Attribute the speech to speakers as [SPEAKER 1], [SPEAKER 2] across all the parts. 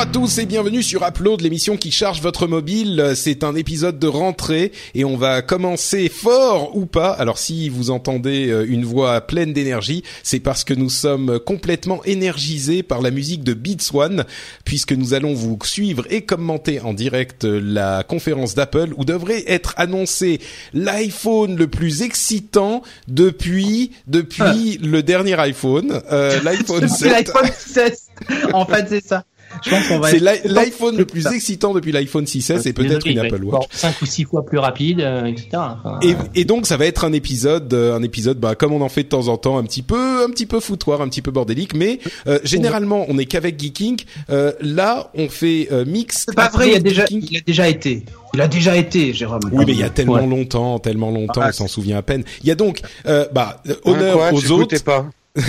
[SPEAKER 1] Bonjour à tous et bienvenue sur Upload, l'émission qui charge votre mobile. C'est un épisode de rentrée et on va commencer fort ou pas. Alors si vous entendez euh, une voix pleine d'énergie, c'est parce que nous sommes complètement énergisés par la musique de Beats One, puisque nous allons vous suivre et commenter en direct la conférence d'Apple où devrait être annoncé l'iPhone le plus excitant depuis depuis le dernier iPhone, euh, l'iPhone 7.
[SPEAKER 2] C'est l'iPhone 16. En fait, c'est ça. Je pense qu'on va.
[SPEAKER 1] C'est
[SPEAKER 2] être-
[SPEAKER 1] l'iPhone le plus excitant depuis l'iPhone 6S et peut-être une Apple Watch.
[SPEAKER 3] 5 ou 6 fois plus rapide, euh, etc. Enfin,
[SPEAKER 1] Et, et donc ça va être un épisode, euh, un épisode, bah, comme on en fait de temps en temps, un petit peu, un petit peu foutoir, un petit peu bordélique, mais euh, généralement on est qu'avec Geeking. Euh, là, on fait euh, mix.
[SPEAKER 2] C'est pas vrai, il a déjà,
[SPEAKER 1] Geeking.
[SPEAKER 2] il a déjà été. Il a déjà été, Jérôme.
[SPEAKER 1] Oui, mais il y a tellement
[SPEAKER 3] Ouais.
[SPEAKER 1] longtemps, tellement longtemps,
[SPEAKER 2] Ah,
[SPEAKER 1] on s'en souvient à peine. Il y a donc, euh, bah, euh, honneur
[SPEAKER 4] Hein, quoi,
[SPEAKER 1] aux autres.
[SPEAKER 4] pas.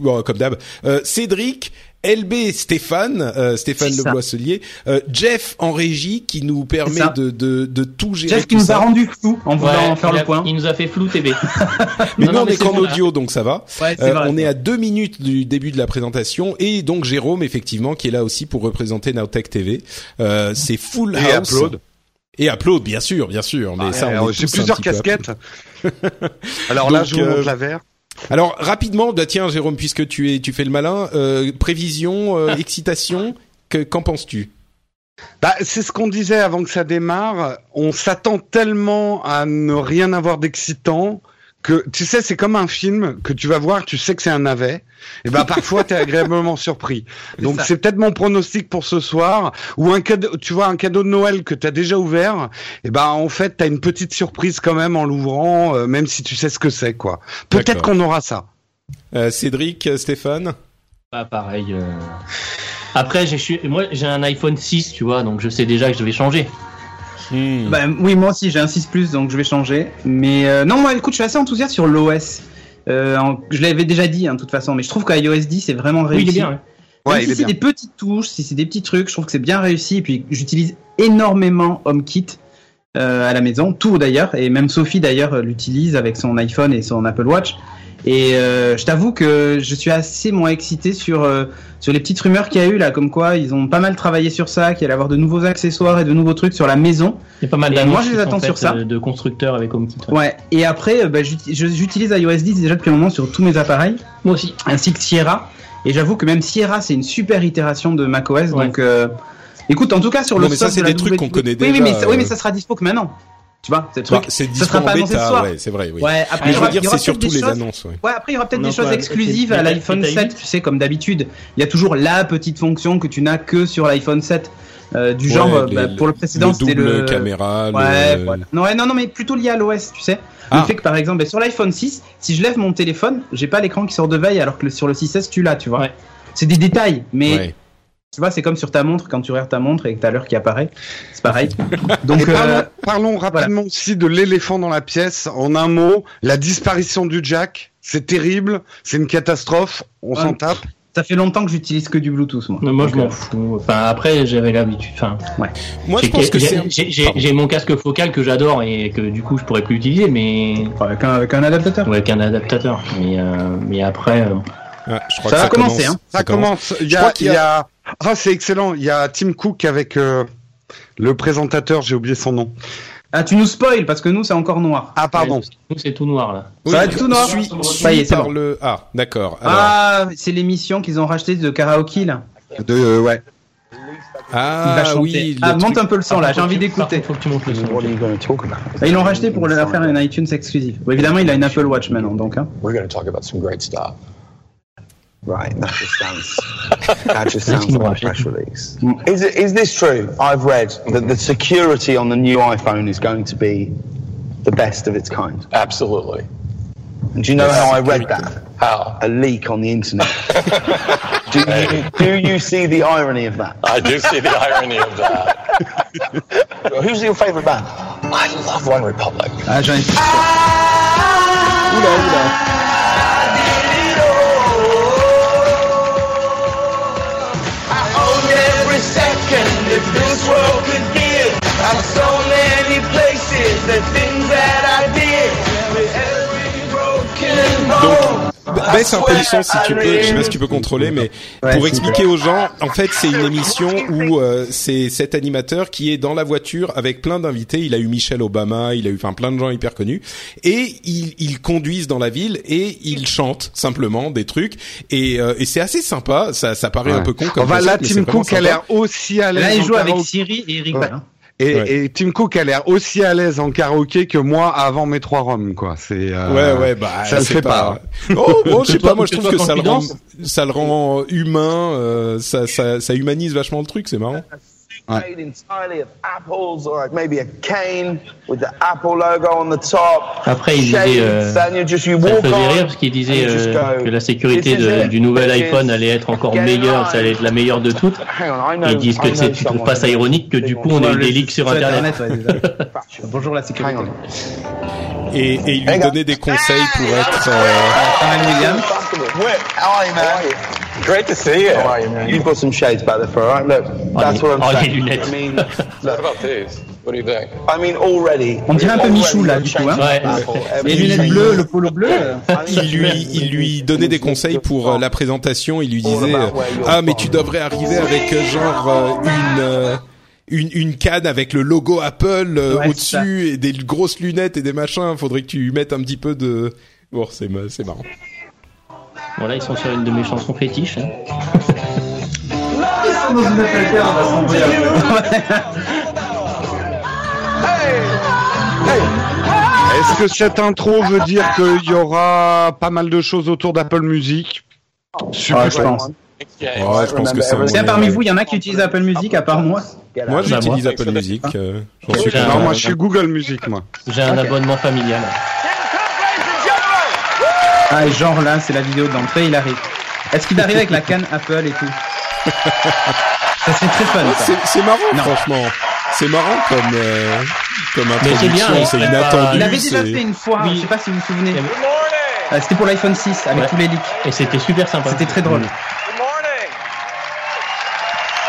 [SPEAKER 1] Bon, comme d'hab. Euh, Cédric, LB, Stéphane, euh, Stéphane Le
[SPEAKER 2] ça.
[SPEAKER 1] Boisselier, euh, Jeff en régie qui nous permet
[SPEAKER 2] ça.
[SPEAKER 1] de, de, de tout gérer.
[SPEAKER 2] Jeff qui nous
[SPEAKER 1] ça.
[SPEAKER 2] a rendu fou en voulant
[SPEAKER 3] ouais,
[SPEAKER 2] faire
[SPEAKER 3] il
[SPEAKER 2] le
[SPEAKER 3] a-
[SPEAKER 2] point.
[SPEAKER 3] Il nous a fait flou TV.
[SPEAKER 1] Mais
[SPEAKER 3] Non,
[SPEAKER 1] on est qu'en audio, donc ça va.
[SPEAKER 2] Ouais, c'est
[SPEAKER 1] Euh,
[SPEAKER 2] vrai.
[SPEAKER 1] on est à deux minutes du début de la présentation et donc Jérôme effectivement qui est là aussi pour représenter Nowtech TV. Euh, c'est Full
[SPEAKER 4] Et
[SPEAKER 1] House.
[SPEAKER 4] Upload.
[SPEAKER 1] Et Upload, bien sûr, bien sûr. Mais ça, on
[SPEAKER 4] Alors,
[SPEAKER 1] est
[SPEAKER 4] J'ai plusieurs casquettes. Alors là, je vous
[SPEAKER 1] euh,
[SPEAKER 4] montre la verre.
[SPEAKER 1] Alors rapidement, bah tiens Jérôme, puisque tu es, tu fais le malin, euh, prévision, euh, excitation, que qu'en penses-tu?
[SPEAKER 4] Bah, c'est ce qu'on disait avant que ça démarre. On s'attend tellement à ne rien avoir d'excitant que, tu sais, c'est comme un film que tu vas voir, tu sais que c'est un navet. Et ben parfois, t'es agréablement surpris. Donc c'est peut-être mon pronostic pour ce soir, ou un cadeau, tu vois, un cadeau de Noël que t'as déjà ouvert. Et ben en fait, t'as une petite surprise quand même en l'ouvrant, euh, même si tu sais ce que c'est, quoi. Peut-être qu'on aura ça.
[SPEAKER 1] Euh, Cédric, Stéphane
[SPEAKER 3] Pas pareil. euh. Après, j'ai, je suis- moi, j'ai un iPhone 6, tu vois, donc je sais déjà que je vais changer.
[SPEAKER 1] Hmm.
[SPEAKER 2] Bah, oui, moi aussi, j'ai un 6 Plus, donc je vais changer. Mais euh, non, moi, écoute, je suis assez enthousiaste sur l'OS. Euh, je l'avais déjà dit, hein, de toute façon, mais je trouve qu'iOS 10 c'est vraiment
[SPEAKER 3] Oui,
[SPEAKER 2] réussi.
[SPEAKER 3] il est bien. ouais.
[SPEAKER 2] Même
[SPEAKER 4] Ouais,
[SPEAKER 2] si c'est des petites touches, si c'est des petits trucs, je trouve que c'est bien réussi. Et puis j'utilise énormément HomeKit euh, à la maison, tout d'ailleurs, et même Sophie d'ailleurs l'utilise avec son iPhone et son Apple Watch. Et euh, je t'avoue que je suis assez moins excité sur euh, sur les petites rumeurs qu'il y a eu là, comme quoi ils ont pas mal travaillé sur ça, qu'il allait avoir de nouveaux accessoires et de nouveaux trucs sur la maison.
[SPEAKER 3] Il y a pas mal
[SPEAKER 2] Et
[SPEAKER 3] d'annonces
[SPEAKER 2] moi, je les attends sur ça.
[SPEAKER 3] euh, de constructeurs avec HomeKit. ouais.
[SPEAKER 2] Ouais. Et après, euh, bah, j'utilise iOS 10 déjà depuis un moment sur tous mes appareils.
[SPEAKER 3] Moi aussi.
[SPEAKER 2] ainsi que Sierra. Et j'avoue que même Sierra, c'est une super itération de macOS.
[SPEAKER 3] Ouais.
[SPEAKER 2] Donc, euh, écoute, en tout cas, sur
[SPEAKER 1] Non,
[SPEAKER 2] le
[SPEAKER 1] mais ça, c'est
[SPEAKER 2] de
[SPEAKER 1] des trucs qu'on connaît
[SPEAKER 2] oui, Oui,
[SPEAKER 1] déjà,
[SPEAKER 2] mais ça, oui,
[SPEAKER 1] euh.
[SPEAKER 2] mais ça sera dispo que maintenant. Tu vois, c'est le
[SPEAKER 1] Bah,
[SPEAKER 2] truc.
[SPEAKER 1] c'est
[SPEAKER 2] ça
[SPEAKER 1] dispo
[SPEAKER 2] sera
[SPEAKER 1] en
[SPEAKER 2] pas annoncé ce
[SPEAKER 1] bêta,
[SPEAKER 2] soir.
[SPEAKER 1] ouais, c'est vrai, oui.
[SPEAKER 2] Ouais, après,
[SPEAKER 1] Mais je veux dire, c'est
[SPEAKER 2] peut-être
[SPEAKER 1] surtout
[SPEAKER 2] des
[SPEAKER 1] les
[SPEAKER 2] choses-
[SPEAKER 1] annonces, ouais.
[SPEAKER 2] Ouais, après, il y aura peut-être des choses exclusives à l'iPhone
[SPEAKER 3] c'est
[SPEAKER 2] 7, tu sais, comme d'habitude. Il y a toujours la petite fonction que tu n'as que sur l'iPhone 7. euh, du genre,
[SPEAKER 1] Ouais,
[SPEAKER 2] euh,
[SPEAKER 1] les-
[SPEAKER 2] bah, pour le précédent,
[SPEAKER 1] le
[SPEAKER 2] c'était
[SPEAKER 1] double
[SPEAKER 2] le.
[SPEAKER 1] caméra, le-
[SPEAKER 2] Ouais, voilà. Non, ouais, non, non, mais plutôt lié à l'OS, tu sais.
[SPEAKER 1] Ah.
[SPEAKER 2] Le fait que, par exemple, bah, sur l'iPhone 6, si je lève mon téléphone, j'ai pas l'écran qui sort de veille, alors que le- sur le 6S, tu l'as, tu vois.
[SPEAKER 3] Ouais.
[SPEAKER 2] C'est des détails, mais
[SPEAKER 1] Ouais.
[SPEAKER 2] Tu vois, c'est comme sur ta montre, quand tu regardes ta montre et que t'as l'heure qui apparaît. C'est pareil. Donc,
[SPEAKER 4] parlons,
[SPEAKER 2] euh,
[SPEAKER 4] parlons rapidement aussi de l'éléphant dans la pièce. En un mot, la disparition du jack, c'est terrible, c'est une catastrophe, on
[SPEAKER 2] Ouais.
[SPEAKER 4] s'en tape.
[SPEAKER 2] ça fait longtemps que j'utilise que du Bluetooth, moi.
[SPEAKER 3] Moi, je m'en
[SPEAKER 2] euh,
[SPEAKER 3] fous. Enfin, après, j'avais l'habitude. Enfin,
[SPEAKER 1] Moi, je
[SPEAKER 3] j'ai-
[SPEAKER 1] pense que
[SPEAKER 3] j'ai- mon casque focal que j'adore et que du coup, je pourrais plus utiliser, mais
[SPEAKER 2] Avec un, avec un adaptateur.
[SPEAKER 3] avec un adaptateur. Mais, euh, mais après, euh,
[SPEAKER 1] Ouais, je crois
[SPEAKER 2] Ça
[SPEAKER 1] que
[SPEAKER 2] va commencer,
[SPEAKER 1] commence.
[SPEAKER 2] hein.
[SPEAKER 4] Ça commence. Il y
[SPEAKER 1] Je
[SPEAKER 4] a,
[SPEAKER 1] crois qu'il y
[SPEAKER 4] il y a- Ah, c'est excellent. Il y a Tim Cook avec euh, le présentateur, j'ai oublié son nom.
[SPEAKER 2] Ah, tu nous spoil parce que nous, c'est encore noir.
[SPEAKER 4] Ah, pardon.
[SPEAKER 3] nous, c'est tout noir là.
[SPEAKER 2] Ça va être tout noir.
[SPEAKER 1] Suis,
[SPEAKER 2] Ça y est, c'est bon.
[SPEAKER 1] le. Ah, d'accord. Alors,
[SPEAKER 2] Ah, c'est l'émission qu'ils ont racheté de karaoke, là.
[SPEAKER 4] De, euh, ouais.
[SPEAKER 1] ah,
[SPEAKER 2] Il
[SPEAKER 1] oui.
[SPEAKER 2] ah,
[SPEAKER 1] truc-
[SPEAKER 2] monte un peu le son, là, j'ai
[SPEAKER 3] Par
[SPEAKER 2] envie d'écouter.
[SPEAKER 3] contre, Faut que tu montes le son.
[SPEAKER 2] Bah, Ils l'ont racheté pour la faire une iTunes exclusive. Bon, évidemment, il a une Apple Watch maintenant, donc. Hein.
[SPEAKER 5] We're talk about some great stuff. Right, that just sounds that just sounds like a press release. Is it is this true? I've read that the security on the new iPhone is going to be the best of its kind.
[SPEAKER 6] Absolutely.
[SPEAKER 5] And do you know how I read that?
[SPEAKER 6] How?
[SPEAKER 5] A leak on the internet. do, you, do you see the irony of that?
[SPEAKER 6] I do see the irony of that.
[SPEAKER 5] Who's your favourite band?
[SPEAKER 6] I love One Republic.
[SPEAKER 2] Ah, j'en ai
[SPEAKER 7] world could give. I'm so many places, the things that I did.
[SPEAKER 1] Ba- Baisse un peu le son si tu peux, je sais pas si tu peux contrôler, mais
[SPEAKER 2] Ouais,
[SPEAKER 1] pour expliquer aux gens, en fait c'est une émission où euh, c'est cet animateur qui est dans la voiture avec plein d'invités, il a eu Michelle Obama, il a eu enfin plein de gens hyper connus, et ils, ils conduisent dans la ville et ils chantent simplement des trucs, et, euh, et c'est assez sympa, ça, ça paraît un peu con comme
[SPEAKER 4] Enfin, là, Tim Cook a l'air aussi à l'aise.
[SPEAKER 2] Là, il joue avec Siri et Eric
[SPEAKER 4] Ouais. Et,
[SPEAKER 1] Ouais.
[SPEAKER 4] et Tim Cook a l'air aussi à l'aise en karaoké que moi avant mes trois roms, quoi. C'est. euh,
[SPEAKER 1] Ouais ouais bah
[SPEAKER 4] ça le fait pas.
[SPEAKER 1] Oh bon je sais pas moi je trouve que ça le rend ça le rend humain euh, ça, ça ça humanise vachement le truc c'est marrant.
[SPEAKER 5] Made entirely of apples or maybe a cane with the Apple logo on the top.
[SPEAKER 3] Après, il disait, euh,
[SPEAKER 5] then you just you
[SPEAKER 3] Ça me faisait rire parce qu'il disait euh, que la sécurité
[SPEAKER 5] "This is
[SPEAKER 3] de- du nouvel iPhone allait être encore meilleure,
[SPEAKER 5] on."
[SPEAKER 3] ça allait être la meilleure de toutes.
[SPEAKER 5] Hang on, I know,
[SPEAKER 3] Et ils disent que c'est, tu trouves pas ça ironique que du coup on a eu des leaks sur internet.
[SPEAKER 2] Bonjour la sécurité.
[SPEAKER 1] Et, et il lui donnait des conseils pour être euh,
[SPEAKER 5] How are you, man?
[SPEAKER 6] Great to see you.
[SPEAKER 5] How are you, man? You've got some shades back there, for all right? Look, that's what I'm saying.
[SPEAKER 3] lunettes.
[SPEAKER 5] I mean,
[SPEAKER 6] What about these? What do you think?
[SPEAKER 5] I mean, already.
[SPEAKER 2] On dirait un peu Michou, là, du coup, hein.
[SPEAKER 3] Ouais.
[SPEAKER 2] Les lunettes bleues, le polo bleu.
[SPEAKER 1] il lui il lui donnait des conseils pour euh, la présentation, il lui disait "Ah mais tu devrais arriver avec euh, genre euh, une une, une canne avec le logo Apple euh,
[SPEAKER 2] Ouais,
[SPEAKER 1] au-dessus et des grosses lunettes et des machins, faudrait que tu mettes un petit peu de Bon, c'est marrant.
[SPEAKER 3] Voilà, ils sont sur une de mes chansons fétiches. hein.
[SPEAKER 2] Dans une autre affaire, on va s'envoyer après.
[SPEAKER 4] Est-ce que cette intro veut dire qu'il y aura pas mal de choses autour d'Apple Music?
[SPEAKER 2] Ouais, je pense.
[SPEAKER 1] Ouais, je pense que
[SPEAKER 2] Tiens, parmi vous, il y en a qui utilisent Apple Music à part moi.
[SPEAKER 1] Moi, j'utilise
[SPEAKER 3] moi.
[SPEAKER 1] Apple Music. euh, suis.
[SPEAKER 4] Non,
[SPEAKER 3] un-
[SPEAKER 4] moi je suis Google Music, moi.
[SPEAKER 3] J'ai un abonnement familial.
[SPEAKER 2] Ah, et genre là, c'est la vidéo d'entrée, il arrive. Est-ce qu'il arrive avec la canne Apple et tout Ça serait très fun, ça.
[SPEAKER 1] C'est c'est marrant,
[SPEAKER 2] Non.
[SPEAKER 1] franchement. C'est marrant comme euh, comme
[SPEAKER 3] Mais c'est bien,
[SPEAKER 1] introduction.
[SPEAKER 3] il
[SPEAKER 1] C'est inattendu.
[SPEAKER 2] Il avait déjà
[SPEAKER 1] c'est-
[SPEAKER 2] fait une fois,
[SPEAKER 3] Oui.
[SPEAKER 2] je sais pas si vous vous souvenez. Euh, C'était pour l'iPhone 6 avec
[SPEAKER 3] Ouais.
[SPEAKER 2] tous les leaks.
[SPEAKER 3] Et c'était super sympa.
[SPEAKER 2] C'était très drôle.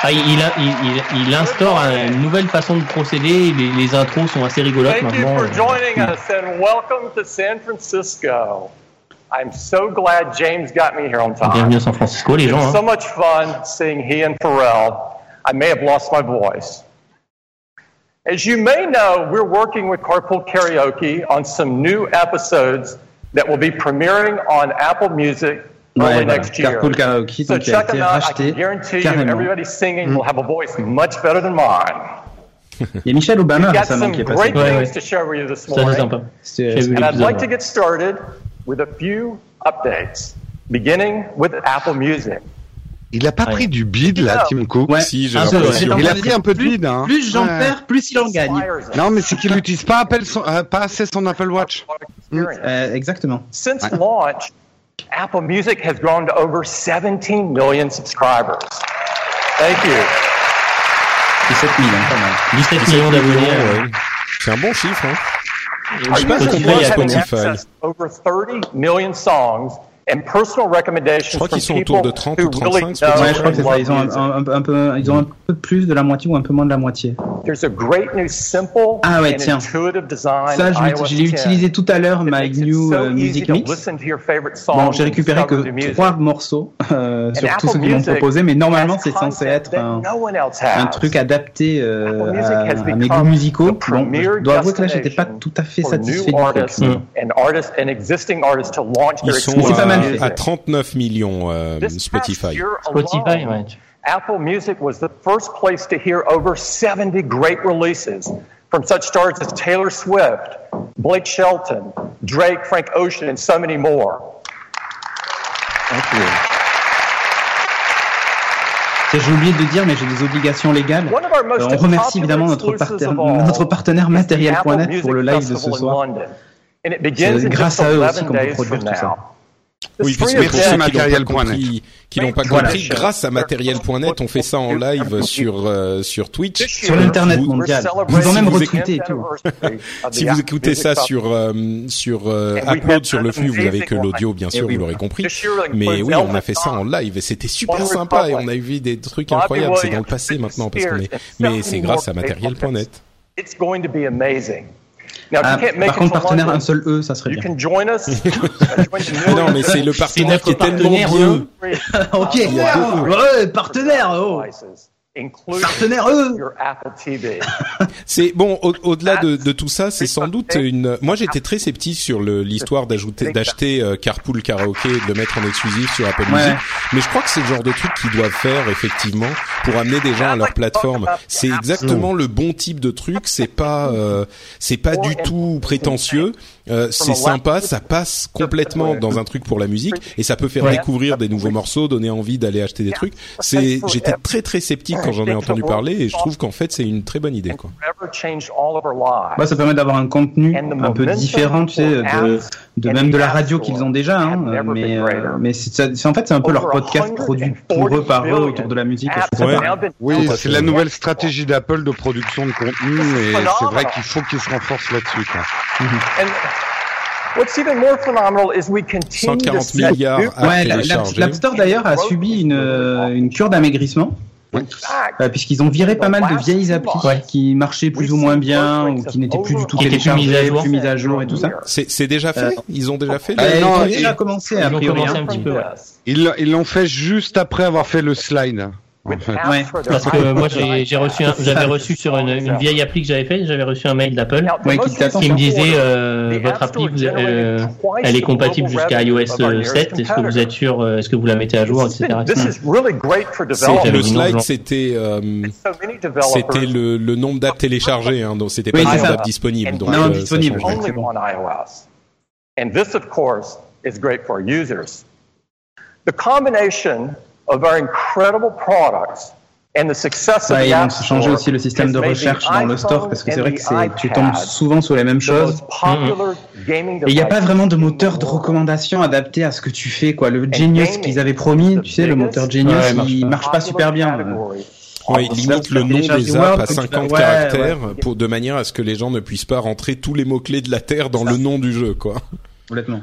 [SPEAKER 3] Ah, il, il, il, il instaure une nouvelle façon de procéder. Les, les intros sont assez rigolotes
[SPEAKER 8] Thank you
[SPEAKER 3] maintenant.
[SPEAKER 8] for joining us and welcome to San Francisco. I'm so glad James got me here on time.
[SPEAKER 3] Bienvenue à San Francisco, les gens.
[SPEAKER 8] It's so
[SPEAKER 3] Hein.
[SPEAKER 8] much fun seeing he and Pharrell. I may have lost my voice. As you may know, we're working with Carpool Karaoke on some new episodes that will be premiering on Apple Music early
[SPEAKER 2] Ouais,
[SPEAKER 8] next year.
[SPEAKER 2] Carpool Karaoke,
[SPEAKER 8] So
[SPEAKER 2] donc, qui a
[SPEAKER 8] check
[SPEAKER 2] été
[SPEAKER 8] them out. I
[SPEAKER 2] racheté
[SPEAKER 8] can guarantee you, everybody singing mm. will have a voice much better than mine.
[SPEAKER 2] Il y a Michelle Obama récemment qui est passé.
[SPEAKER 8] great
[SPEAKER 3] Ouais, ouais.
[SPEAKER 8] to share with you this
[SPEAKER 3] Ça, c'est
[SPEAKER 8] morning.
[SPEAKER 3] sympa. J'ai vu
[SPEAKER 8] And I'd like to get started with a few updates, beginning with Apple Music.
[SPEAKER 4] Il a pas
[SPEAKER 3] Ouais.
[SPEAKER 4] pris du bid là, Tim Cook.
[SPEAKER 2] Ouais.
[SPEAKER 1] Si, j'ai l'impression.
[SPEAKER 2] ouais.
[SPEAKER 4] Il a pris un peu de bid, hein.
[SPEAKER 2] Plus j'en
[SPEAKER 4] Ouais.
[SPEAKER 2] perds, plus il en gagne.
[SPEAKER 4] Non, mais c'est qu'il n'utilise pas, Apple son- euh, pas assez son Apple Watch.
[SPEAKER 8] experience.
[SPEAKER 2] Euh, exactement.
[SPEAKER 8] Since launch, Apple Music has grown to over 17 million subscribers. Thank you.
[SPEAKER 2] 17 000, hein, pas mal.
[SPEAKER 3] 17 millions d'abonnés. euh,
[SPEAKER 1] Ouais. C'est un bon chiffre. Hein.
[SPEAKER 8] Our
[SPEAKER 1] sais pas
[SPEAKER 8] users
[SPEAKER 1] combien il y a
[SPEAKER 8] have
[SPEAKER 1] Spotify.
[SPEAKER 8] access to over 30 million songs and personal recommendations
[SPEAKER 1] Je crois qu'ils
[SPEAKER 8] from
[SPEAKER 1] sont autour
[SPEAKER 8] people
[SPEAKER 1] de 30
[SPEAKER 8] who
[SPEAKER 1] ou 35,
[SPEAKER 8] really
[SPEAKER 1] Spotify.
[SPEAKER 8] know
[SPEAKER 2] Ouais, je crois que c'est ça. Ils ont un, un- un peu, ils ont un peu plus de la moitié ou un peu moins de la moitié.
[SPEAKER 8] There's a great new simple
[SPEAKER 2] Ah ouais,
[SPEAKER 8] and
[SPEAKER 2] tiens.
[SPEAKER 8] intuitive design
[SPEAKER 2] Ça, je l'ai-
[SPEAKER 8] iOS
[SPEAKER 2] je l'ai
[SPEAKER 8] 10
[SPEAKER 2] utilisé tout à l'heure,
[SPEAKER 8] it
[SPEAKER 2] New
[SPEAKER 8] so
[SPEAKER 2] euh,
[SPEAKER 8] easy
[SPEAKER 2] Music
[SPEAKER 8] to
[SPEAKER 2] Mix.
[SPEAKER 8] listen to your favorite songs
[SPEAKER 2] Bon, j'ai récupéré que trois morceaux euh, sur ceux
[SPEAKER 8] Apple
[SPEAKER 2] qu'ils m'ont
[SPEAKER 8] Music
[SPEAKER 2] proposé, mais normalement
[SPEAKER 8] has
[SPEAKER 2] c'est censé être un,
[SPEAKER 8] no one else
[SPEAKER 2] un
[SPEAKER 8] has.
[SPEAKER 2] truc adapté euh, à, à mes goûts musicaux. Bon, je dois avouer que là j'étais pas tout à fait satisfait
[SPEAKER 8] new
[SPEAKER 2] du truc.
[SPEAKER 8] artists
[SPEAKER 2] mais-
[SPEAKER 8] and artists and existing artists to launch
[SPEAKER 1] Ils sont
[SPEAKER 2] Mais c'est pas
[SPEAKER 1] à,
[SPEAKER 2] mal fait.
[SPEAKER 1] à 39 millions euh, Spotify.
[SPEAKER 3] Spotify, ouais.
[SPEAKER 8] Apple Music was the first place to hear over 70 great releases from such stars as Taylor Swift, Blake Shelton, Drake, Frank Ocean, and so many more.
[SPEAKER 2] Tiens, J'ai oublié de dire, mais j'ai des obligations légales.
[SPEAKER 8] Most
[SPEAKER 2] Euh, on remercie évidemment notre, partenaire- notre partenaire matériel.net pour le live de ce soir. C'est grâce à eux aussi
[SPEAKER 8] 11
[SPEAKER 2] qu'on peut produire tout ça.
[SPEAKER 1] Oui, qui l'ont pas
[SPEAKER 4] Matériel.net.
[SPEAKER 1] compris, qui l'ont pas
[SPEAKER 8] Voilà.
[SPEAKER 1] compris, grâce à Matériel.net, on fait ça en live sur euh, sur Twitch.
[SPEAKER 2] Sur l'internet
[SPEAKER 1] Vous-
[SPEAKER 2] mondial. Ils ont même
[SPEAKER 1] vous
[SPEAKER 2] retweeté et tout.
[SPEAKER 1] Si vous écoutez ça sur euh, sur euh, Upload sur le flux, vous avez que l'audio, bien sûr,
[SPEAKER 2] Eh oui.
[SPEAKER 1] vous l'aurez compris. Mais oui, on a fait ça en live et c'était super sympa et on a vu des trucs incroyables. C'est dans le passé maintenant parce qu'on est, mais c'est grâce à Matériel.net.
[SPEAKER 8] It's going to be amazing. Now,
[SPEAKER 2] Ah,
[SPEAKER 8] you can't make
[SPEAKER 2] par contre, partenaire, un seul E, ça serait
[SPEAKER 8] you
[SPEAKER 2] bien.
[SPEAKER 8] can join us.
[SPEAKER 1] Non, mais c'est le partenaire qui est tellement
[SPEAKER 3] partenaire,
[SPEAKER 1] bien.
[SPEAKER 2] ok, ouais, partenaire, oh. Partenaire
[SPEAKER 8] Your Apple TV.
[SPEAKER 1] C'est bon. au- Au-delà de, de tout ça, c'est sans doute une. Moi, j'étais très sceptique sur le- l'histoire d'ajouter, d'acheter euh, Carpool Karaoke et de le mettre en exclusif sur Apple
[SPEAKER 2] Ouais.
[SPEAKER 1] Music. Mais je crois que c'est le genre de truc qu'ils doivent faire effectivement pour amener des gens à leur plateforme. C'est exactement le bon type de truc. C'est pas, euh, c'est pas du tout prétentieux. Euh, c'est sympa, ça passe complètement dans un truc pour la musique et ça peut faire découvrir des nouveaux morceaux, donner envie d'aller acheter des trucs. C'est, j'étais très très sceptique quand j'en ai entendu parler et je trouve qu'en fait c'est une très bonne idée quoi.
[SPEAKER 2] Bah, ça permet d'avoir un contenu un peu différent, tu sais, de, de même de la radio qu'ils ont déjà, hein, mais euh, mais c'est en fait c'est un peu leur podcast produit pour eux par eux autour de la musique.
[SPEAKER 1] Ouais.
[SPEAKER 4] Oui, c'est la nouvelle stratégie d'Apple de production de contenu et c'est vrai qu'il faut qu'ils se renforcent là-dessus.
[SPEAKER 8] And what's even more phenomenal is we continue to
[SPEAKER 1] 140
[SPEAKER 8] set
[SPEAKER 1] milliards
[SPEAKER 2] Ouais, l'App Store d'ailleurs a subi une, euh, une cure d'amaigrissement. Euh, puisqu'ils ont viré pas mal de vieilles applis
[SPEAKER 3] Ouais.
[SPEAKER 2] qui marchaient plus ou moins bien ou qui n'étaient plus du tout
[SPEAKER 3] Qui étaient plus mises à
[SPEAKER 2] téléchargées,
[SPEAKER 3] jour.
[SPEAKER 2] plus mises à jour et tout ça.
[SPEAKER 1] C'est, c'est déjà fait.
[SPEAKER 2] Euh,
[SPEAKER 1] Ils ont déjà fait.
[SPEAKER 2] Euh,
[SPEAKER 1] le-
[SPEAKER 2] ils ont déjà commencé a
[SPEAKER 3] Ils ont
[SPEAKER 2] priori.
[SPEAKER 3] commencé un petit peu. ouais.
[SPEAKER 4] Ils ils l'ont fait juste après avoir fait le slide. En fait.
[SPEAKER 2] Ouais.
[SPEAKER 3] Parce que moi j'ai reçu un- j'avais reçu sur une, une vieille appli que j'avais faite, j'avais reçu un mail d'Apple
[SPEAKER 2] Ouais, qui
[SPEAKER 3] me disait euh, votre appli vous, euh, elle est compatible jusqu'à iOS euh, 7, est-ce que vous êtes sûr, euh, est-ce que vous la mettez à jour, etc.
[SPEAKER 8] Really
[SPEAKER 1] le slide, c'était euh, c'était le, le nombre d'apps téléchargées, hein, donc c'était pas
[SPEAKER 2] Oui,
[SPEAKER 1] le nombre d'apps disponibles. Donc,
[SPEAKER 2] Non,
[SPEAKER 1] euh,
[SPEAKER 2] disponible.
[SPEAKER 1] ça change.
[SPEAKER 8] only on iOS. And this, of course, is great for our users. The combination of our incredible products and the success of
[SPEAKER 2] Ouais, vont
[SPEAKER 8] App
[SPEAKER 2] changer aussi le système de recherche dans le store parce que c'est vrai que tu tombes souvent sur les mêmes choses.
[SPEAKER 8] gaming
[SPEAKER 2] Et il n'y a pas vraiment de moteur de recommandation adapté à ce que tu fais, quoi. Le Genius qu'ils avaient promis, tu sais, le moteur Genius,
[SPEAKER 3] Ouais, il marche pas.
[SPEAKER 2] marche pas super bien.
[SPEAKER 1] Ouais, il limite le nom des apps à
[SPEAKER 2] comme tu
[SPEAKER 1] 50
[SPEAKER 2] fais- ouais,
[SPEAKER 1] caractères
[SPEAKER 2] ouais.
[SPEAKER 1] pour de manière à ce que les gens ne puissent pas rentrer tous les mots clés de la terre dans le nom du jeu, quoi.
[SPEAKER 2] Complètement.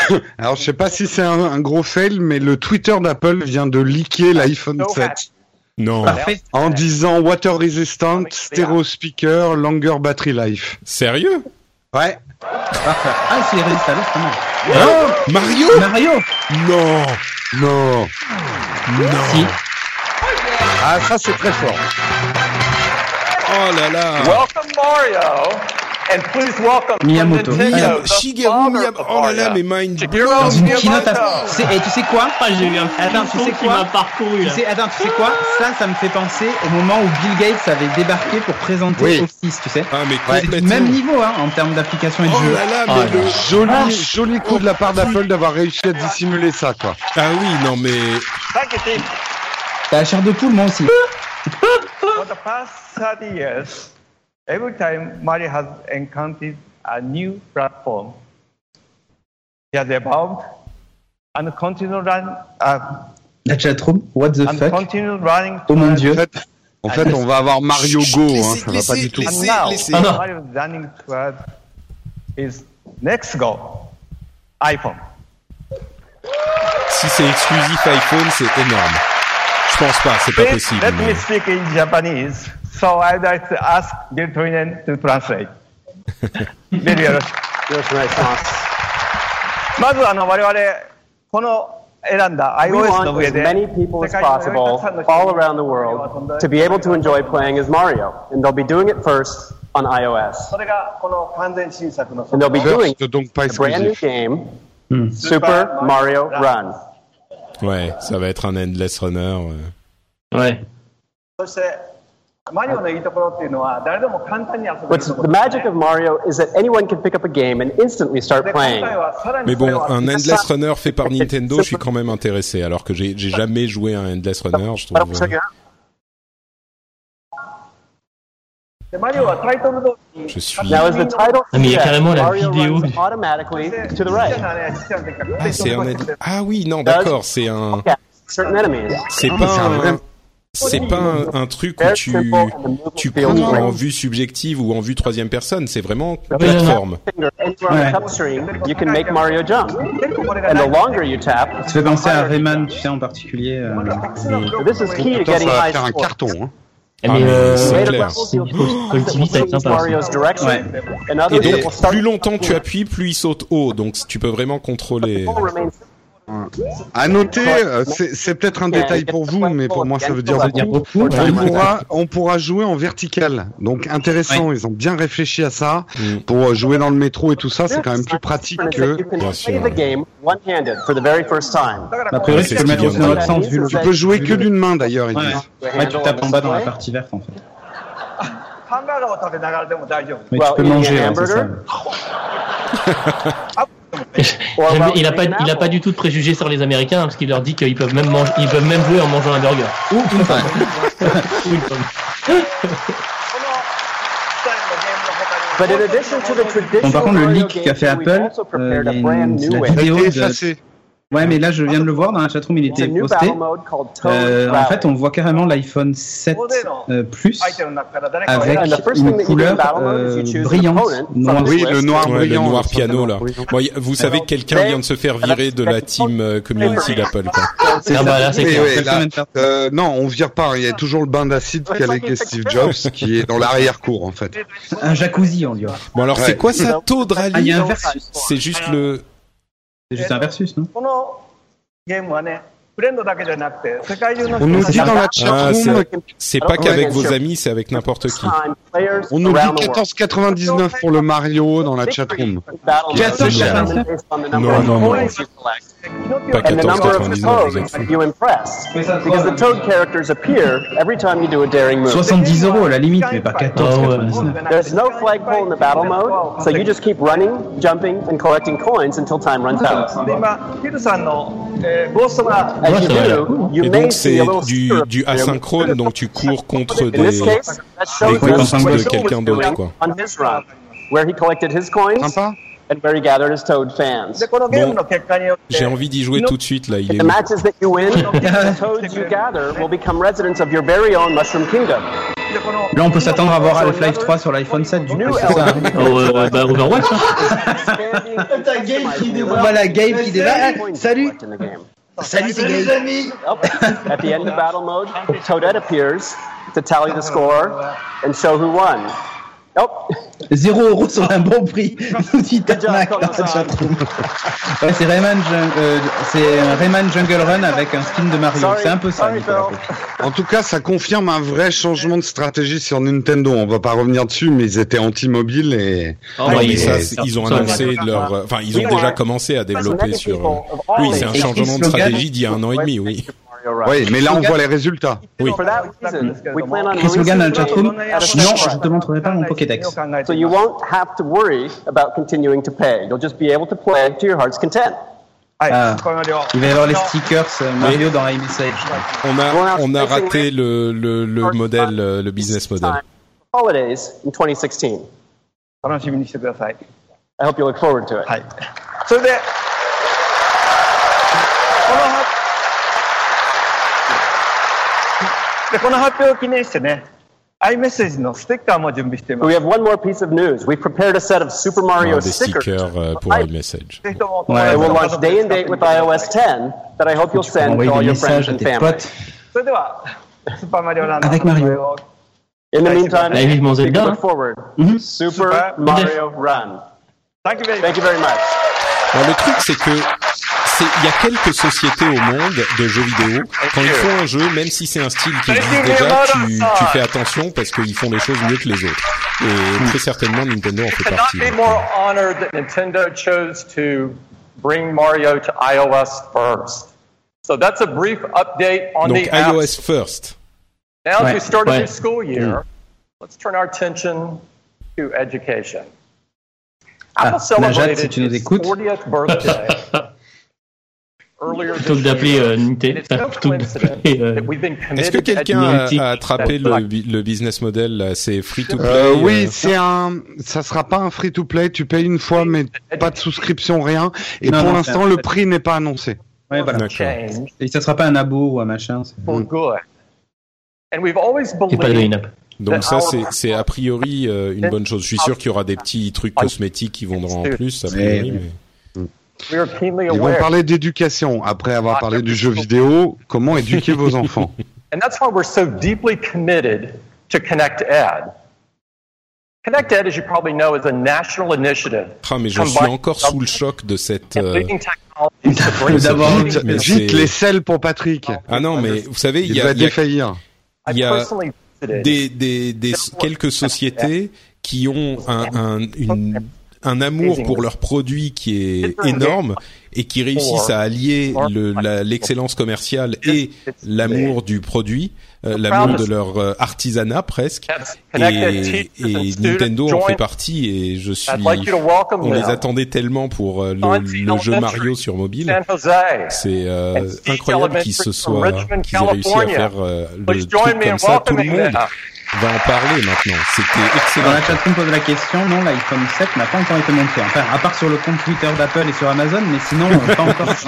[SPEAKER 4] Alors je sais pas si c'est un, un gros fail, mais le Twitter d'Apple vient de leaker l'iPhone 7
[SPEAKER 1] Non,
[SPEAKER 2] Parfait.
[SPEAKER 4] en disant water resistant, stereo speaker, longer battery life.
[SPEAKER 1] sérieux?
[SPEAKER 4] Ouais.
[SPEAKER 2] Ah, c'est mal.
[SPEAKER 1] Hein? Mario?
[SPEAKER 2] Mario
[SPEAKER 1] Non,
[SPEAKER 4] Non.
[SPEAKER 1] non.
[SPEAKER 3] Si.
[SPEAKER 4] Ah ça c'est très fort.
[SPEAKER 1] Oh là là.
[SPEAKER 8] Welcome Mario, and please welcome from
[SPEAKER 2] Miyamoto.
[SPEAKER 8] Nintendo,
[SPEAKER 1] Miyam-
[SPEAKER 8] the
[SPEAKER 1] Shigeru
[SPEAKER 8] father
[SPEAKER 1] Miyam-
[SPEAKER 8] of
[SPEAKER 1] Oh là là, mais mind
[SPEAKER 8] Shigeru
[SPEAKER 2] Dans une
[SPEAKER 8] Miyamoto.
[SPEAKER 2] keynote à... tu sais- Et tu sais quoi?
[SPEAKER 3] Ah, j'ai eu un
[SPEAKER 2] Attends, tu sais quoi?
[SPEAKER 3] m'a parcouru
[SPEAKER 2] tu sais, attends, tu sais quoi? Ça, ça me fait penser au moment où Bill Gates avait débarqué pour présenter
[SPEAKER 4] Oui.
[SPEAKER 2] Office, tu sais.
[SPEAKER 1] Ah mais complètement.
[SPEAKER 2] même niveau hein, en termes d'application et de
[SPEAKER 1] Oh
[SPEAKER 2] jeu.
[SPEAKER 1] là là,
[SPEAKER 3] Ah,
[SPEAKER 1] mais le...
[SPEAKER 4] Joli, joli coup de la part d'Apple d'avoir réussi à dissimuler ça quoi.
[SPEAKER 1] Ah oui, non mais...
[SPEAKER 2] T'as la chair de poule, moi aussi.
[SPEAKER 9] Every time Mario has encountered a new platform, he has evolved and continue run uh,
[SPEAKER 2] La chatroom, what the fuck?
[SPEAKER 9] continue running.
[SPEAKER 2] Oh mon dieu.
[SPEAKER 4] En fait, en fait on va avoir Mario
[SPEAKER 1] Chut,
[SPEAKER 4] Go,
[SPEAKER 1] laissez-
[SPEAKER 4] hein, ça va
[SPEAKER 1] laissez-
[SPEAKER 4] pas du tout.
[SPEAKER 1] laissez-
[SPEAKER 9] And now
[SPEAKER 1] laissez-
[SPEAKER 9] Mario is running towards his next goal, iPhone.
[SPEAKER 1] Si c'est exclusif iPhone, c'est énorme. Je pense pas, c'est pas
[SPEAKER 9] Let,
[SPEAKER 1] possible.
[SPEAKER 9] let
[SPEAKER 1] mais-
[SPEAKER 9] me speak in Japanese. So I'd like to ask Bill Toinen to translate. Bill よろしく。よろしくお願いします。まずあの我々この選んだ
[SPEAKER 10] We
[SPEAKER 9] iOS の
[SPEAKER 10] want
[SPEAKER 9] 上
[SPEAKER 10] as
[SPEAKER 9] で
[SPEAKER 10] many people as
[SPEAKER 9] 世界中のたく
[SPEAKER 10] possible
[SPEAKER 9] さんの人
[SPEAKER 10] all
[SPEAKER 9] に
[SPEAKER 10] around the world to be able to enjoy playing as Mario. And they'll be doing it first on iOS.
[SPEAKER 9] それがこの完全新作の
[SPEAKER 10] And they'll be doing
[SPEAKER 4] First, donc pas
[SPEAKER 10] a brand new
[SPEAKER 4] exclusif.
[SPEAKER 10] game, Super Mario Run.
[SPEAKER 1] Ouais, ça va être un endless runner. ouais.
[SPEAKER 3] Ouais.
[SPEAKER 10] What's the magic of Mario is that anyone can pick up a game and instantly start playing.
[SPEAKER 1] Mais bon, un Endless Runner fait par Nintendo, je suis quand même intéressé, alors que j'ai jamais joué à un Endless Runner, je trouve. Je suis.
[SPEAKER 3] Ah, mais il y a carrément la vidéo.
[SPEAKER 1] Ah, c'est un. Ah oui, non, d'accord, c'est un. C'est ah, pas un. C'est pas un, un, truc où tu tu cours en vue subjective ou en vue troisième personne. C'est vraiment plateforme.
[SPEAKER 2] Ouais. Ça fait penser à Rayman, tu sais en particulier. Euh,
[SPEAKER 4] et... ça va faire un carton. Hein.
[SPEAKER 3] Ah, mais euh, c'est clair.
[SPEAKER 1] Et donc, plus longtemps tu appuies, plus il saute haut. Donc, tu peux vraiment contrôler.
[SPEAKER 4] À noter, euh, c'est peut-être un détail pour vous, mais pour moi ça veut dire beaucoup. On pourra, on pourra jouer en vertical, donc intéressant. Ils ont bien réfléchi à ça mm. pour euh, jouer dans le métro et tout ça. C'est quand même plus pratique que.
[SPEAKER 2] A priori, tu peux mettre dans l'autre sens.
[SPEAKER 4] Tu peux jouer que d'une main d'ailleurs. Ils
[SPEAKER 2] disent. Ouais, tu tapes en bas dans la partie verte en fait. Mais tu peux manger, hein, c'est ça.
[SPEAKER 3] il n'a pas, il a pas du tout de préjugés sur les Américains parce qu'il leur dit qu'ils peuvent même manger, ils peuvent même jouer en mangeant un burger. Ou une pomme.
[SPEAKER 2] Bon, par contre, le leak qu'a fait Apple, euh, il y a une, la vidéo de, Ouais, mais là, je viens de le voir dans la chatroom, il était posté. Euh, en fait, on voit carrément l'iPhone 7 euh, Plus avec une couleur euh, brillante.
[SPEAKER 4] Noir. Oui, le noir
[SPEAKER 1] ouais,
[SPEAKER 4] brillant.
[SPEAKER 1] Le noir piano, là. Bon, vous savez, quelqu'un vient de se faire virer de la team euh, community d'Apple, quoi.
[SPEAKER 3] C'est ah bah là, c'est
[SPEAKER 4] oui, euh, non, on vire pas. Il y a toujours le bain d'acide qu'a avec Steve Jobs, qui est dans l'arrière-cour, en fait.
[SPEAKER 2] Un jacuzzi, on dit.
[SPEAKER 1] Bon, alors, c'est quoi ça, taux de rallye
[SPEAKER 2] Ah, il un versus.
[SPEAKER 1] C'est juste
[SPEAKER 2] un versus, non
[SPEAKER 4] On nous dit dans la
[SPEAKER 1] Ah,
[SPEAKER 4] chatroom,
[SPEAKER 1] c'est- c'est pas qu'avec vos amis, c'est avec n'importe qui.
[SPEAKER 4] on nous dit 14,99 pour le Mario dans la chatroom.
[SPEAKER 2] 14,99
[SPEAKER 1] Non, non, non. Pas 14,99, vous êtes fous.
[SPEAKER 10] you impress. Because the Toad characters appear every time you do a daring move.
[SPEAKER 2] 70 euros à la limite, mais pas 14,99.
[SPEAKER 10] There's no flagpole in the battle mode, so you just keep running, jumping, and collecting coins until time runs out. As you do, you
[SPEAKER 1] Et
[SPEAKER 10] may
[SPEAKER 1] donc
[SPEAKER 10] see a
[SPEAKER 1] c'est
[SPEAKER 10] little
[SPEAKER 1] du,
[SPEAKER 10] stirrup
[SPEAKER 1] du
[SPEAKER 10] there.
[SPEAKER 1] asynchrone, donc tu cours contre
[SPEAKER 10] In
[SPEAKER 1] des,
[SPEAKER 10] this case, that shows
[SPEAKER 1] des
[SPEAKER 10] what
[SPEAKER 1] ghosts de quelqu'un d'autre, quoi.
[SPEAKER 10] on his run, where he collected his coins
[SPEAKER 4] Sympa
[SPEAKER 10] and where he gathered his Toad fans.
[SPEAKER 1] Bon, j'ai envie d'y jouer tout de suite, là, il est
[SPEAKER 10] The
[SPEAKER 1] où
[SPEAKER 10] matches that you win, the toads you gather will become residents of your very own Mushroom Kingdom.
[SPEAKER 2] Là, on peut s'attendre à voir Half-Life 3 sur l'iPhone 7, du coup, c'est ça. hein.
[SPEAKER 3] Oh, euh, bah, Overwatch, hein.
[SPEAKER 2] On voit la game qui débarque. Ah, Salut
[SPEAKER 10] Salut, c'est Gabe. At the end of battle mode, Toadette appears to tally the score and show who won. Oh,
[SPEAKER 2] 0 euros sur un bon prix, nous dit. Ouais, c'est Rayman, euh, c'est un Rayman Jungle Run avec un skin de Mario. C'est un peu ça.
[SPEAKER 4] En tout cas, ça confirme un vrai changement de stratégie sur Nintendo. On va pas revenir dessus, mais ils étaient anti-mobile et.
[SPEAKER 3] Oh,
[SPEAKER 1] Ouais,
[SPEAKER 3] il
[SPEAKER 1] ça, c'est- ils ont annoncé leur, enfin, ils ont déjà commencé à développer sur. euh, Oui, c'est un changement de stratégie d'il y a un an et demi, oui.
[SPEAKER 4] Oui, mais là, on voit les résultats.
[SPEAKER 1] Oui.
[SPEAKER 2] Chris Hogan dans le chatroom, non, je ne te montrerai pas mon Pokédex.
[SPEAKER 10] So you won't have to worry about continuing to pay. You'll just be able to play to your heart's content.
[SPEAKER 2] Ah, ah. Il va avoir les stickers euh, Mario dans iMessage.
[SPEAKER 1] On on a raté le, modèle, euh, le business model.
[SPEAKER 10] Holidays in 2016. I hope you look forward to it.
[SPEAKER 9] でこの発表を記念してね、iMessage のステッカーも準備していま
[SPEAKER 10] We
[SPEAKER 9] す。
[SPEAKER 10] have one more piece of news. We prepared a set of Super
[SPEAKER 1] On
[SPEAKER 10] Mario
[SPEAKER 1] a des
[SPEAKER 10] stickers.
[SPEAKER 1] stickers euh, pour iMessage.
[SPEAKER 9] ぜひとも、
[SPEAKER 2] Ouais,
[SPEAKER 10] It will launch day and date with iOS 10 that I hope you'll
[SPEAKER 2] Tu peux
[SPEAKER 10] send
[SPEAKER 2] envoyer
[SPEAKER 10] to all
[SPEAKER 2] des
[SPEAKER 10] your friends
[SPEAKER 2] messages à
[SPEAKER 10] and
[SPEAKER 2] tes
[SPEAKER 10] family.
[SPEAKER 2] potes.
[SPEAKER 9] それでは、スーパーマリオランド
[SPEAKER 2] Avec Mario.
[SPEAKER 10] In the meantime,
[SPEAKER 3] Allez, vivement
[SPEAKER 10] we can
[SPEAKER 3] Zelda.
[SPEAKER 10] look forward.
[SPEAKER 2] Mhm.
[SPEAKER 10] Super
[SPEAKER 9] Super
[SPEAKER 10] Mario Run.
[SPEAKER 9] Thank you very
[SPEAKER 10] Thank you very much.
[SPEAKER 1] Alors, le truc, c'est que c'est il y a quelques sociétés au monde de jeux vidéo. Quand ils font un jeu, même si c'est un style qui existe déjà, tu, tu fais attention parce qu'ils font les choses mieux que les autres. Et très certainement, Nintendo en fait partie.
[SPEAKER 8] not be more honored that Nintendo chose to bring Mario to iOS first. So that's a brief update on
[SPEAKER 1] Donc
[SPEAKER 8] the apps.
[SPEAKER 1] iOS first.
[SPEAKER 8] Now, as
[SPEAKER 2] Ouais,
[SPEAKER 8] we start a
[SPEAKER 3] ouais.
[SPEAKER 8] new school year, let's turn our attention to education.
[SPEAKER 2] Ah, Najat, si tu nous
[SPEAKER 8] its
[SPEAKER 2] écoutes.
[SPEAKER 8] 40th birthday
[SPEAKER 3] Plutôt que d'appeler euh, Nintendo, plutôt que d'appeler. Euh,
[SPEAKER 1] Est-ce que quelqu'un a, a, attrapé le, le, business model C'est free to play
[SPEAKER 4] euh, Oui, c'est un. Ça sera pas un free to play. Tu payes une fois, mais pas de souscription, rien. Et non, pour l'instant, le prix n'est pas annoncé.
[SPEAKER 2] Ouais, voilà. Et ça sera pas un abo ou un machin.
[SPEAKER 8] C'est pas
[SPEAKER 3] de in-app.
[SPEAKER 1] Donc ça, c'est a priori euh, une bonne chose. Je suis sûr qu'il y aura des petits trucs cosmétiques qui vendront en plus, a priori, mais...
[SPEAKER 4] Ils vont parler d'éducation après avoir parlé du jeu vidéo. Comment éduquer vos enfants?
[SPEAKER 8] And that's why we're so deeply committed to Connect Ed. Connect Ed, as you probably know, is a national initiative.
[SPEAKER 1] Ah, mais je suis encore sous le choc de cette. Euh...
[SPEAKER 4] vite, vite les selles pour Patrick.
[SPEAKER 1] Ah non, mais vous savez, il,
[SPEAKER 4] il
[SPEAKER 1] y a,
[SPEAKER 4] défaillir.
[SPEAKER 1] Il y a des, des, des quelques sociétés qui ont un, un, une un amour pour leurs produits qui est énorme et qui réussissent à allier l'excellence commerciale et l'amour du produit, euh, l'amour de leur euh, artisanat presque. Et, et Nintendo en fait partie et je suis, on les attendait tellement pour euh, le, le, jeu Mario sur mobile. C'est incroyable qu'ils se soient, qu'ils aient réussi à faire le truc comme ça. Tout le monde va en parler maintenant. C'était excellent.
[SPEAKER 2] Dans la chatroom pose la question, non, l'iPhone 7 n'a pas encore été montré. Enfin, à part sur le compte Twitter d'Apple et sur Amazon, mais sinon, pas encore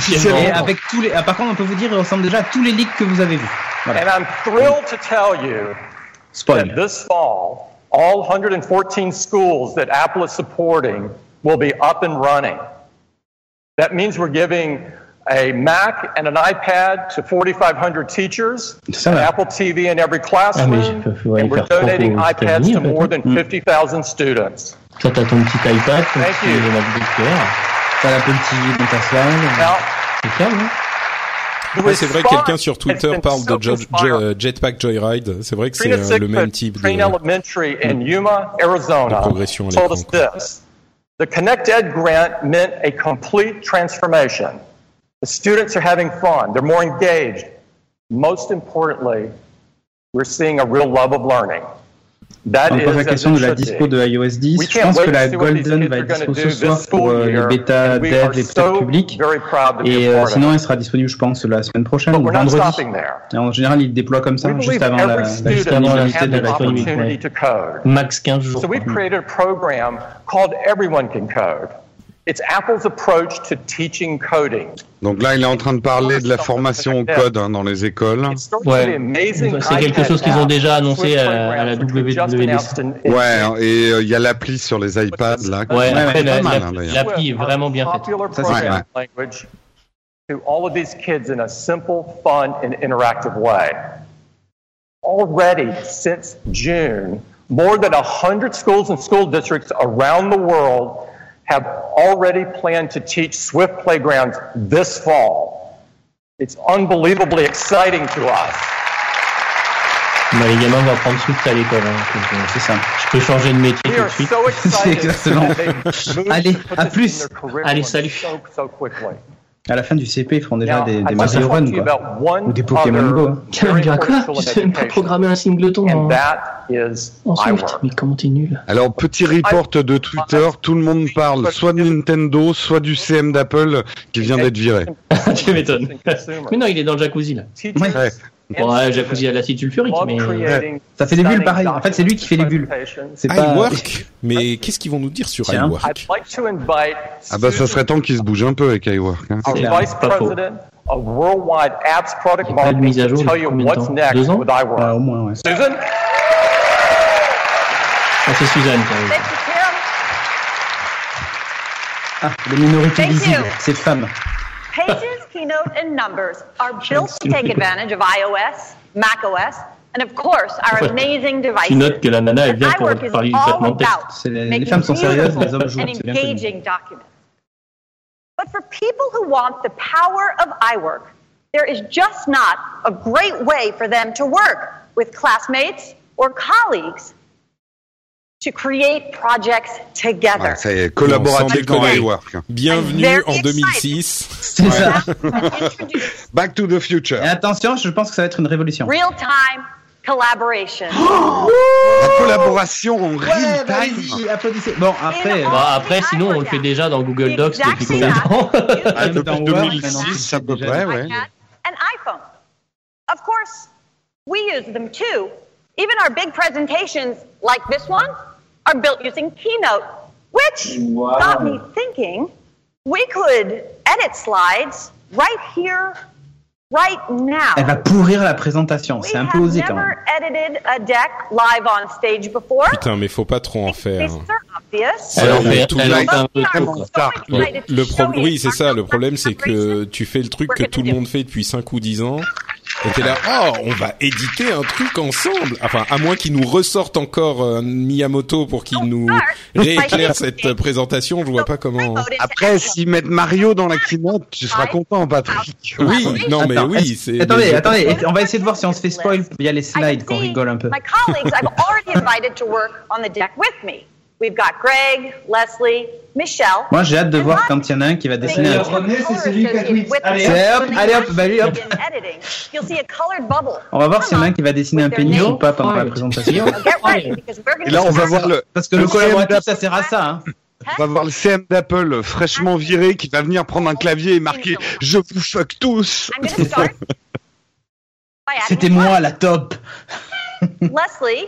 [SPEAKER 2] sur Et avec tous les, ah, par contre, on peut vous dire, il ressemble déjà à tous les leaks que vous avez vus.
[SPEAKER 8] Voilà. And I'm thrilled to tell you
[SPEAKER 2] Spoil.
[SPEAKER 8] that this fall, all 114 schools that Apple is supporting will be up and running. That means we're giving a Mac and an iPad to 4,500 teachers, an Apple TV in every classroom, ah, and we're donating iPads to more than 50,000 students.
[SPEAKER 3] Toi, t'as ton petit iPad, ton
[SPEAKER 8] Thank
[SPEAKER 3] petit
[SPEAKER 8] you.
[SPEAKER 3] MacBook Air,
[SPEAKER 2] t'as l'Apple TV dans ta salle.
[SPEAKER 3] C'est calme, hein
[SPEAKER 1] Ouais, c'est vrai quelqu'un sur Twitter parle de jo jo Jetpack Joyride. C'est vrai que c'est euh, le même type de,
[SPEAKER 8] Crane Elementary in Yuma, Arizona,
[SPEAKER 1] de progression à
[SPEAKER 8] told us
[SPEAKER 1] l'écran.
[SPEAKER 8] this. The Connect Ed grant meant a complete transformation. The students are having fun. They're more engaged. Most importantly, we're seeing a real love of learning. That
[SPEAKER 2] On pose la
[SPEAKER 8] is as
[SPEAKER 2] question de la dispo de iOS 10.
[SPEAKER 8] We
[SPEAKER 2] Je
[SPEAKER 8] can't
[SPEAKER 2] pense
[SPEAKER 8] wait
[SPEAKER 2] que
[SPEAKER 8] to
[SPEAKER 2] la
[SPEAKER 8] see what these
[SPEAKER 2] Golden
[SPEAKER 8] kids
[SPEAKER 2] va
[SPEAKER 8] are
[SPEAKER 2] être dispo
[SPEAKER 8] do
[SPEAKER 2] ce soir pour euh, les bêta dev
[SPEAKER 8] are
[SPEAKER 2] et
[SPEAKER 8] so
[SPEAKER 2] peut-être public. Et sinon,
[SPEAKER 8] it.
[SPEAKER 2] elle sera disponible, je pense, la semaine prochaine ou vendredi. Et en général, ils déploient comme ça,
[SPEAKER 8] We
[SPEAKER 2] juste
[SPEAKER 8] believe
[SPEAKER 2] avant la,
[SPEAKER 8] every
[SPEAKER 2] la
[SPEAKER 8] student
[SPEAKER 2] disponibilité de
[SPEAKER 8] have the
[SPEAKER 2] l'iPhone 8.
[SPEAKER 8] opportunity to code.
[SPEAKER 3] Max 15 jours.
[SPEAKER 8] So we created a program called Everyone Can Code. It's Apple's approach to teaching coding.
[SPEAKER 4] Donc là, il est en train de parler de la formation au code hein, dans les écoles.
[SPEAKER 3] Ouais. C'est quelque chose qu'ils ont déjà annoncé à, à la WWDC.
[SPEAKER 4] Ouais, et euh, il y a l'appli sur les iPads là. qui
[SPEAKER 3] Ouais,
[SPEAKER 4] est
[SPEAKER 3] après,
[SPEAKER 4] hein,
[SPEAKER 3] l'appli est vraiment bien faite.
[SPEAKER 8] Popular
[SPEAKER 2] Ça, c'est
[SPEAKER 8] programming language to all of these kids in a simple, fun, and interactive way. Already since June, more than 100 schools and school districts around the world have already planned to teach Swift playgrounds this fall. It's unbelievably exciting to us.
[SPEAKER 3] Bah, les gamins vont apprendre Swift à l'école. Hein, donc, euh,
[SPEAKER 2] C'est ça.
[SPEAKER 3] je peux changer de métier
[SPEAKER 8] We
[SPEAKER 3] tout de suite.
[SPEAKER 8] so excited
[SPEAKER 2] exactement.
[SPEAKER 8] that
[SPEAKER 2] Allez, à plus.
[SPEAKER 8] their
[SPEAKER 3] Allez, salut.
[SPEAKER 8] So, so quickly.
[SPEAKER 2] À la fin du CP, ils feront déjà
[SPEAKER 8] Now,
[SPEAKER 2] des, des Mario Run, quoi. Ou des Pokémon Go.
[SPEAKER 3] Dira quoi Je sais même pas programmer un singleton en,
[SPEAKER 8] that is
[SPEAKER 3] en Swift. Mais comment t'es nul
[SPEAKER 4] Alors, petit report de Twitter, tout le monde parle soit de Nintendo, soit du CM d'Apple qui vient d'être viré.
[SPEAKER 3] Tu m'étonnes. Mais non, il est dans le jacuzzi là.
[SPEAKER 4] Ouais.
[SPEAKER 3] Bon, ouais, jacuzzi à l'acide sulfurique, mais euh,
[SPEAKER 8] creating
[SPEAKER 2] Ça fait des bulles pareil. En fait, c'est lui qui fait les bulles. C'est pas.
[SPEAKER 1] iWork? Mais qu'est-ce qu'ils vont nous dire sur iWork?
[SPEAKER 4] Ah bah ça serait temps qu'ils se bougent un peu avec iWork. Hein.
[SPEAKER 8] Vice
[SPEAKER 3] Pas faux.
[SPEAKER 8] Of Worldwide Apps Product
[SPEAKER 3] Il y a pas de
[SPEAKER 8] Marketing
[SPEAKER 3] mise à jour
[SPEAKER 8] to tell
[SPEAKER 3] depuis
[SPEAKER 8] you what's next
[SPEAKER 3] Deux ans?
[SPEAKER 8] with iWork.
[SPEAKER 2] Ouais, au moins, ouais.
[SPEAKER 8] Susan?
[SPEAKER 3] ah, c'est Suzanne qui.
[SPEAKER 2] Ah, les minorités visibles,
[SPEAKER 11] you.
[SPEAKER 2] ces femmes.
[SPEAKER 11] Pages, Keynote, and Numbers are built to take advantage of iOS, macOS, and of course our amazing devices.
[SPEAKER 3] Tu notes que la nana, elle vient pour
[SPEAKER 11] iWork is
[SPEAKER 3] parler du
[SPEAKER 11] all
[SPEAKER 3] traitement de texte.
[SPEAKER 11] about
[SPEAKER 2] C'est les, les
[SPEAKER 11] making
[SPEAKER 2] femmes sont sérieuses, les
[SPEAKER 11] beautiful
[SPEAKER 2] hommes jouent.
[SPEAKER 11] and
[SPEAKER 2] C'est bien connu.
[SPEAKER 11] engaging documents. But for people who want the power of iWork, there is just not a great way for them to work with classmates or colleagues to create projects together.
[SPEAKER 4] Ouais, ça y est,
[SPEAKER 1] Non,
[SPEAKER 4] collaboratif
[SPEAKER 1] sans
[SPEAKER 4] dans
[SPEAKER 1] déconner.
[SPEAKER 4] iWork.
[SPEAKER 1] Bienvenue
[SPEAKER 11] very
[SPEAKER 1] en
[SPEAKER 11] excited.
[SPEAKER 1] 2006.
[SPEAKER 2] C'est ça.
[SPEAKER 11] Introduce
[SPEAKER 4] Back to the future.
[SPEAKER 2] Et attention, je pense que ça va être une révolution.
[SPEAKER 11] real-time collaboration.
[SPEAKER 4] La collaboration en
[SPEAKER 2] Ouais,
[SPEAKER 4] real
[SPEAKER 2] bah,
[SPEAKER 4] time.
[SPEAKER 2] applaudissez. Bon, après,
[SPEAKER 3] Bah, après, sinon, on le fait déjà dans Google Docs depuis combien de temps
[SPEAKER 4] Ah, depuis
[SPEAKER 2] Word,
[SPEAKER 4] 2006 à peu près, ouais.
[SPEAKER 11] and iPhone. Of course, we use them too. Even our big presentations, like this one, are built using Keynote, which got me thinking we could edit slides right here, right now.
[SPEAKER 2] elle va pourrir la présentation. C'est un peu
[SPEAKER 11] have
[SPEAKER 2] osé quand même.
[SPEAKER 11] never edited a deck live on stage before.
[SPEAKER 1] Putain, mais faut pas trop en faire.
[SPEAKER 3] Elle en fait,
[SPEAKER 1] tout. Le, le pro- oui, c'est ça. Le problème, c'est que tu fais le truc que tout le monde fait depuis 5 ou 10 ans. Et t'es là, oh, on va éditer un truc ensemble. Enfin, à moins qu'ils nous ressortent encore euh, Miyamoto pour qu'il nous rééclaire cette présentation, je vois pas comment.
[SPEAKER 4] Après, s'ils mettent Mario dans la keynote, tu seras content, Patrick.
[SPEAKER 1] Oui, non, mais oui, c'est.
[SPEAKER 2] Attendez,
[SPEAKER 1] mais-
[SPEAKER 2] attendez, on va essayer de voir si on se fait spoil via les
[SPEAKER 11] I
[SPEAKER 2] slides,
[SPEAKER 11] can
[SPEAKER 2] qu'on rigole un peu.
[SPEAKER 11] My colleagues I've already invited to work on the deck with me. We've got Greg, Leslie, Michelle.
[SPEAKER 2] Moi, j'ai hâte de voir quand il y en a un qui va dessiner un
[SPEAKER 11] with
[SPEAKER 2] Allez, hop, allez, hop, bah lui, hop. On va voir s'il y en a un qui va dessiner un pénis ou pas pendant la présentation.
[SPEAKER 4] Et là, on va voir le,
[SPEAKER 2] Parce que le
[SPEAKER 4] le
[SPEAKER 2] collaboratif,
[SPEAKER 4] CM
[SPEAKER 2] ça sert à ça. Hein.
[SPEAKER 4] on va voir le CM d'Apple fraîchement viré qui va venir prendre un clavier et marquer Je vous fuck tous.
[SPEAKER 2] C'était moi, la top.
[SPEAKER 11] Leslie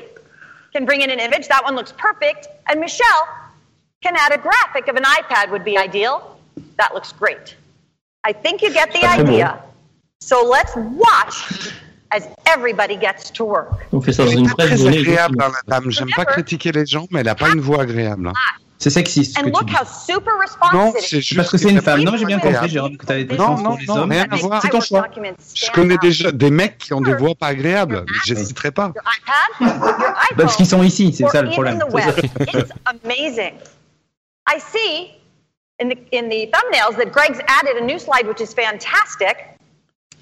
[SPEAKER 11] can bring in an image. That one looks perfect. And Michelle can add a graphic of an iPad would be ideal. That looks great. I think you get the
[SPEAKER 3] Pas très beau.
[SPEAKER 11] idea. So let's watch as everybody gets to work.
[SPEAKER 3] On fait ça dans
[SPEAKER 4] Elle est
[SPEAKER 3] une presse
[SPEAKER 4] très
[SPEAKER 3] donnée.
[SPEAKER 4] agréable, hein, la dame. J'aime pas critiquer les gens, mais elle a pas une voix agréable.
[SPEAKER 2] C'est sexiste ce
[SPEAKER 11] And
[SPEAKER 2] que tu
[SPEAKER 11] look
[SPEAKER 2] dis.
[SPEAKER 11] how super
[SPEAKER 4] Non, c'est juste
[SPEAKER 2] Parce que c'est une femme. Non, j'ai bien compris, Jérôme, que des
[SPEAKER 4] Non,
[SPEAKER 2] sens
[SPEAKER 4] non,
[SPEAKER 2] pour les
[SPEAKER 4] non,
[SPEAKER 2] hommes.
[SPEAKER 4] rien à voir.
[SPEAKER 2] C'est ton choix.
[SPEAKER 4] Je connais déjà des mecs qui ont des voix pas agréables. Je les citerai pas.
[SPEAKER 11] Your iPad, your iPhone,
[SPEAKER 2] Parce qu'ils sont ici, c'est ça le problème.
[SPEAKER 11] I see in the in the thumbnails that Greg's added a new slide, which is fantastic.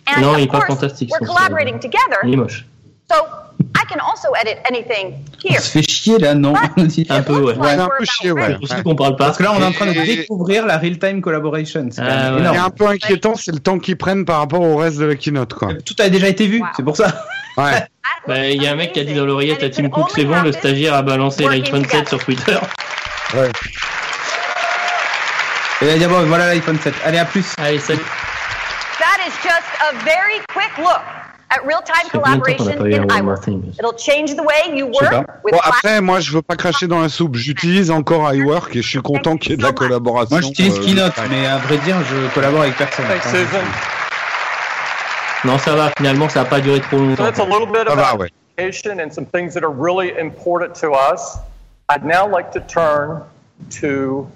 [SPEAKER 11] And
[SPEAKER 3] Non,
[SPEAKER 11] of
[SPEAKER 3] il est pas
[SPEAKER 11] course,
[SPEAKER 3] fantastique,
[SPEAKER 11] we're collaborating together.
[SPEAKER 3] Il est moche.
[SPEAKER 11] So I can also edit anything
[SPEAKER 2] On
[SPEAKER 11] here.
[SPEAKER 2] se fait chier là, non
[SPEAKER 3] Un peu, ouais.
[SPEAKER 4] Ouais, un peu chier, ouais.
[SPEAKER 3] C'est pour ça qu'on parle pas.
[SPEAKER 2] Parce que là, on est en train de
[SPEAKER 4] Et-
[SPEAKER 2] découvrir la real-time collaboration. C'est
[SPEAKER 3] Ah,
[SPEAKER 2] même
[SPEAKER 3] ouais.
[SPEAKER 4] Ce qui est
[SPEAKER 2] énorme.
[SPEAKER 4] un peu inquiétant, c'est le temps qu'ils prennent par rapport au reste de la keynote, quoi.
[SPEAKER 2] Tout a déjà été vu,
[SPEAKER 11] Wow.
[SPEAKER 2] c'est pour ça.
[SPEAKER 4] Ouais.
[SPEAKER 3] Bah, Il y a un mec qui a dit dans l'oreillette à Tim Cook, c'est bon, le stagiaire a balancé l'iPhone 7
[SPEAKER 11] together.
[SPEAKER 3] sur Twitter.
[SPEAKER 2] Et là, il va dire, bon, voilà l'iPhone 7. Allez, à plus.
[SPEAKER 3] Allez, salut.
[SPEAKER 11] That is just a very quick look at
[SPEAKER 3] qu'on n'a
[SPEAKER 11] collaboration in iWork. It'll change the way you work with
[SPEAKER 4] Bon, après, moi, je veux pas cracher dans la soupe. J'utilise encore iWork et je suis content qu'il y ait de la collaboration.
[SPEAKER 2] Moi, j'utilise
[SPEAKER 4] euh,
[SPEAKER 2] Keynote, mais à vrai dire, je collabore avec personne.
[SPEAKER 8] Thanks, Susan.
[SPEAKER 3] Non, ça va, finalement, ça n'a pas duré trop
[SPEAKER 8] So
[SPEAKER 3] longtemps.
[SPEAKER 8] that's a little bit
[SPEAKER 4] Ça va, ouais.
[SPEAKER 8] and some things that are really important to us. I'd now like to turn to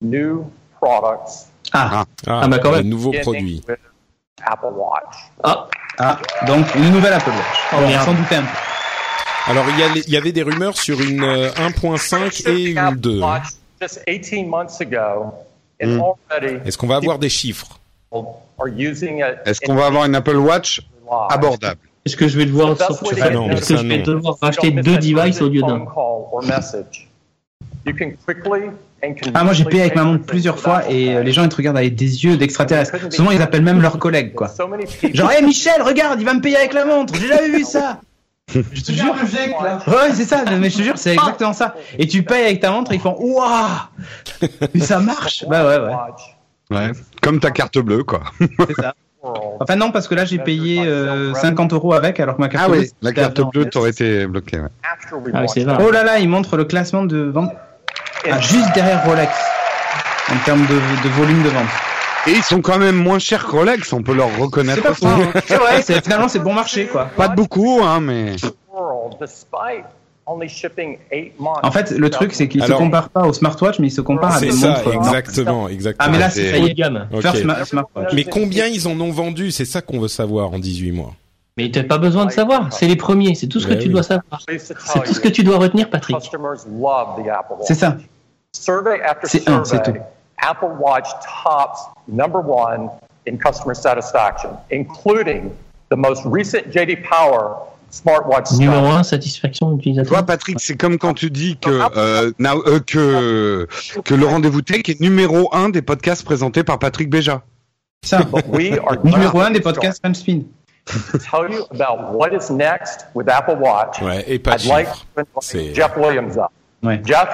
[SPEAKER 8] new products
[SPEAKER 2] Ah,
[SPEAKER 1] Ah,
[SPEAKER 3] Ah, bah, quand même.
[SPEAKER 1] nouveau
[SPEAKER 8] beginning
[SPEAKER 1] produit.
[SPEAKER 8] with Apple Watch.
[SPEAKER 3] Ah,
[SPEAKER 2] ah, donc une nouvelle Apple Watch.
[SPEAKER 3] Oh,
[SPEAKER 2] Bon, on s'en doutait un peu.
[SPEAKER 1] Alors, il y, a les- il y avait des rumeurs sur une euh, 1.5 et une 2.
[SPEAKER 8] Watch just 18 months ago, and
[SPEAKER 4] Mm.
[SPEAKER 8] already
[SPEAKER 1] Est-ce qu'on va avoir des chiffres?
[SPEAKER 4] Est-ce qu'on va avoir une Apple Watch abordable?
[SPEAKER 3] Est-ce que je vais devoir sortir
[SPEAKER 1] Ah non,
[SPEAKER 3] Est-ce que
[SPEAKER 1] ça,
[SPEAKER 3] je vais devoir
[SPEAKER 8] miss
[SPEAKER 3] deux devices au lieu d'un?
[SPEAKER 2] Ah, moi j'ai payé avec ma montre plusieurs fois et euh, les gens ils te regardent avec des yeux d'extraterrestres.
[SPEAKER 8] Pay.
[SPEAKER 2] Souvent ils appellent même leurs collègues quoi. Genre, hé Michel, regarde, il va me payer avec la montre, j'ai jamais vu ça Je te jure Ouais, c'est ça, mais je te jure, c'est exactement ça. Et tu payes avec ta montre, ils font Ouah Mais ça marche Bah ouais, ouais,
[SPEAKER 4] Ouais. Comme ta carte bleue, quoi.
[SPEAKER 2] c'est ça. Enfin, non, parce que là j'ai payé euh, 50 euros avec, alors que ma carte
[SPEAKER 4] Ah
[SPEAKER 2] bleue,
[SPEAKER 4] oui, la carte bleue t'aurait été bloquée. Ouais.
[SPEAKER 3] Ah.
[SPEAKER 2] Oh là là, il montre le classement de vente ah, juste derrière Rolex en termes de, de volume de vente.
[SPEAKER 4] Et ils sont quand même moins chers que Rolex, on peut leur
[SPEAKER 2] C'est
[SPEAKER 4] reconnaître
[SPEAKER 2] pas
[SPEAKER 4] ça. hein.
[SPEAKER 2] C'est vrai, c'est- finalement c'est bon marché quoi.
[SPEAKER 4] Pas de beaucoup, hein, mais.
[SPEAKER 2] En fait, le truc c'est qu'il se
[SPEAKER 1] Alors-
[SPEAKER 2] compare pas au smartwatch, mais il se compare à
[SPEAKER 1] C'est
[SPEAKER 2] des
[SPEAKER 1] ça,
[SPEAKER 2] montres.
[SPEAKER 1] exactement, exactement.
[SPEAKER 2] Ah mais là
[SPEAKER 4] c'est-
[SPEAKER 3] haut de gamme.
[SPEAKER 2] Smartwatch.
[SPEAKER 1] Mais combien ils en ont vendu? C'est ça qu'on veut savoir en 18 mois.
[SPEAKER 3] Mais t'as pas besoin de savoir, c'est les premiers, c'est tout ce que tu
[SPEAKER 1] oui.
[SPEAKER 3] dois savoir. C'est tout ce que
[SPEAKER 8] you,
[SPEAKER 3] tu dois retenir, Patrick.
[SPEAKER 8] customers love the Apple Watch.
[SPEAKER 2] C'est ça.
[SPEAKER 8] Survey after
[SPEAKER 2] C'est un, c'est
[SPEAKER 8] survey, Apple Watch tops number one in customer satisfaction, including the most recent JD Power smartwatch
[SPEAKER 3] Numéro
[SPEAKER 8] study.
[SPEAKER 3] 1, satisfaction utilisateur.
[SPEAKER 4] Toi, Patrick, c'est comme quand tu dis que euh, now- euh, que que le rendez-vous tech est numéro un des podcasts présentés par Patrick Béja.
[SPEAKER 2] Ça. Numéro
[SPEAKER 8] just
[SPEAKER 2] 1 des podcasts Spin.
[SPEAKER 12] To tell you about what is next with Apple Watch,
[SPEAKER 1] Ouais, et pas de
[SPEAKER 12] I'd like to Jeff Williams up.
[SPEAKER 2] Ouais.
[SPEAKER 12] Jeff,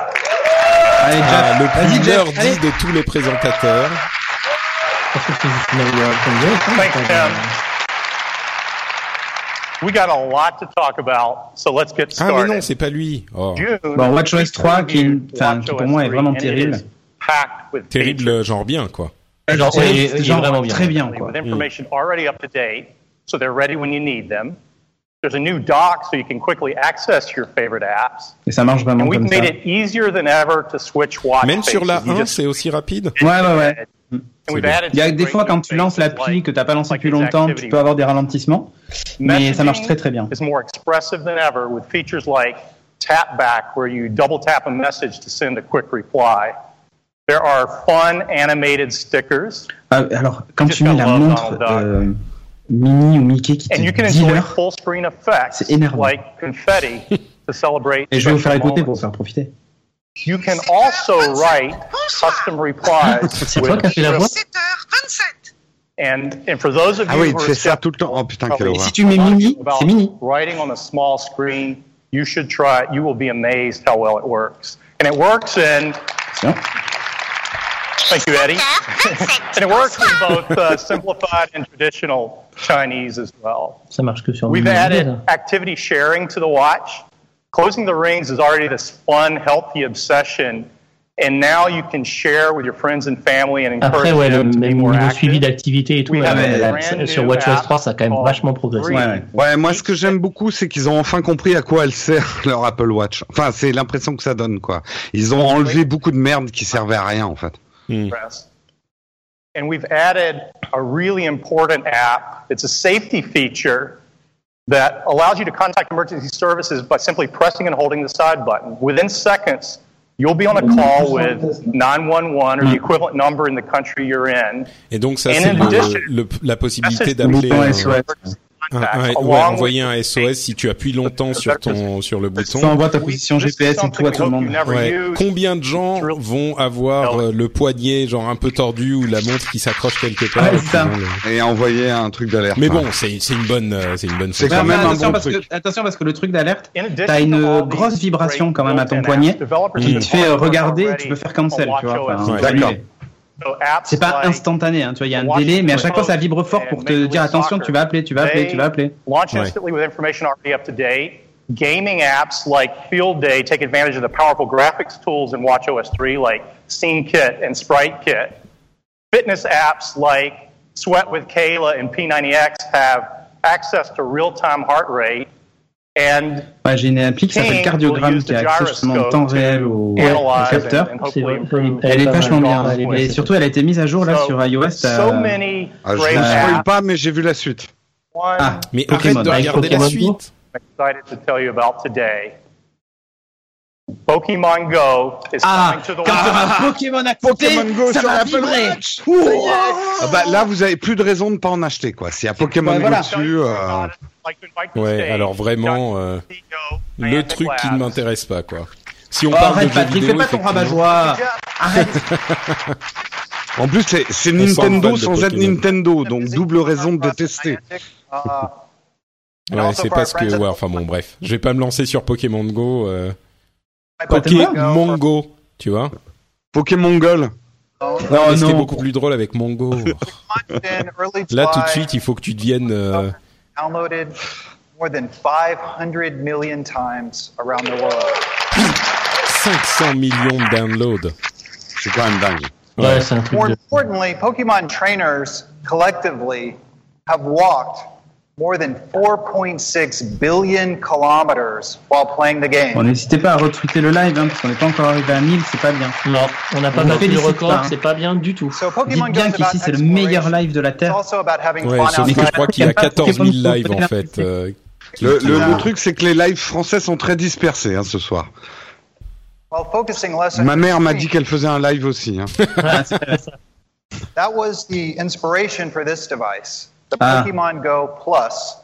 [SPEAKER 2] Allez,
[SPEAKER 1] Ah,
[SPEAKER 2] Jeff.
[SPEAKER 1] le
[SPEAKER 2] Vas-y,
[SPEAKER 1] plus
[SPEAKER 2] Jeff.
[SPEAKER 1] nerdy
[SPEAKER 2] Allez.
[SPEAKER 1] de tous les présentateurs.
[SPEAKER 12] Thanks, Tim. we got a lot to talk about, so let's get
[SPEAKER 1] Ah mais non,
[SPEAKER 12] started.
[SPEAKER 1] c'est pas lui. Oh.
[SPEAKER 2] Bon, WatchOS 3, qui, qui pour moi est
[SPEAKER 12] 3,
[SPEAKER 2] vraiment terrible.
[SPEAKER 1] Terrible, genre bien quoi.
[SPEAKER 3] Genre, est
[SPEAKER 2] genre
[SPEAKER 3] vraiment bien.
[SPEAKER 2] Très bien, quoi.
[SPEAKER 12] with so they're ready when you need them. There's a new dock so you can quickly access your favorite apps.
[SPEAKER 2] Et ça marche vraiment
[SPEAKER 12] And we've
[SPEAKER 2] comme ça.
[SPEAKER 12] made it easier than ever to switch watch
[SPEAKER 1] Même sur la
[SPEAKER 12] faces. You
[SPEAKER 1] 1,
[SPEAKER 12] just-
[SPEAKER 1] c'est aussi rapide.
[SPEAKER 2] Ouais, ouais, ouais. Il y a des fois, quand tu lances l'appli que t'as pas lancé depuis
[SPEAKER 12] its
[SPEAKER 2] longtemps, tu peux avoir des ralentissements. Mais ça marche très très bien.
[SPEAKER 12] more expressive than ever with features like tap back, where you double tap a message to send a quick reply. There are fun animated stickers,
[SPEAKER 2] Ah, Alors, quand tu mets la montre euh, Minnie ou Mickey qui te
[SPEAKER 12] and you can
[SPEAKER 2] dit
[SPEAKER 12] enjoy
[SPEAKER 2] l'heure,
[SPEAKER 12] full screen effects
[SPEAKER 2] C'est énervant.
[SPEAKER 12] like confetti to celebrate.
[SPEAKER 2] et je vais vous faire écouter pour vous faire profiter.
[SPEAKER 12] You can also write custom replies
[SPEAKER 3] C'est toi
[SPEAKER 12] with
[SPEAKER 3] qui as fait la voix.
[SPEAKER 12] And, and for those of
[SPEAKER 4] Ah
[SPEAKER 12] you
[SPEAKER 4] oui,
[SPEAKER 12] are
[SPEAKER 4] fait ça tout le temps. Oh putain, quelle
[SPEAKER 2] Et
[SPEAKER 4] horreur.
[SPEAKER 2] si tu mets
[SPEAKER 12] about
[SPEAKER 2] c'est Minnie.
[SPEAKER 12] writing on a small screen, you should try it. You will be amazed how well it works. And it works in,
[SPEAKER 2] Tiens.
[SPEAKER 12] Thank you, Eddie. and it works in both uh, simplified and traditional Chinese as well.
[SPEAKER 3] Ça marche que sur
[SPEAKER 12] We've added activity sharing to the watch. Closing the rings is already this fun, healthy obsession. And now you can share with your friends and family and encourage
[SPEAKER 3] Après, ouais, le
[SPEAKER 12] them to be
[SPEAKER 3] même
[SPEAKER 12] more
[SPEAKER 3] niveau suivi d'activité et tout, ouais, ouais, sur WatchOS
[SPEAKER 12] app
[SPEAKER 3] 3, ça a quand même vachement progressé.
[SPEAKER 12] Breathe.
[SPEAKER 2] Ouais, ouais.
[SPEAKER 4] Ouais, moi ce que j'aime beaucoup, c'est qu'ils ont enfin compris à quoi elle sert leur Apple Watch. Enfin, c'est l'impression que ça donne, quoi. Ils ont enlevé beaucoup de merde qui servait à rien, en fait. Mm.
[SPEAKER 12] press. And we've added a really important app. It's a safety feature that allows you to contact emergency services by simply pressing and holding the side button. Within seconds, you'll be on a mm-hmm. call with 911 or the equivalent number in the country you're in.
[SPEAKER 1] Et donc ça c'est
[SPEAKER 12] in
[SPEAKER 1] le-
[SPEAKER 12] addition,
[SPEAKER 1] le- la possibilité
[SPEAKER 12] message
[SPEAKER 1] d'appeler
[SPEAKER 2] bouton
[SPEAKER 1] un, un- ouais, envoyer un SOS si tu appuies longtemps sur ton sur le bouton.
[SPEAKER 2] Ça envoie ta position GPS et tout à tout le monde.
[SPEAKER 1] Ouais. Combien de gens vont avoir euh, le poignet genre un peu tordu ou la montre qui s'accroche quelque part
[SPEAKER 2] Ouais,
[SPEAKER 1] et
[SPEAKER 2] ça.
[SPEAKER 1] le-
[SPEAKER 4] Et envoyer un truc d'alerte.
[SPEAKER 1] Mais bon, c'est c'est une bonne euh, c'est une bonne
[SPEAKER 4] C'est
[SPEAKER 1] chose.
[SPEAKER 4] quand même un
[SPEAKER 2] attention
[SPEAKER 4] bon
[SPEAKER 2] parce
[SPEAKER 4] truc.
[SPEAKER 2] que, attention parce que le truc d'alerte, t'as une grosse vibration quand même à ton poignet qui
[SPEAKER 12] can
[SPEAKER 2] te fait regarder et tu peux faire cancel, tu vois.
[SPEAKER 4] D'accord.
[SPEAKER 12] So apps
[SPEAKER 2] C'est pas
[SPEAKER 12] like
[SPEAKER 2] instantané, hein, tu vois, il y a un délai, mais à chaque fois ça vibre fort pour te
[SPEAKER 12] Major
[SPEAKER 2] dire
[SPEAKER 12] League
[SPEAKER 2] attention,
[SPEAKER 12] Soccer.
[SPEAKER 2] tu vas appeler, tu vas appeler, tu vas appeler.
[SPEAKER 12] Launch
[SPEAKER 1] Ouais.
[SPEAKER 12] instantly with information already up to date. Gaming apps like Field Day take advantage of the powerful graphics tools in WatchOS 3 like Scene Kit and Sprite Kit. Fitness apps like Sweat with Kayla and P90X have access to real-time heart rate and
[SPEAKER 2] Ouais, j'ai une appli qui s'appelle Cardiogramme qui a accès justement en temps réel au, capteur.
[SPEAKER 3] elle
[SPEAKER 2] est
[SPEAKER 3] pas
[SPEAKER 2] vachement bien. Et surtout, elle a été mise à jour là
[SPEAKER 12] So,
[SPEAKER 2] sur iOS.
[SPEAKER 12] many
[SPEAKER 4] Ah, je ne spoil pas, mais j'ai vu la suite.
[SPEAKER 12] One
[SPEAKER 2] Ah,
[SPEAKER 1] Mais
[SPEAKER 2] Pokémon.
[SPEAKER 1] arrête de regarder la
[SPEAKER 3] Pokémon
[SPEAKER 1] suite.
[SPEAKER 12] Pokemon Go is
[SPEAKER 2] Ah,
[SPEAKER 12] coming to the
[SPEAKER 2] un Pokémon à côté,
[SPEAKER 4] Pokémon Go
[SPEAKER 2] ça
[SPEAKER 4] sur
[SPEAKER 2] va
[SPEAKER 4] Apple
[SPEAKER 2] vibrer.
[SPEAKER 4] Watch. Ah bah, là, vous avez plus de raison de pas en acheter, quoi. S'il y a Pokémon Go
[SPEAKER 2] voilà.
[SPEAKER 4] dessus, euh,
[SPEAKER 1] Ouais, alors vraiment euh, le truc qui ne m'intéresse pas quoi. Si on
[SPEAKER 2] Oh,
[SPEAKER 1] parle
[SPEAKER 2] arrête,
[SPEAKER 1] de jeux
[SPEAKER 2] Patrick,
[SPEAKER 1] vidéo,
[SPEAKER 2] fais pas ton rabat-joie. Arrête.
[SPEAKER 4] En plus, c'est Nintendo sans être
[SPEAKER 1] Pokémon.
[SPEAKER 4] Nintendo, donc double raison de détester.
[SPEAKER 1] Ouais, c'est parce que ouais, enfin bon bref, je vais pas me lancer sur Pokémon Go euh, Pokémon Go, tu vois.
[SPEAKER 4] Pokémon Go.
[SPEAKER 2] Oh
[SPEAKER 1] Mais C'était
[SPEAKER 2] non.
[SPEAKER 1] beaucoup plus drôle avec Mongo. Là tout de suite, il faut que tu deviennes euh,
[SPEAKER 13] downloaded more than 500 million times around the world.
[SPEAKER 1] 500 millions de downloads.
[SPEAKER 4] C'est quand même dingue.
[SPEAKER 3] Ouais, c'est un truc
[SPEAKER 13] More importantly, Pokemon trainers collectively have walked more than 4.6 billion kilometers while playing the game.
[SPEAKER 2] Bon, n'hésitez pas à retweeter le live, hein, parce qu'on n'est pas encore arrivé à 1000, c'est pas bien.
[SPEAKER 3] Non, on n'a pas battu le record,
[SPEAKER 2] hein.
[SPEAKER 3] c'est pas bien du tout.
[SPEAKER 13] So Pokemon
[SPEAKER 2] Dites bien qu'ici c'est le meilleur live de la Terre.
[SPEAKER 1] Ouais,
[SPEAKER 13] fun
[SPEAKER 1] sauf que je crois qu'il y a
[SPEAKER 2] Pokémon
[SPEAKER 1] 14 000
[SPEAKER 2] Go,
[SPEAKER 1] lives en fait. euh, qui-
[SPEAKER 4] Le,
[SPEAKER 1] qui-
[SPEAKER 4] le- le truc, c'est que les lives français sont très dispersés hein, ce soir. Ma mère m'a dit qu'elle faisait un live aussi. Hein.
[SPEAKER 13] That was the inspiration for this device, the
[SPEAKER 2] Ah.
[SPEAKER 13] Pokemon Go Plus,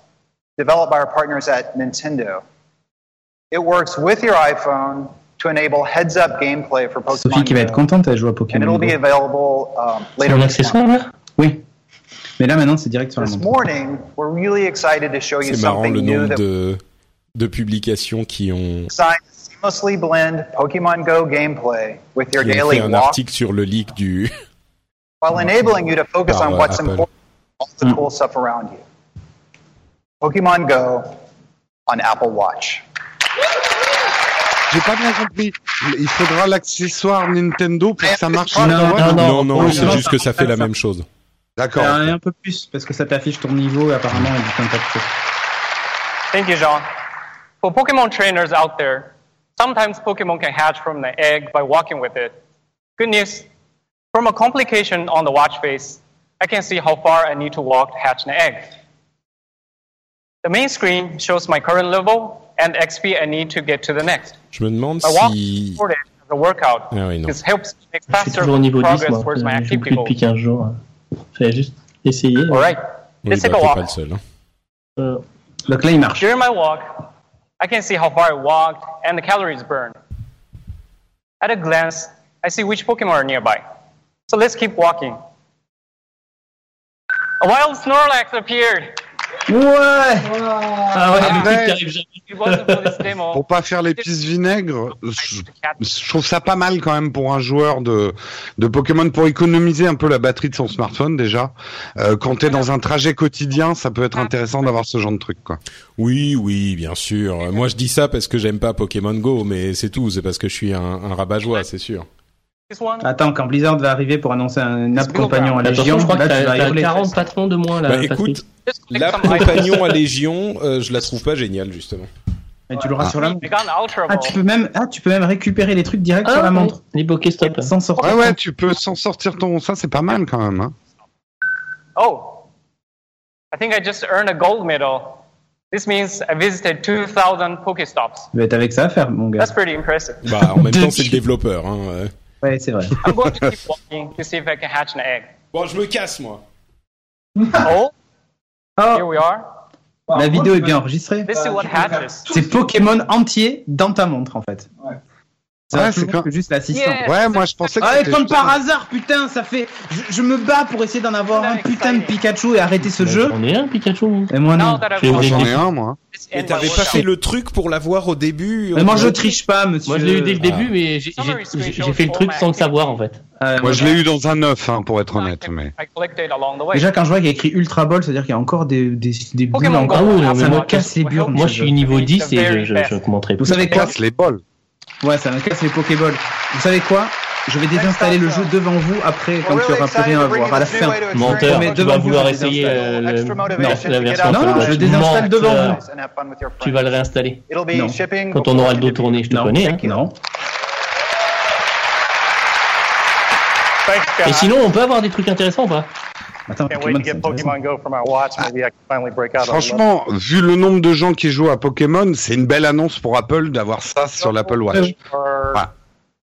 [SPEAKER 13] developed by our partners at Nintendo. It works with your iPhone to enable heads-up gameplay for Pokemon
[SPEAKER 2] Sophie qui va être
[SPEAKER 13] Go,
[SPEAKER 2] contente, elle joue à
[SPEAKER 13] and it'll
[SPEAKER 2] Go.
[SPEAKER 13] be available um, later
[SPEAKER 3] un
[SPEAKER 13] this month.
[SPEAKER 3] accessoire là
[SPEAKER 2] Oui. Mais là maintenant c'est direct sur la
[SPEAKER 13] This
[SPEAKER 2] montre.
[SPEAKER 13] morning, we're really excited to show you
[SPEAKER 1] C'est marrant
[SPEAKER 13] something
[SPEAKER 1] le
[SPEAKER 13] new
[SPEAKER 1] nombre
[SPEAKER 13] that
[SPEAKER 1] de, de publications qui ont,
[SPEAKER 13] designed to seamlessly blend Pokemon Go gameplay with your
[SPEAKER 1] qui
[SPEAKER 13] daily
[SPEAKER 1] fait un
[SPEAKER 13] walk
[SPEAKER 1] article sur le leak du.
[SPEAKER 13] while enabling you to focus
[SPEAKER 1] Par,
[SPEAKER 13] on
[SPEAKER 1] euh,
[SPEAKER 13] what's
[SPEAKER 1] Apple.
[SPEAKER 13] important, all the cool stuff around you. Pokemon Go on Apple Watch.
[SPEAKER 4] J'ai pas bien compris. Il faudra l'accessoire Nintendo pour que ça marche.
[SPEAKER 2] Non,
[SPEAKER 4] sur
[SPEAKER 2] non,
[SPEAKER 1] Non, non, c'est juste que ça fait la même chose.
[SPEAKER 4] D'accord.
[SPEAKER 2] Euh, un peu plus parce que ça t'affiche ton niveau et apparemment il dit de.
[SPEAKER 14] Thank you, Jean. For Pokemon trainers out there, sometimes Pokemon can hatch from the egg by walking with it. Good news. From a complication on the watch face, I can see how far I need to walk to hatch an egg. The main screen shows my current level and XP I need to get to the next.
[SPEAKER 1] Je me demande
[SPEAKER 14] My walk is
[SPEAKER 1] si.
[SPEAKER 14] recorded as a workout.
[SPEAKER 1] Ah oui, non.
[SPEAKER 14] This helps me make faster
[SPEAKER 3] toujours au niveau 10,
[SPEAKER 14] progress
[SPEAKER 3] moi.
[SPEAKER 14] towards my
[SPEAKER 3] Je joue
[SPEAKER 14] active
[SPEAKER 3] plus
[SPEAKER 14] goal.
[SPEAKER 3] depuis 15 jours. Fallait juste essayer.
[SPEAKER 14] All right,
[SPEAKER 1] Oui,
[SPEAKER 14] let's
[SPEAKER 1] bah,
[SPEAKER 14] take a
[SPEAKER 1] t'es
[SPEAKER 14] walk.
[SPEAKER 1] pas le seul. hein.
[SPEAKER 3] Euh,
[SPEAKER 2] Donc là il marche.
[SPEAKER 14] During my walk, I can see how far I walked and the calories burned. At a glance, I see which Pokemon are nearby. So let's keep walking. A wild Snorlax appeared.
[SPEAKER 2] Ouais.
[SPEAKER 3] Ah ouais,
[SPEAKER 4] Ah, ouais.
[SPEAKER 3] jamais.
[SPEAKER 14] Demo.
[SPEAKER 4] Pour pas faire l'épice vinaigre, je, je trouve ça pas mal quand même pour un joueur de, de Pokémon pour économiser un peu la batterie de son smartphone déjà. Euh, quand t'es dans un trajet quotidien, ça peut être intéressant d'avoir ce genre de truc quoi.
[SPEAKER 1] Oui, oui, bien sûr. Moi, je dis ça parce que j'aime pas Pokémon Go, mais c'est tout. C'est parce que je suis un, un rabat-joie, c'est sûr.
[SPEAKER 2] Attends quand Blizzard va arriver pour annoncer un app compagnon à Légion,
[SPEAKER 3] je crois que
[SPEAKER 2] là tu vas
[SPEAKER 3] t'as t'as
[SPEAKER 2] hurler.
[SPEAKER 3] 40 patrons de moins là.
[SPEAKER 1] Bah, écoute,
[SPEAKER 14] Just collect
[SPEAKER 1] la
[SPEAKER 14] some items.
[SPEAKER 1] compagnon à Légion, euh, je la trouve pas géniale justement.
[SPEAKER 2] Et tu l'auras sur la montre. Ah tu peux même ah tu peux même récupérer les trucs direct
[SPEAKER 3] Ah,
[SPEAKER 2] sur la montre.
[SPEAKER 3] Les Pokéstop.
[SPEAKER 2] Sans sortir.
[SPEAKER 4] Ouais ouais, tu peux s'en sortir ton ça c'est pas mal quand même. Hein.
[SPEAKER 14] Oh, I think I just earned a gold medal. This means I visited 2,000 Pokestops.
[SPEAKER 2] Tu vas être avec ça à faire mon gars.
[SPEAKER 14] That's pretty impressive.
[SPEAKER 1] Bah, en même temps, c'est le développeur. Hein. Euh.
[SPEAKER 2] Ouais c'est vrai.
[SPEAKER 14] I'm going to keep walking to see if I can hatch an egg?
[SPEAKER 1] Bon, je me casse moi.
[SPEAKER 14] Oh, here
[SPEAKER 2] Oh
[SPEAKER 14] we are.
[SPEAKER 2] la vidéo est bien enregistrée.
[SPEAKER 14] What hatches.
[SPEAKER 2] C'est Pokémon entier dans ta montre en fait.
[SPEAKER 4] Ouais, c'est quand-
[SPEAKER 2] juste l'assistant.
[SPEAKER 14] Yeah.
[SPEAKER 4] Ouais, moi je pensais que
[SPEAKER 2] Ah, et comme par hasard, putain, ça fait. Je, je me bats pour essayer d'en avoir un putain de Pikachu et arrêter ce jeu.
[SPEAKER 3] On est un Pikachu.
[SPEAKER 2] Et moi non.
[SPEAKER 4] J'en ai un moi.
[SPEAKER 1] Mais
[SPEAKER 14] my
[SPEAKER 1] t'avais pas fait le truc pour l'avoir au début
[SPEAKER 2] Mais moi je triche pas, monsieur.
[SPEAKER 3] Moi je l'ai eu dès le
[SPEAKER 1] Ah.
[SPEAKER 3] début, mais j'ai j'ai- j'ai- j'ai fait le truc sans le savoir en fait.
[SPEAKER 2] Euh,
[SPEAKER 4] Moi je l'ai eu dans un œuf hein, pour être honnête mais.
[SPEAKER 14] The way.
[SPEAKER 2] Déjà quand je vois qu'il y a écrit Ultra Ball, c'est-à-dire qu'il y a encore des, des, des Ah oui,
[SPEAKER 3] mais
[SPEAKER 2] ça
[SPEAKER 3] moi,
[SPEAKER 2] me casse les burnes.
[SPEAKER 3] Moi je suis niveau 10 et je, je, je commenterai
[SPEAKER 2] Vous
[SPEAKER 3] plus.
[SPEAKER 2] savez quoi
[SPEAKER 4] Casse les bols.
[SPEAKER 2] Ouais, ça me casse les Pokéballs. Vous savez quoi? Je vais désinstaller le jeu devant vous après quand il n'y aura plus rien à voir. À la fin.
[SPEAKER 3] Menteur,
[SPEAKER 2] Mais
[SPEAKER 3] tu
[SPEAKER 2] devant
[SPEAKER 3] vas vouloir essayer euh, le- non, la version
[SPEAKER 2] Non, non, je le désinstalle devant
[SPEAKER 3] euh,
[SPEAKER 2] vous.
[SPEAKER 3] Tu vas le réinstaller.
[SPEAKER 13] It'll be
[SPEAKER 2] Non.
[SPEAKER 13] shipping
[SPEAKER 3] Quand on aura le dos tourné, je te
[SPEAKER 2] Non.
[SPEAKER 3] connais. Hein.
[SPEAKER 2] Non.
[SPEAKER 3] Et sinon, on peut avoir des trucs intéressants ou pas?
[SPEAKER 2] Attends,
[SPEAKER 14] Can't wait to
[SPEAKER 2] Pokémon, c'est
[SPEAKER 14] get
[SPEAKER 2] intéressant.
[SPEAKER 14] Pokemon Go for my watch. Maybe I can finally break out. on
[SPEAKER 4] Franchement, vu le nombre de gens qui jouent à Pokémon, c'est une belle annonce pour Apple d'avoir ça sur l'Apple Watch. Ah.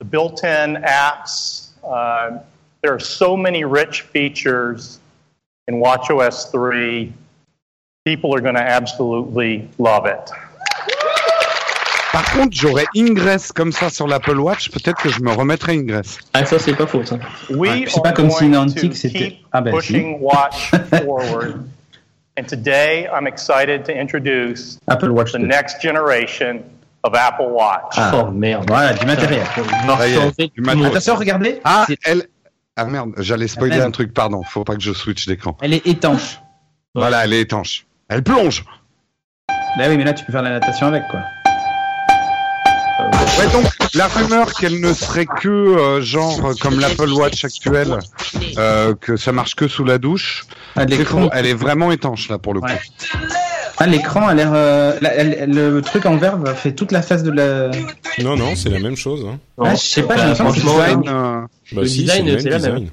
[SPEAKER 14] the built-in apps. Uh, there are so many rich features in WatchOS 3. People are going to absolutely love it.
[SPEAKER 4] Par contre, j'aurais Ingress comme ça sur l'Apple Watch, peut-être que je me remettrais Ingress.
[SPEAKER 3] Ah, ça, c'est pas faux, ça.
[SPEAKER 14] We
[SPEAKER 2] c'est pas comme si
[SPEAKER 14] to
[SPEAKER 2] c'était- Ah, ben, si.
[SPEAKER 14] pushing Watch forward. And today, I'm excited to introduce
[SPEAKER 2] Apple Watch
[SPEAKER 14] the
[SPEAKER 2] 2.
[SPEAKER 14] next generation of Apple Watch.
[SPEAKER 2] Ah.
[SPEAKER 3] Oh merde.
[SPEAKER 2] Voilà, du matériel.
[SPEAKER 4] Du matériel.
[SPEAKER 2] Attention, regardez.
[SPEAKER 4] Ah, elle. Ah merde, j'allais spoiler
[SPEAKER 2] merde.
[SPEAKER 4] un truc, pardon. Faut pas que je switch d'écran.
[SPEAKER 2] Elle est étanche.
[SPEAKER 4] Voilà, elle est étanche. Elle plonge.
[SPEAKER 2] Bah oui, mais là tu peux faire la natation avec quoi.
[SPEAKER 4] Ouais, donc la rumeur qu'elle ne serait que euh, genre euh, comme l'Apple Watch actuelle, euh, que ça marche que sous la douche.
[SPEAKER 2] Ah, l'écran.
[SPEAKER 4] elle est vraiment étanche là pour le coup.
[SPEAKER 2] Ouais. Ah, l'écran a l'air. euh, la- elle- le truc en verre va- fait toute la face de la.
[SPEAKER 1] Non, non, c'est la même chose. Hein.
[SPEAKER 2] Ah, je sais pas, j'ai
[SPEAKER 3] bah,
[SPEAKER 2] l'impression que c'est
[SPEAKER 3] franchement,
[SPEAKER 2] design.
[SPEAKER 4] Euh,
[SPEAKER 1] Bah
[SPEAKER 3] Le
[SPEAKER 1] si,
[SPEAKER 3] design,
[SPEAKER 1] c'est le
[SPEAKER 3] la même.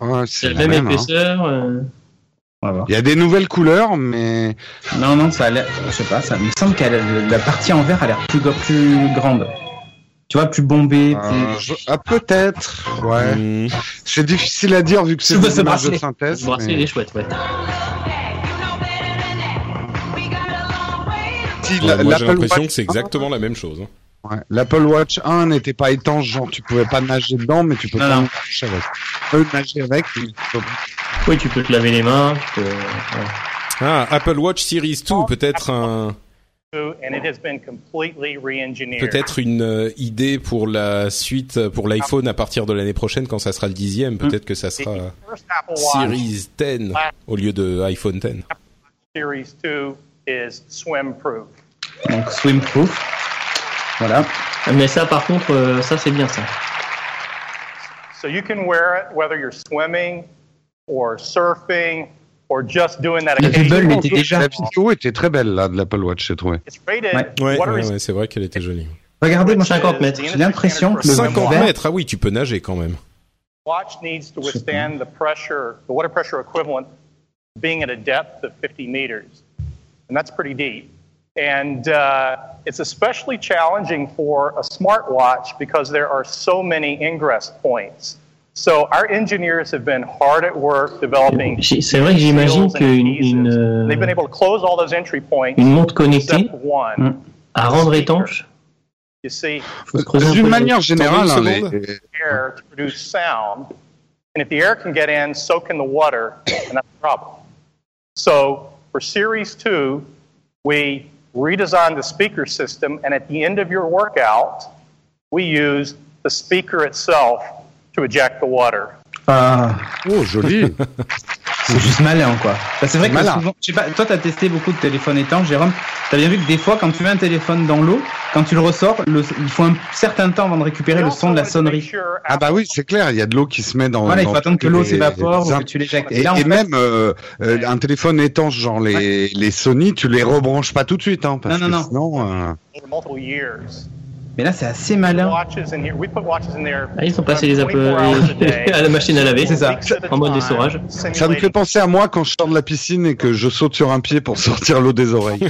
[SPEAKER 4] ouais,
[SPEAKER 3] C'est la
[SPEAKER 4] la
[SPEAKER 3] même
[SPEAKER 4] hein. Il y a des nouvelles couleurs, mais
[SPEAKER 2] Non, non, ça a l'air. Je sais pas, ça me semble que la partie en verre a l'air plus, plus grande. Tu vois, plus bombée.
[SPEAKER 4] euh,
[SPEAKER 2] plus...
[SPEAKER 4] je- ah, peut-être. Ouais.
[SPEAKER 1] Hmm.
[SPEAKER 4] C'est difficile à dire vu que c'est
[SPEAKER 2] Ce-
[SPEAKER 4] des
[SPEAKER 2] ce
[SPEAKER 4] images de synthèse.
[SPEAKER 3] Le bracelet,
[SPEAKER 4] mais-
[SPEAKER 3] il est chouette, ouais.
[SPEAKER 4] Si,
[SPEAKER 1] Ouais,
[SPEAKER 4] la-
[SPEAKER 1] moi, j'ai l'impression que c'est exactement la même chose. hein.
[SPEAKER 4] Ouais. L'Apple Watch 1 n'était pas étanche, genre tu pouvais pas nager dedans, mais tu peux
[SPEAKER 2] Non,
[SPEAKER 4] pas
[SPEAKER 2] non.
[SPEAKER 4] nager avec. Tu peux nager avec, mais tu peux-
[SPEAKER 3] Oui, tu peux te laver les mains. Tu peux... ouais.
[SPEAKER 1] Ah, Apple Watch Series 2, peut-être un,
[SPEAKER 12] and it has been completely re-engineered.
[SPEAKER 1] peut-être une euh, idée pour la suite euh, pour l'iPhone à partir de l'année prochaine quand ça sera le dixième. Peut-être que ça sera Series 10 au lieu de iPhone 10.
[SPEAKER 12] Series 2 is swim proof.
[SPEAKER 2] Donc swimproof. Voilà.
[SPEAKER 3] Mais ça, par contre, euh, ça c'est bien ça.
[SPEAKER 12] So you can wear it whether you're swimming or surfing or just doing that
[SPEAKER 2] Le
[SPEAKER 12] occasional.
[SPEAKER 2] Hubble était déjà.
[SPEAKER 4] La vidéo était très belle là de l'Apple Watch, j'ai trouvé.
[SPEAKER 12] It's rated
[SPEAKER 2] Ouais.
[SPEAKER 1] Ouais, ouais, c'est vrai qu'elle était jolie.
[SPEAKER 2] Regardez, moi,
[SPEAKER 3] 50 mètres.
[SPEAKER 2] j'ai l'impression que le
[SPEAKER 1] 50
[SPEAKER 2] verre-
[SPEAKER 1] mètres, ah oui, tu peux nager quand même.
[SPEAKER 12] watch needs to withstand the pressure, the water pressure equivalent, being at a depth of 50 meters. And that's pretty deep. And uh, it's especially challenging for a smartwatch because there are so many ingress points. So our engineers have been hard at work developing.
[SPEAKER 3] C'est vrai que j'imagine
[SPEAKER 12] seals and
[SPEAKER 3] qu'une une, euh,
[SPEAKER 12] They've been able to close all those entry points.
[SPEAKER 3] une montre connectée
[SPEAKER 12] one.
[SPEAKER 3] À rendre étanche,
[SPEAKER 12] You see,
[SPEAKER 3] faut se creuser un peu
[SPEAKER 4] D'une manière générale, hein, les- les-
[SPEAKER 12] air to produce sound. And if the air can get in, so can the water, and that's a problem. So for Series 2, we redesigned the speaker system, and at the end of your workout, we used the speaker itself to eject the water.
[SPEAKER 2] Ah,
[SPEAKER 4] Oh, joli.
[SPEAKER 2] c'est juste malin, quoi. Bah, c'est vrai que
[SPEAKER 4] Malin.
[SPEAKER 2] souvent, je sais pas, toi, t'as testé beaucoup de téléphones étanches, Jérôme. T'as bien vu que des fois, quand tu mets un téléphone dans l'eau, quand tu le ressors, le- il faut un certain temps avant de récupérer le son de la sonnerie.
[SPEAKER 4] Ah bah oui, c'est clair, il y a de l'eau qui se met dans.
[SPEAKER 2] Voilà, il faut attendre que l'eau
[SPEAKER 4] les-
[SPEAKER 2] s'évapore
[SPEAKER 4] les
[SPEAKER 2] ou que tu l'éjectes.
[SPEAKER 4] Et,
[SPEAKER 2] Et là, en
[SPEAKER 4] et
[SPEAKER 2] fait-
[SPEAKER 4] même euh, euh, un téléphone étanche, genre les, les Sony, tu les rebranches pas tout de suite, hein, parce
[SPEAKER 2] Non, non,
[SPEAKER 4] que
[SPEAKER 2] non.
[SPEAKER 4] sinon. euh,
[SPEAKER 12] Over multiple years.
[SPEAKER 2] Mais là, c'est assez malin.
[SPEAKER 3] Ah, ils ont passé les Apple
[SPEAKER 12] 24 hours a day,
[SPEAKER 3] à la machine à laver,
[SPEAKER 2] C'est ça.
[SPEAKER 3] en mode essorage.
[SPEAKER 4] Ça me fait penser à moi quand je sors de la piscine et que je saute sur un pied pour sortir l'eau des oreilles.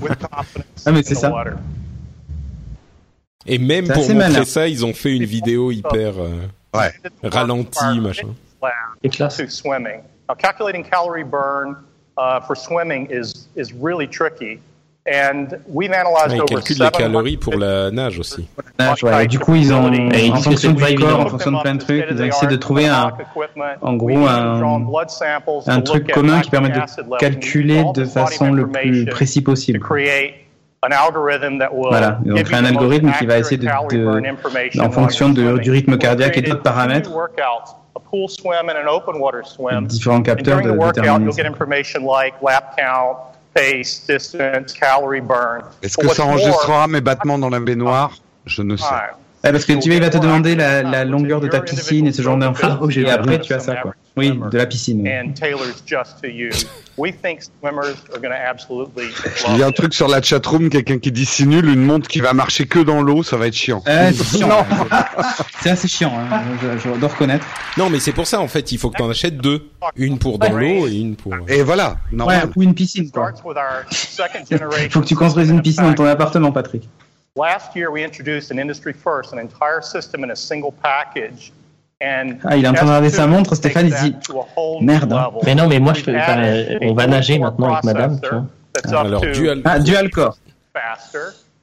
[SPEAKER 12] with confidence
[SPEAKER 2] Ah, mais c'est ça.
[SPEAKER 12] water.
[SPEAKER 1] Et même
[SPEAKER 2] C'est
[SPEAKER 1] pour montrer
[SPEAKER 2] malin.
[SPEAKER 1] ça, ils ont fait une vidéo hyper euh,
[SPEAKER 4] Ouais.
[SPEAKER 1] ralentie, machin.
[SPEAKER 3] Et classe.
[SPEAKER 12] to swimming. Now, calculating calorie burn uh, for swimming is is really tricky,
[SPEAKER 1] Ah,
[SPEAKER 12] analyzed
[SPEAKER 1] ils
[SPEAKER 12] over
[SPEAKER 1] calculent les
[SPEAKER 12] 700
[SPEAKER 1] calories pour la nage aussi.
[SPEAKER 2] Nage, ouais. Du coup, ils ont, en fonction du corps, en fonction de plein de trucs, ils ont essayé de trouver un, en gros, un, un truc commun qui permet de calculer de façon le plus précis possible.
[SPEAKER 12] Voilà,
[SPEAKER 2] ils ont créé un algorithme qui va essayer de, de- en fonction de- du rythme cardiaque et d'autres paramètres, différents capteurs de déterminer ça.
[SPEAKER 4] Est-ce que ça enregistrera mes battements dans la baignoire? Je ne sais.
[SPEAKER 2] Ouais, parce que tu vois, il va te demander la, la longueur de ta piscine et ce genre d'infos.
[SPEAKER 3] Oh, j'ai
[SPEAKER 2] et après, tu as ça, quoi. Oui, de la piscine. oui.
[SPEAKER 12] and tailors just to you. We think swimmers are going to absolutely
[SPEAKER 4] Il y a
[SPEAKER 12] love
[SPEAKER 4] un
[SPEAKER 12] it.
[SPEAKER 4] truc sur la chatroom, quelqu'un qui dit si nul, une montre qui va marcher que dans l'eau, ça va être chiant.
[SPEAKER 2] Euh, c'est chiant. c'est assez chiant, hein, je, je dois reconnaître.
[SPEAKER 1] Non, mais c'est pour ça en fait, il faut que tu en achètes deux, une pour dans l'eau et une pour.
[SPEAKER 4] Et voilà,
[SPEAKER 2] Ouais,
[SPEAKER 4] normal.
[SPEAKER 2] ou une piscine, quoi. Il faut que tu construises une piscine dans ton appartement, Patrick.
[SPEAKER 12] Last year, we introduced an industry first, an entire system in a single package.
[SPEAKER 2] Ah, il est en train de regarder sa montre, Stéphane, il dit, merde. hein.
[SPEAKER 3] Mais non, mais moi, je euh, on va nager maintenant avec madame, tu vois.
[SPEAKER 1] Ah, alors dual
[SPEAKER 2] Ah, dual core.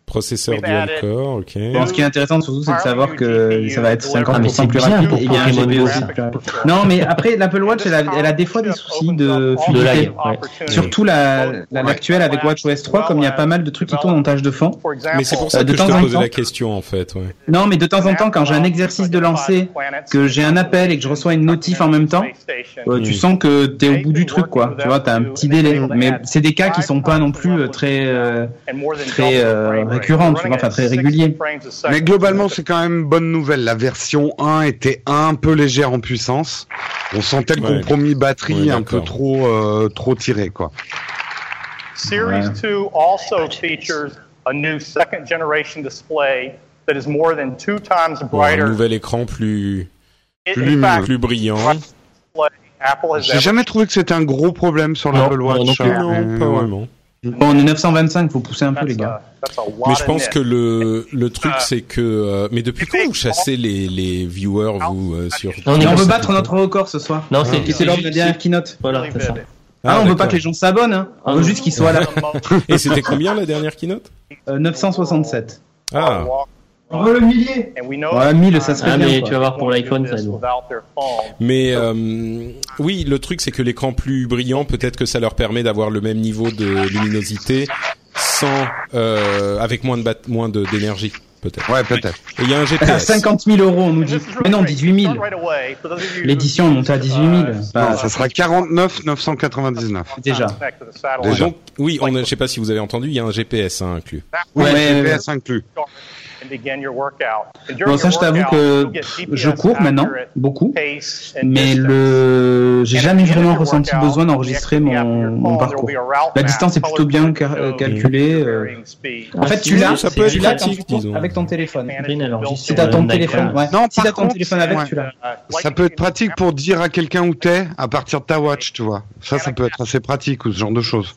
[SPEAKER 1] Processeur dual core, ok.
[SPEAKER 2] Bon, ce qui est intéressant surtout, c'est de savoir que ça va être 50%
[SPEAKER 3] Ah, mais c'est
[SPEAKER 2] plus rapide
[SPEAKER 3] pour
[SPEAKER 2] et il y a un GPU aussi plus rapide. Non, mais après, l'Apple Watch, elle a, elle a des fois des soucis de
[SPEAKER 3] De
[SPEAKER 2] fluidité.
[SPEAKER 3] ouais.
[SPEAKER 2] Surtout la, la- l'actuelle avec WatchOS 3, comme il y a pas mal de trucs qui tournent en tâche de fond.
[SPEAKER 1] Mais c'est pour ça
[SPEAKER 2] Euh, de
[SPEAKER 1] que je
[SPEAKER 2] temps
[SPEAKER 1] te
[SPEAKER 2] en
[SPEAKER 1] posais
[SPEAKER 2] temps.
[SPEAKER 1] la question en fait. Ouais.
[SPEAKER 2] Non, mais de temps en temps, quand j'ai un exercice de lancer, que j'ai un appel et que je reçois une notif en même temps, euh, tu
[SPEAKER 1] Mm.
[SPEAKER 2] sens que t'es au bout du truc, quoi. Tu vois, t'as un petit délai. Mais c'est des cas qui sont pas non plus euh, très, euh, très euh, récurrents, tu vois, enfin très réguliers.
[SPEAKER 4] Mais globalement, c'est quand même bonne nouvelle. La version 1 était un peu légère en puissance. On sentait le
[SPEAKER 1] Ouais.
[SPEAKER 4] compromis batterie
[SPEAKER 1] Ouais,
[SPEAKER 4] un peu trop, euh, trop tiré, quoi.
[SPEAKER 12] Series
[SPEAKER 2] Ouais.
[SPEAKER 12] 2 also features a new second generation display that is more than two times
[SPEAKER 1] Bon, un
[SPEAKER 12] brighter.
[SPEAKER 1] nouvel écran plus
[SPEAKER 4] plus
[SPEAKER 1] plus brillant.
[SPEAKER 4] J'ai jamais trouvé que c'était un gros problème sur l'Apple Watch.
[SPEAKER 3] non
[SPEAKER 4] hein,
[SPEAKER 1] Non, pas vraiment.
[SPEAKER 2] Bon, on est 925, faut pousser un peu, les
[SPEAKER 12] That's
[SPEAKER 2] gars.
[SPEAKER 12] a,
[SPEAKER 1] Mais je pense que le le truc c'est que euh, mais depuis quand vous chassez les les viewers vous euh, sur
[SPEAKER 3] Non,
[SPEAKER 2] on veut battre notre record ce soir.
[SPEAKER 3] Non, c'est,
[SPEAKER 2] c'est lors de la dernière keynote.
[SPEAKER 3] Voilà, c'est ça.
[SPEAKER 2] Ah, on veut pas que les gens s'abonnent, hein. On
[SPEAKER 3] Ah,
[SPEAKER 2] veut juste qu'ils soient là.
[SPEAKER 1] Et c'était combien la dernière keynote?
[SPEAKER 2] Euh, 967.
[SPEAKER 1] Ah,
[SPEAKER 2] On veut le millier. Ouais, 1000, ça serait
[SPEAKER 3] Ah,
[SPEAKER 2] bien.
[SPEAKER 3] mais
[SPEAKER 2] quoi.
[SPEAKER 3] tu vas voir pour l'iPhone, ça.
[SPEAKER 1] Mais euh, oui, le truc c'est que l'écran plus brillant, peut-être que ça leur permet d'avoir le même niveau de luminosité sans euh, avec moins de bat- moins de d'énergie peut-être.
[SPEAKER 4] Ouais, peut-être.
[SPEAKER 1] Et il y a un
[SPEAKER 2] À
[SPEAKER 1] GPS.
[SPEAKER 2] 50 000 euros, on nous dit. Mais non, 18 000. L'édition est montée à 18 000. Bah,
[SPEAKER 4] Non, ça sera 49 999.
[SPEAKER 2] déjà.
[SPEAKER 4] Déjà.
[SPEAKER 1] Donc oui, on a, je sais pas si vous avez entendu, il y a un GPS hein, inclus.
[SPEAKER 4] Oui,
[SPEAKER 2] Ouais,
[SPEAKER 4] GPS inclus.
[SPEAKER 2] Bon, ça, je t'avoue que je cours maintenant, beaucoup. Mais le, j'ai jamais vraiment ressenti besoin d'enregistrer mon, mon parcours. La distance est plutôt bien cal- calculée. euh. En fait, tu l'as,
[SPEAKER 1] ça peut être pratique,
[SPEAKER 2] avec ton téléphone. Si t'as ton téléphone, ouais.
[SPEAKER 4] Non,
[SPEAKER 2] si t'as ton
[SPEAKER 4] contre,
[SPEAKER 2] téléphone avec,
[SPEAKER 4] ouais.
[SPEAKER 2] tu l'as.
[SPEAKER 4] Ça peut être pratique pour dire à quelqu'un où t'es à partir de ta watch, tu vois. Ça, ça peut être assez pratique ou ce genre de choses.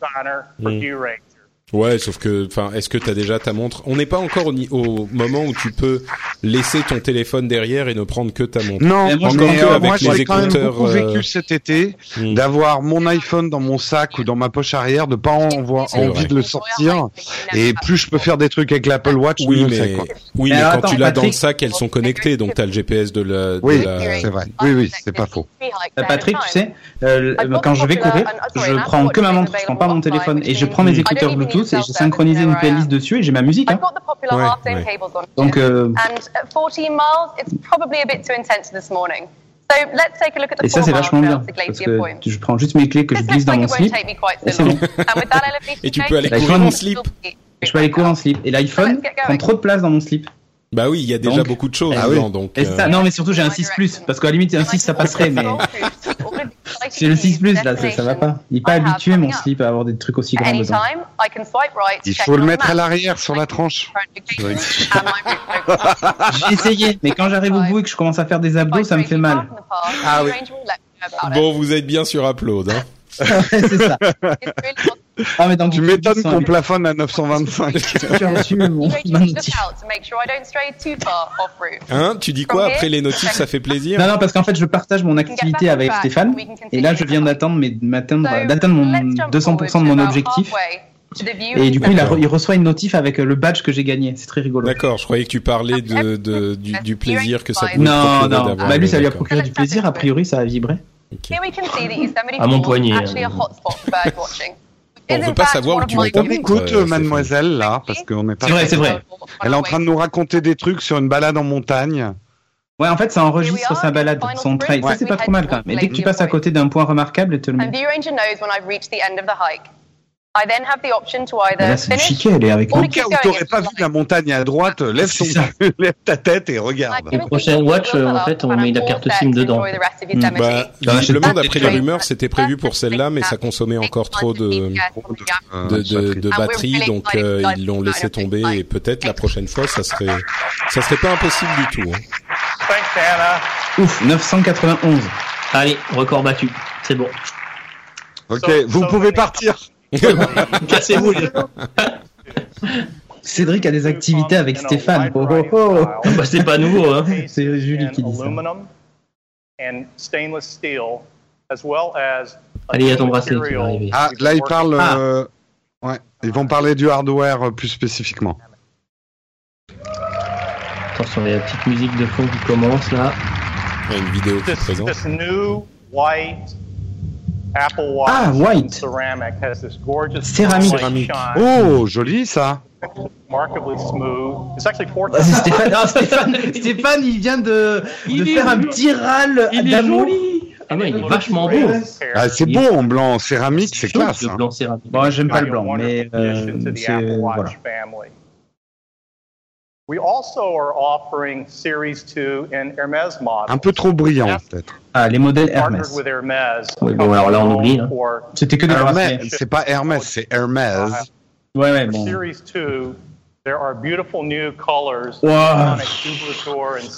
[SPEAKER 1] Ouais, sauf que, enfin, est-ce que t'as déjà ta montre? On n'est pas encore au, au moment où tu peux laisser ton téléphone derrière et ne prendre que ta montre.
[SPEAKER 4] Non,
[SPEAKER 2] Mais moi,
[SPEAKER 1] encore
[SPEAKER 4] mais
[SPEAKER 1] que
[SPEAKER 4] euh,
[SPEAKER 1] avec
[SPEAKER 4] moi j'ai quand même beaucoup
[SPEAKER 1] euh,
[SPEAKER 4] vécu cet été
[SPEAKER 1] Hmm.
[SPEAKER 4] d'avoir mon iPhone dans mon sac ou dans ma poche arrière, de pas avoir envie
[SPEAKER 1] vrai.
[SPEAKER 4] de le sortir. Et plus je peux faire des trucs avec l'Apple Watch,
[SPEAKER 1] Oui,
[SPEAKER 4] mieux
[SPEAKER 1] mais
[SPEAKER 4] quoi.
[SPEAKER 1] oui,
[SPEAKER 2] Mais
[SPEAKER 1] mais
[SPEAKER 2] alors,
[SPEAKER 1] quand
[SPEAKER 2] attends,
[SPEAKER 1] tu l'as dans le
[SPEAKER 2] Patrick.
[SPEAKER 1] sac, elles sont connectées, donc t'as le GPS de la. de
[SPEAKER 4] Oui,
[SPEAKER 1] la-
[SPEAKER 4] c'est vrai. Oui, oui, c'est pas faux.
[SPEAKER 2] Euh, Patrick, tu sais, euh, quand je vais courir, je prends que ma montre, je prends pas mon téléphone et je prends mes écouteurs Bluetooth et j'ai synchronisé une playlist dessus et j'ai ma musique. Hein.
[SPEAKER 11] I've got the popular
[SPEAKER 1] Ouais,
[SPEAKER 11] half dome
[SPEAKER 1] ouais.
[SPEAKER 11] cables on
[SPEAKER 2] Donc, euh,
[SPEAKER 11] and at 14 miles, it's probably a bit too intense this morning. So let's take a look at the
[SPEAKER 2] et ça c'est vachement bien parce que je prends juste mes clés que je glisse dans mon
[SPEAKER 11] it won't
[SPEAKER 2] slip.
[SPEAKER 11] take me quite
[SPEAKER 2] Et
[SPEAKER 11] so
[SPEAKER 2] c'est
[SPEAKER 11] long.
[SPEAKER 2] bon.
[SPEAKER 11] and with that elevation
[SPEAKER 1] Et tu peux aller courir en slip.
[SPEAKER 2] Je peux aller courir en slip et l'iPhone prend trop de place dans mon slip.
[SPEAKER 1] Bah oui, il y a déjà
[SPEAKER 2] Donc-
[SPEAKER 1] beaucoup de choses
[SPEAKER 2] Ah oui.
[SPEAKER 1] dedans, donc.
[SPEAKER 2] Et
[SPEAKER 1] euh,
[SPEAKER 2] ça, non mais surtout j'ai un 6 plus parce qu'à la limite un 6 ça passerait mais j'ai le 6 plus là ça, ça va pas. Il est pas habitué mon slip à avoir des trucs aussi grands dedans.
[SPEAKER 11] Anytime, I can swipe right to
[SPEAKER 4] Il faut le mettre à l'arrière sur la tranche.
[SPEAKER 2] J'ai essayé mais quand j'arrive au bout et que je commence à faire des abdos ça me fait mal.
[SPEAKER 1] Ah oui. Bon, vous êtes bien sur Upload. Hein.
[SPEAKER 2] c'est ça. Ah mais
[SPEAKER 4] Tu m'étonnes qu'on plafonne à 925.
[SPEAKER 2] J'ai reçu mon,
[SPEAKER 11] Ranger
[SPEAKER 2] ma
[SPEAKER 11] to look
[SPEAKER 2] notif.
[SPEAKER 11] out to make sure I don't stray too far off route.
[SPEAKER 1] Hein Tu dis quoi après les notifs Ça fait plaisir.
[SPEAKER 2] Non non parce qu'en fait je partage mon activité avec Stéphane et là je viens d'atteindre mon 200% de mon objectif et du coup il, a, il reçoit une notif avec euh, le badge que j'ai gagné. C'est très rigolo.
[SPEAKER 1] D'accord, je croyais que tu parlais de, de du, du plaisir que ça pouvait
[SPEAKER 2] Non non. Bah lui ça lui a procuré du plaisir. A priori ça a vibré.
[SPEAKER 11] Yosemite
[SPEAKER 2] À mon poignet, hein.
[SPEAKER 11] Hotspot for bird watching.
[SPEAKER 1] On veut pas savoir où tu
[SPEAKER 4] On
[SPEAKER 1] montre.
[SPEAKER 4] écoute
[SPEAKER 1] euh,
[SPEAKER 4] mademoiselle là, parce qu'on n'est pas.
[SPEAKER 2] C'est vrai, c'est vrai.
[SPEAKER 4] Elle est en train de nous raconter des trucs sur une balade en montagne.
[SPEAKER 2] Ouais en fait ça enregistre sa balade, son trail. Ça c'est pas trop mal quand même. Mais dès que tu passes à côté d'un point remarquable, elle te le met.
[SPEAKER 11] I then have the option to either
[SPEAKER 2] Là c'est du
[SPEAKER 11] finish
[SPEAKER 2] chiquet, elle est avec
[SPEAKER 11] or
[SPEAKER 2] nous.
[SPEAKER 4] Au cas
[SPEAKER 11] keep
[SPEAKER 4] où
[SPEAKER 11] going.
[SPEAKER 4] t'aurais pas vu la montagne à droite, lève, ton... lève ta tête et regarde.
[SPEAKER 3] Les prochaines watch, en fait, on met la carte SIM dedans.
[SPEAKER 1] Bah, visiblement, d'après les rumeurs, c'était prévu pour celle-là, mais ça consommait encore trop de de, de, de batterie, donc euh, ils l'ont laissé tomber. Et peut-être la prochaine fois, ça serait ça serait pas impossible du tout. hein.
[SPEAKER 2] Ouf 991.
[SPEAKER 3] Allez, record battu. C'est bon.
[SPEAKER 4] Ok, vous pouvez partir.
[SPEAKER 3] Cassez-vous les
[SPEAKER 2] Cédric a des activités avec Stéphane. Oh, oh, oh.
[SPEAKER 3] Bah, c'est pas nouveau, hein.
[SPEAKER 2] C'est Julie qui dit ça.
[SPEAKER 9] aluminum and stainless steel, as well as a
[SPEAKER 3] Allez, il y a ton
[SPEAKER 9] new
[SPEAKER 3] bracelet qui va
[SPEAKER 9] material
[SPEAKER 3] arriver.
[SPEAKER 4] Ah, là ils parlent.
[SPEAKER 9] working
[SPEAKER 4] euh, Ouais, ils vont parler du hardware euh, plus spécifiquement.
[SPEAKER 3] Attention, il y a la petite musique de fond qui commence là.
[SPEAKER 1] Il y a une vidéo qui
[SPEAKER 9] This,
[SPEAKER 1] présente.
[SPEAKER 9] this new white Apple Watch
[SPEAKER 2] Ah, white.
[SPEAKER 9] ceramic has this gorgeous shine,
[SPEAKER 4] Oh, joli ça.
[SPEAKER 9] remarkably smooth. It's actually four
[SPEAKER 2] Ah, c'est Stéphane. Ah, Stéphane, Stéphane, il vient de, de faire un petit râle d'amour.
[SPEAKER 3] Ah ouais, il est vachement beau.
[SPEAKER 4] Ah, c'est beau en blanc, céramique, c'est classe.
[SPEAKER 3] Le
[SPEAKER 4] hein.
[SPEAKER 3] blanc céramique.
[SPEAKER 2] Bon, j'aime pas le blanc, mais euh, c'est voilà.
[SPEAKER 9] family. We also are offering Series 2 in Hermes models.
[SPEAKER 4] Un peu trop brillant peut-être.
[SPEAKER 2] Ah, les modèles Hermès.
[SPEAKER 9] with Hermes.
[SPEAKER 3] Oui, bon, alors là, on oublie. Hein.
[SPEAKER 2] C'était que des.
[SPEAKER 4] Hermès, c'est pas Hermès, c'est Hermès.
[SPEAKER 2] Ouais, ouais, bon.
[SPEAKER 9] Series 2, there are beautiful new colors.
[SPEAKER 2] Wow.
[SPEAKER 9] And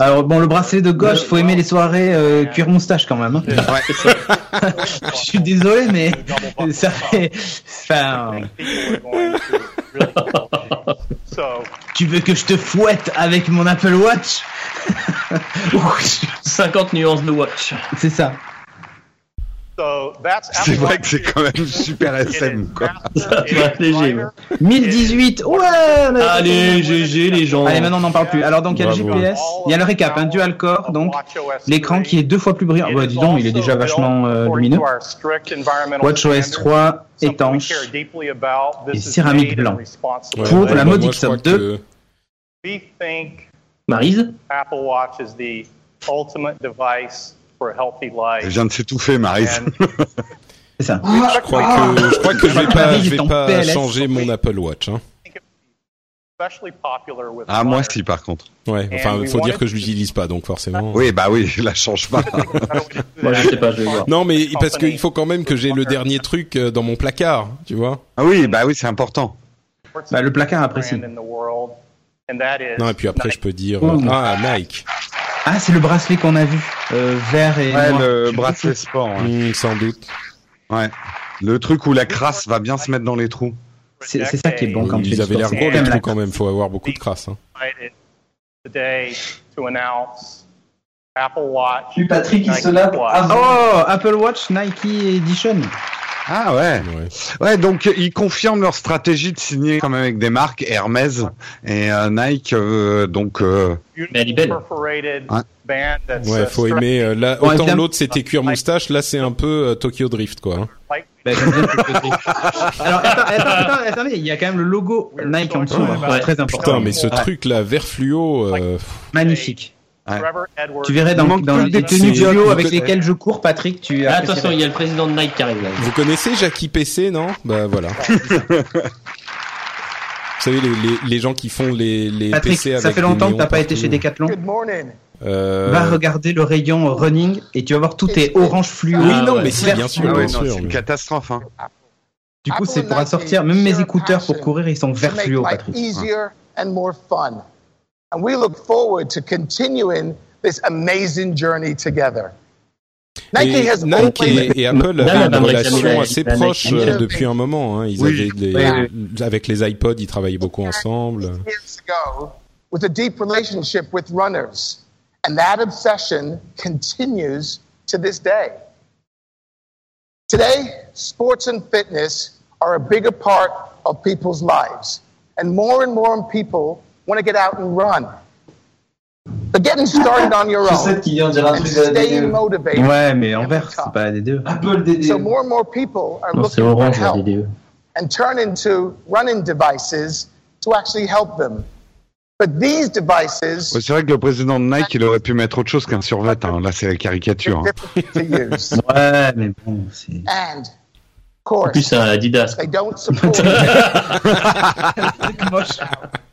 [SPEAKER 2] Alors bon, le bracelet de gauche, faut aimer les soirées euh, cuir moustache quand même. hein. Je suis désolé, mais ça fait. Enfin,
[SPEAKER 9] So,
[SPEAKER 2] tu veux que je te fouette avec mon Apple Watch?
[SPEAKER 3] 50 nuances de watch.
[SPEAKER 2] C'est ça.
[SPEAKER 4] C'est vrai que c'est quand même super SM, quoi.
[SPEAKER 3] Ça va être léger. ouais.
[SPEAKER 2] 1018, ouais
[SPEAKER 3] Allez, GG les gens.
[SPEAKER 2] Allez, maintenant on n'en parle plus. Alors donc il y a le. GPS, il y a le récap, un dual core, donc l'écran qui est deux fois plus brillant. Ouais, dis donc, il est déjà vachement euh, lumineux. WatchOS 3 étanche et céramique blanc.
[SPEAKER 1] Ouais,
[SPEAKER 2] Pour
[SPEAKER 1] ouais,
[SPEAKER 2] la
[SPEAKER 1] bah,
[SPEAKER 2] mode
[SPEAKER 1] moi, je crois
[SPEAKER 2] Xbox 2.
[SPEAKER 1] que-
[SPEAKER 8] We think
[SPEAKER 3] Maryse
[SPEAKER 8] Apple Watch is the ultimate device for a healthy
[SPEAKER 4] Elle
[SPEAKER 8] life.
[SPEAKER 4] vient de s'étouffer, Marie.
[SPEAKER 2] C'est ça.
[SPEAKER 1] Je crois que je crois que je vais pas je vais changer mon Apple Watch. Hein.
[SPEAKER 8] Especially popular with
[SPEAKER 4] Ah, moi si, par contre.
[SPEAKER 1] Ouais, enfin,
[SPEAKER 8] we
[SPEAKER 1] faut dire que je l'utilise pas, donc forcément.
[SPEAKER 4] Oui, bah oui, la change pas.
[SPEAKER 3] Moi je sais pas, je vais voir.
[SPEAKER 1] Non, mais parce qu'il faut quand même que j'ai le dernier truc euh, dans mon placard, tu vois.
[SPEAKER 4] Ah oui, bah oui, c'est important.
[SPEAKER 2] Bah, le placard apprécie.
[SPEAKER 1] Non, et puis après, je peux dire euh, ah Nike,
[SPEAKER 2] Ah, c'est le bracelet qu'on a vu, euh, vert et
[SPEAKER 4] Ouais,
[SPEAKER 2] noir.
[SPEAKER 4] le bracelet sport. ouais.
[SPEAKER 1] Mmh, sans doute.
[SPEAKER 4] Ouais. Le truc où la crasse va bien se mettre dans les trous.
[SPEAKER 2] C'est ça qui est bon quand tu fais
[SPEAKER 1] Ils avaient l'air gros les
[SPEAKER 2] quand même
[SPEAKER 1] trous
[SPEAKER 2] la-
[SPEAKER 1] quand même. Faut avoir beaucoup de crasse. Hein.
[SPEAKER 8] excited today to announce Apple Watch.
[SPEAKER 2] Puis Patrick, il
[SPEAKER 8] Nike
[SPEAKER 2] se lave. Oh, Apple Watch Nike Edition.
[SPEAKER 4] Ah ouais.
[SPEAKER 1] Ouais.
[SPEAKER 4] Ouais, donc ils confirment leur stratégie de signer quand même avec des marques Hermès et euh, Nike. euh, donc euh,
[SPEAKER 3] Mais elle est belle.
[SPEAKER 8] Perforated
[SPEAKER 4] Ouais.
[SPEAKER 8] band that's,
[SPEAKER 1] Ouais,
[SPEAKER 8] uh,
[SPEAKER 1] faut aimer. euh, là,
[SPEAKER 2] Bon,
[SPEAKER 1] autant l'autre c'était cuir moustache, là c'est un peu euh, Tokyo Drift quoi. hein.
[SPEAKER 2] Bah. Alors, attends, attends, attends, attendez, il y a quand même le logo Nike en dessous,
[SPEAKER 8] Ouais,
[SPEAKER 2] hein, très important.
[SPEAKER 1] Putain, mais ce
[SPEAKER 2] Ouais.
[SPEAKER 1] truc là vert fluo. euh,
[SPEAKER 2] Magnifique.
[SPEAKER 4] Ouais.
[SPEAKER 2] Tu verrais dans, les
[SPEAKER 4] des
[SPEAKER 2] tenues duo
[SPEAKER 1] vous
[SPEAKER 2] avec lesquelles je cours, Patrick, tu
[SPEAKER 3] Ah, attention, il y a le président de Nike qui arrive là.
[SPEAKER 1] Vous connaissez Jackie PC, non? Bah voilà. Vous savez les, les, les gens qui font les, les
[SPEAKER 2] Patrick,
[SPEAKER 1] PC avec
[SPEAKER 2] ça fait longtemps que t'as pas été chez Decathlon.
[SPEAKER 5] Good morning.
[SPEAKER 1] Euh,
[SPEAKER 2] Va regarder le rayon running et tu vas voir tout est orange fluo.
[SPEAKER 1] Oui,
[SPEAKER 3] Ah,
[SPEAKER 1] non,
[SPEAKER 3] ouais.
[SPEAKER 1] mais si,
[SPEAKER 2] Vert
[SPEAKER 1] bien sûr,
[SPEAKER 2] fluo.
[SPEAKER 4] ah ouais,
[SPEAKER 1] sûr.
[SPEAKER 4] c'est une catastrophe. Hein.
[SPEAKER 2] Du coup, c'est pour sortir. Même mes écouteurs pour courir, ils sont vert fluo, Patrick.
[SPEAKER 5] And more fun. And we look forward to continuing this amazing journey together. Nike has
[SPEAKER 1] Nike
[SPEAKER 5] always
[SPEAKER 1] et, et Apple
[SPEAKER 3] Non,
[SPEAKER 1] avaient
[SPEAKER 3] non,
[SPEAKER 1] une
[SPEAKER 3] non, mais
[SPEAKER 1] relation
[SPEAKER 3] jamais la-
[SPEAKER 1] assez
[SPEAKER 3] la
[SPEAKER 1] proche
[SPEAKER 3] Nike.
[SPEAKER 1] euh, depuis un moment. Hein. Ils
[SPEAKER 4] Oui.
[SPEAKER 1] avaient des-
[SPEAKER 5] Ouais.
[SPEAKER 1] avec les iPods, ils travaillaient beaucoup ensemble.
[SPEAKER 5] years ago with a deep relationship with runners. And that obsession continues to this day. Today, sports and fitness are a bigger part of people's lives. And more and more people want to get out and run. But getting started on your own and staying motivated.
[SPEAKER 2] Ouais, mais en vert, c'est pas des deux. Apple
[SPEAKER 5] So more and more people are
[SPEAKER 3] Non,
[SPEAKER 5] looking
[SPEAKER 3] orange
[SPEAKER 5] help
[SPEAKER 3] DDE.
[SPEAKER 5] and turn into running devices to actually help them. But these devices
[SPEAKER 4] Ouais, c'est vrai que le président de Nike, il aurait pu mettre autre chose qu'un survêt. Hein. Là, c'est la caricature. hein.
[SPEAKER 2] Ouais, mais bon, c'est.
[SPEAKER 5] And, of
[SPEAKER 3] En plus,
[SPEAKER 5] course,
[SPEAKER 3] c'est un Adidas.
[SPEAKER 5] they don't support.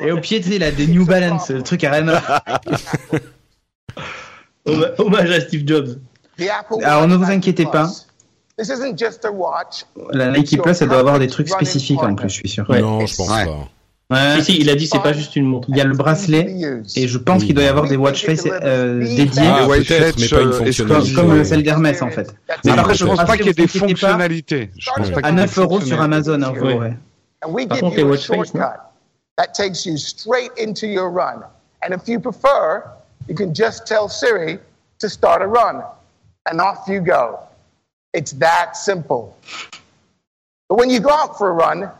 [SPEAKER 2] Et au pied, tu sais, il a des New Balance, le truc à rien
[SPEAKER 3] Hommage à Steve Jobs.
[SPEAKER 2] Alors,
[SPEAKER 5] Watch
[SPEAKER 2] ne vous inquiétez pas.
[SPEAKER 5] This isn't just a watch.
[SPEAKER 2] La Nike Plus, elle doit avoir des trucs spécifiques en plus, je suis sûr.
[SPEAKER 3] Ouais.
[SPEAKER 1] Non, je pense
[SPEAKER 4] Ouais.
[SPEAKER 1] pas.
[SPEAKER 2] Ouais.
[SPEAKER 3] Si, si, il a dit c'est pas juste une montre.
[SPEAKER 2] Il y a le bracelet et je pense
[SPEAKER 1] Oui.
[SPEAKER 2] qu'il doit y avoir des watch face euh, dédiés,
[SPEAKER 1] Ah,
[SPEAKER 4] White
[SPEAKER 1] peut-être, mais pas une
[SPEAKER 4] euh,
[SPEAKER 2] comme,
[SPEAKER 1] fonctionnalité.
[SPEAKER 2] comme
[SPEAKER 1] Ouais.
[SPEAKER 2] celle d'Hermès en fait.
[SPEAKER 4] Mais après, je pense pas qu'il y ait des fonctionnalités. Je pense pas qu'il y
[SPEAKER 2] À
[SPEAKER 4] ait
[SPEAKER 2] 9
[SPEAKER 4] des
[SPEAKER 2] euros sur. Amazon, hein, vous
[SPEAKER 3] Ouais. Par contre, les watch face,
[SPEAKER 5] that takes you straight into your run. And if you prefer, you can just tell Siri to start a run. And off you go. It's that simple. But when you go out for a run,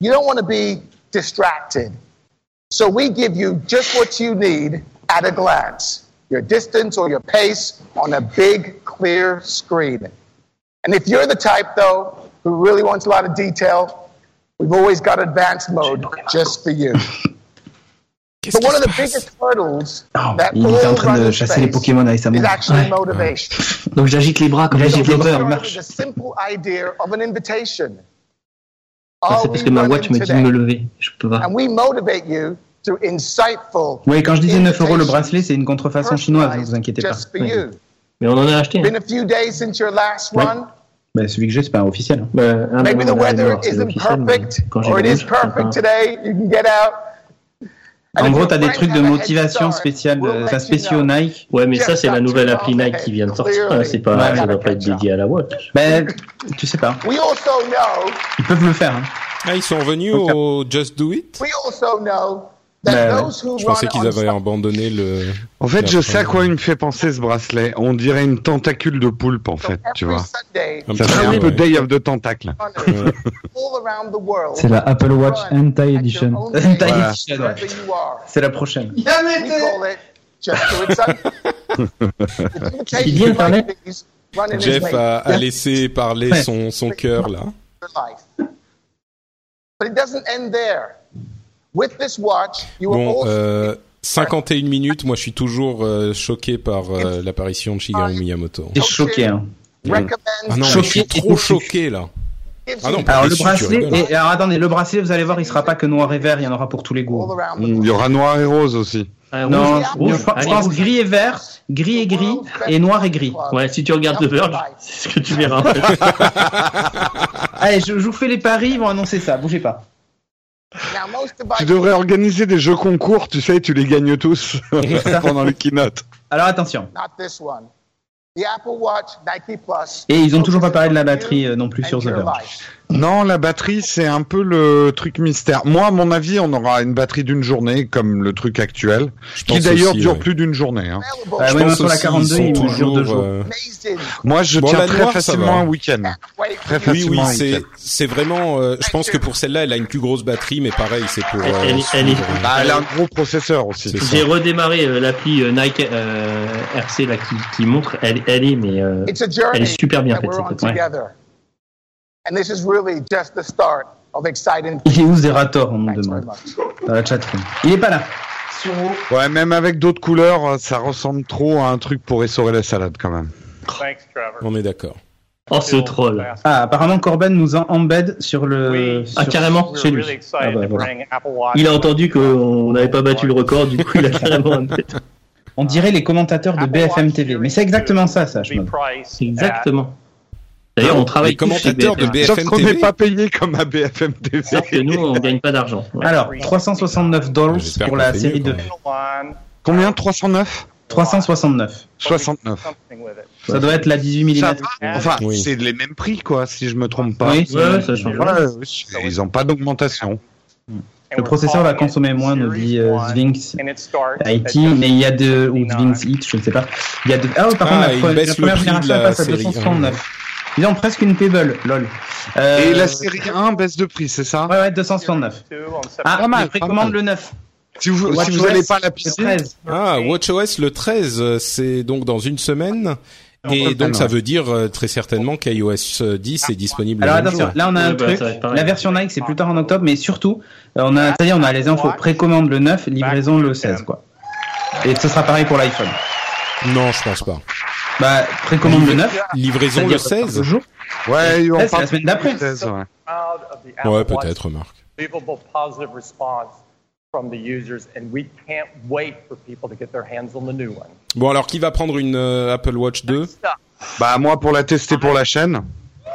[SPEAKER 5] you don't want to be distracted. So we give you just what you need at a glance your distance or your pace on a big, clear screen. And if you're the type, though, who really wants a lot of detail, we've always got advanced mode just for you. But one of the biggest hurdles
[SPEAKER 2] Oh,
[SPEAKER 5] that
[SPEAKER 2] il est en train de chasser les Pokémon avec sa main.
[SPEAKER 5] is actually
[SPEAKER 2] Ouais.
[SPEAKER 5] motivation.
[SPEAKER 3] Donc j'agite les bras comme
[SPEAKER 2] Il
[SPEAKER 3] ça.
[SPEAKER 2] agite les bras, il
[SPEAKER 5] Start
[SPEAKER 2] marche.
[SPEAKER 5] with a simple idea of an invitation. Are
[SPEAKER 3] C'est parce que ma watch me dit de
[SPEAKER 5] today?
[SPEAKER 3] me lever. Je peux pas.
[SPEAKER 5] And we motivate you through insightful.
[SPEAKER 2] Oui, quand je disais 9 euros le bracelet, c'est une contrefaçon chinoise, ne vous inquiétez pas. Ouais.
[SPEAKER 3] Mais on en a acheté. hein.
[SPEAKER 5] Been a few days since your last
[SPEAKER 2] Ouais. Bah, celui que j'ai, c'est pas officiel. hein.
[SPEAKER 3] Bah, un
[SPEAKER 5] Maybe the weather isn't perfect,
[SPEAKER 3] Quand j'ai
[SPEAKER 5] or it is perfect today. You can get out. And
[SPEAKER 2] En gros, t'as des trucs de motivation
[SPEAKER 5] we'll
[SPEAKER 2] euh, enfin spéciaux. Nike.
[SPEAKER 3] Ouais, mais ça, c'est la nouvelle appli Nike qui vient de sortir.
[SPEAKER 5] clearly.
[SPEAKER 3] C'est pas,
[SPEAKER 2] Ouais.
[SPEAKER 3] ça doit pas être dédié à la watch.
[SPEAKER 2] Ben, tu sais pas.
[SPEAKER 5] We also know,
[SPEAKER 2] Ils peuvent le faire. hein.
[SPEAKER 1] Ah, ils sont venus au Just Do It
[SPEAKER 5] we also know
[SPEAKER 2] Bah,
[SPEAKER 1] Je pensais qu'ils avaient abandonné le.
[SPEAKER 4] En fait, je sais à quoi il me fait penser ce bracelet. On dirait une tentacule de poulpe, en fait, tu vois.
[SPEAKER 1] Un
[SPEAKER 4] Ça fait
[SPEAKER 1] peu,
[SPEAKER 4] un peu. Day of the Tentacle.
[SPEAKER 2] C'est la Apple Watch Hentai Edition. Hentai. Edition, ouais. C'est la prochaine.
[SPEAKER 3] Il dit Internet
[SPEAKER 1] Jeff a, a laissé parler son, son cœur là.
[SPEAKER 5] But it doesn't end there. With this watch, you
[SPEAKER 1] Bon,
[SPEAKER 5] also
[SPEAKER 1] euh, 51 minutes. Moi, je suis toujours euh, choqué par euh, l'apparition de Shigeru Miyamoto.
[SPEAKER 2] T'es choqué, hein.
[SPEAKER 5] recommend
[SPEAKER 1] Ah non, mais je
[SPEAKER 2] Choqué
[SPEAKER 1] suis trop choqué là. Ah non,
[SPEAKER 2] Alors le bracelet, et, alors attendez, le bracelet, vous allez voir, il sera pas que noir et vert, il y en aura pour tous les goûts.
[SPEAKER 4] Il y aura noir et rose aussi.
[SPEAKER 3] Ah,
[SPEAKER 2] Non,
[SPEAKER 3] rouge,
[SPEAKER 2] je,
[SPEAKER 3] rouge.
[SPEAKER 2] je pense- gris et vert, gris et gris, et noir et gris.
[SPEAKER 3] Ouais, si tu regardes The Verge, c'est ce que tu verras.
[SPEAKER 2] Allez, je, je vous fais les paris, ils vont annoncer ça, bougez pas.
[SPEAKER 5] Now, most
[SPEAKER 4] Tu devrais organiser des jeux concours, tu sais, tu les gagnes tous pendant les keynote.
[SPEAKER 2] Alors attention.
[SPEAKER 5] not this one. The Apple Watch Nike Plus.
[SPEAKER 2] Et ils ont toujours pas parlé de la batterie euh, non plus sur The Verge.
[SPEAKER 4] Non, la batterie, c'est un peu le truc mystère. Moi, à mon avis, on aura une batterie d'une journée, comme le truc actuel,
[SPEAKER 1] Je
[SPEAKER 4] qui d'ailleurs
[SPEAKER 1] aussi,
[SPEAKER 4] dure
[SPEAKER 1] ouais.
[SPEAKER 4] plus d'une journée. hein.
[SPEAKER 2] Ah
[SPEAKER 1] Je
[SPEAKER 2] ouais,
[SPEAKER 1] pense
[SPEAKER 2] sur la
[SPEAKER 1] aussi,
[SPEAKER 2] 42,
[SPEAKER 1] ils
[SPEAKER 2] il
[SPEAKER 1] sont
[SPEAKER 2] dure deux
[SPEAKER 1] toujours,
[SPEAKER 2] jours.
[SPEAKER 1] euh.
[SPEAKER 4] Moi, je
[SPEAKER 1] Bon,
[SPEAKER 4] tiens très
[SPEAKER 1] noire,
[SPEAKER 4] facilement un week-end. Très
[SPEAKER 1] Oui,
[SPEAKER 4] facilement
[SPEAKER 1] oui, c'est vraiment. euh, je pense que pour celle-là, elle a une plus grosse batterie, mais pareil, c'est pour.
[SPEAKER 3] Elle-
[SPEAKER 1] euh,
[SPEAKER 3] elle- elle est-
[SPEAKER 1] suivre.
[SPEAKER 4] Bah, elle a un gros processeur aussi.
[SPEAKER 3] J'ai redémarré euh, l'appli euh, Nike euh, RC là qui, qui montre, elle, elle est mais euh,
[SPEAKER 5] It's a journey
[SPEAKER 3] elle est super bien faite cette ouais.
[SPEAKER 5] Together. And this is really just the start of exciting
[SPEAKER 2] Il est où Zerator, on
[SPEAKER 5] very
[SPEAKER 2] demande,
[SPEAKER 5] much.
[SPEAKER 2] dans la chatroom. Il est pas là.
[SPEAKER 4] Ouais, même avec d'autres couleurs, euh, ça ressemble trop à un truc pour essorer la salade quand même.
[SPEAKER 8] Thanks, Trevor.
[SPEAKER 1] On est d'accord.
[SPEAKER 3] Oh ce troll.
[SPEAKER 2] Ah, apparemment Corben nous en embed sur le...
[SPEAKER 3] Ah
[SPEAKER 2] sur-
[SPEAKER 3] carrément
[SPEAKER 8] We're
[SPEAKER 3] chez lui.
[SPEAKER 8] really excited
[SPEAKER 2] Ah bah, voilà.
[SPEAKER 8] Watch.
[SPEAKER 3] Il a entendu qu'on n'avait pas battu le record, du coup il a carrément bête.
[SPEAKER 2] On dirait les commentateurs de BFM TV. Mais c'est exactement ça,
[SPEAKER 8] 2
[SPEAKER 2] ça, je me
[SPEAKER 3] Exactement. D'ailleurs on travaille chez
[SPEAKER 1] commentateurs de
[SPEAKER 3] BFM.
[SPEAKER 4] Qu'on n'est
[SPEAKER 1] TV.
[SPEAKER 4] pas payé comme à BFM TV.
[SPEAKER 3] Sauf que nous on gagne pas d'argent. Ouais.
[SPEAKER 2] Alors, 369 dollars
[SPEAKER 1] J'espère
[SPEAKER 2] pour la série
[SPEAKER 1] mieux,
[SPEAKER 2] 2.
[SPEAKER 1] quand
[SPEAKER 8] at.
[SPEAKER 4] Combien 309
[SPEAKER 2] 369.
[SPEAKER 4] 69.
[SPEAKER 8] Something with it.
[SPEAKER 2] Ça doit être la 18
[SPEAKER 4] Ça
[SPEAKER 2] mm.
[SPEAKER 4] Enfin,
[SPEAKER 1] Oui.
[SPEAKER 4] c'est les mêmes prix, quoi, si je me trompe pas.
[SPEAKER 2] Oui,
[SPEAKER 3] Ouais, ça change.
[SPEAKER 4] Oui, ils n'ont pas d'augmentation.
[SPEAKER 2] Le processeur va consommer moins, nous dit euh, Sphinx
[SPEAKER 8] And it
[SPEAKER 2] mais il y a de... ou Sphinx It, je ne sais pas. Il y a de... Ah par
[SPEAKER 1] Ah,
[SPEAKER 2] contre, la, la première génération passe à
[SPEAKER 1] série
[SPEAKER 2] 269. Ils ont presque une Pebble, lol. Euh,
[SPEAKER 4] Et la série 1 baisse de prix, c'est ça
[SPEAKER 2] Ouais, ouais, 269.
[SPEAKER 8] two on
[SPEAKER 2] Ah,
[SPEAKER 4] Pas mal,
[SPEAKER 2] je précommande le 9.
[SPEAKER 4] Si vous
[SPEAKER 2] WatchOS,
[SPEAKER 4] si vous n'allez pas à la
[SPEAKER 2] le
[SPEAKER 4] piscine,
[SPEAKER 2] 13.
[SPEAKER 1] Ah, WatchOS le 13, euh, c'est donc dans une semaine. Et donc ça veut dire euh, très certainement qu'iOS 10 est disponible.
[SPEAKER 2] Alors attention, là on a un
[SPEAKER 3] bah,
[SPEAKER 2] truc. La version Nike c'est plus tard en octobre, mais surtout, euh, on a, ça y est, on a les infos. Précommande le 9, livraison le 16, quoi. Et ce sera pareil pour l'iPhone.
[SPEAKER 1] Non, je pense pas.
[SPEAKER 2] Bah, précommande le 9.
[SPEAKER 1] Livraison le 16
[SPEAKER 2] jours.
[SPEAKER 4] ouais, on parle
[SPEAKER 2] la semaine d'après.
[SPEAKER 4] de 16, ouais.
[SPEAKER 8] proud of the Apple
[SPEAKER 1] Ouais, peut-être, remarque.
[SPEAKER 8] Unbelievable positive response from the users, and we can't wait for people to get their hands on the new one.
[SPEAKER 1] Bon, alors qui va prendre une euh, Apple Watch 2
[SPEAKER 4] Bah moi pour la tester pour la chaîne.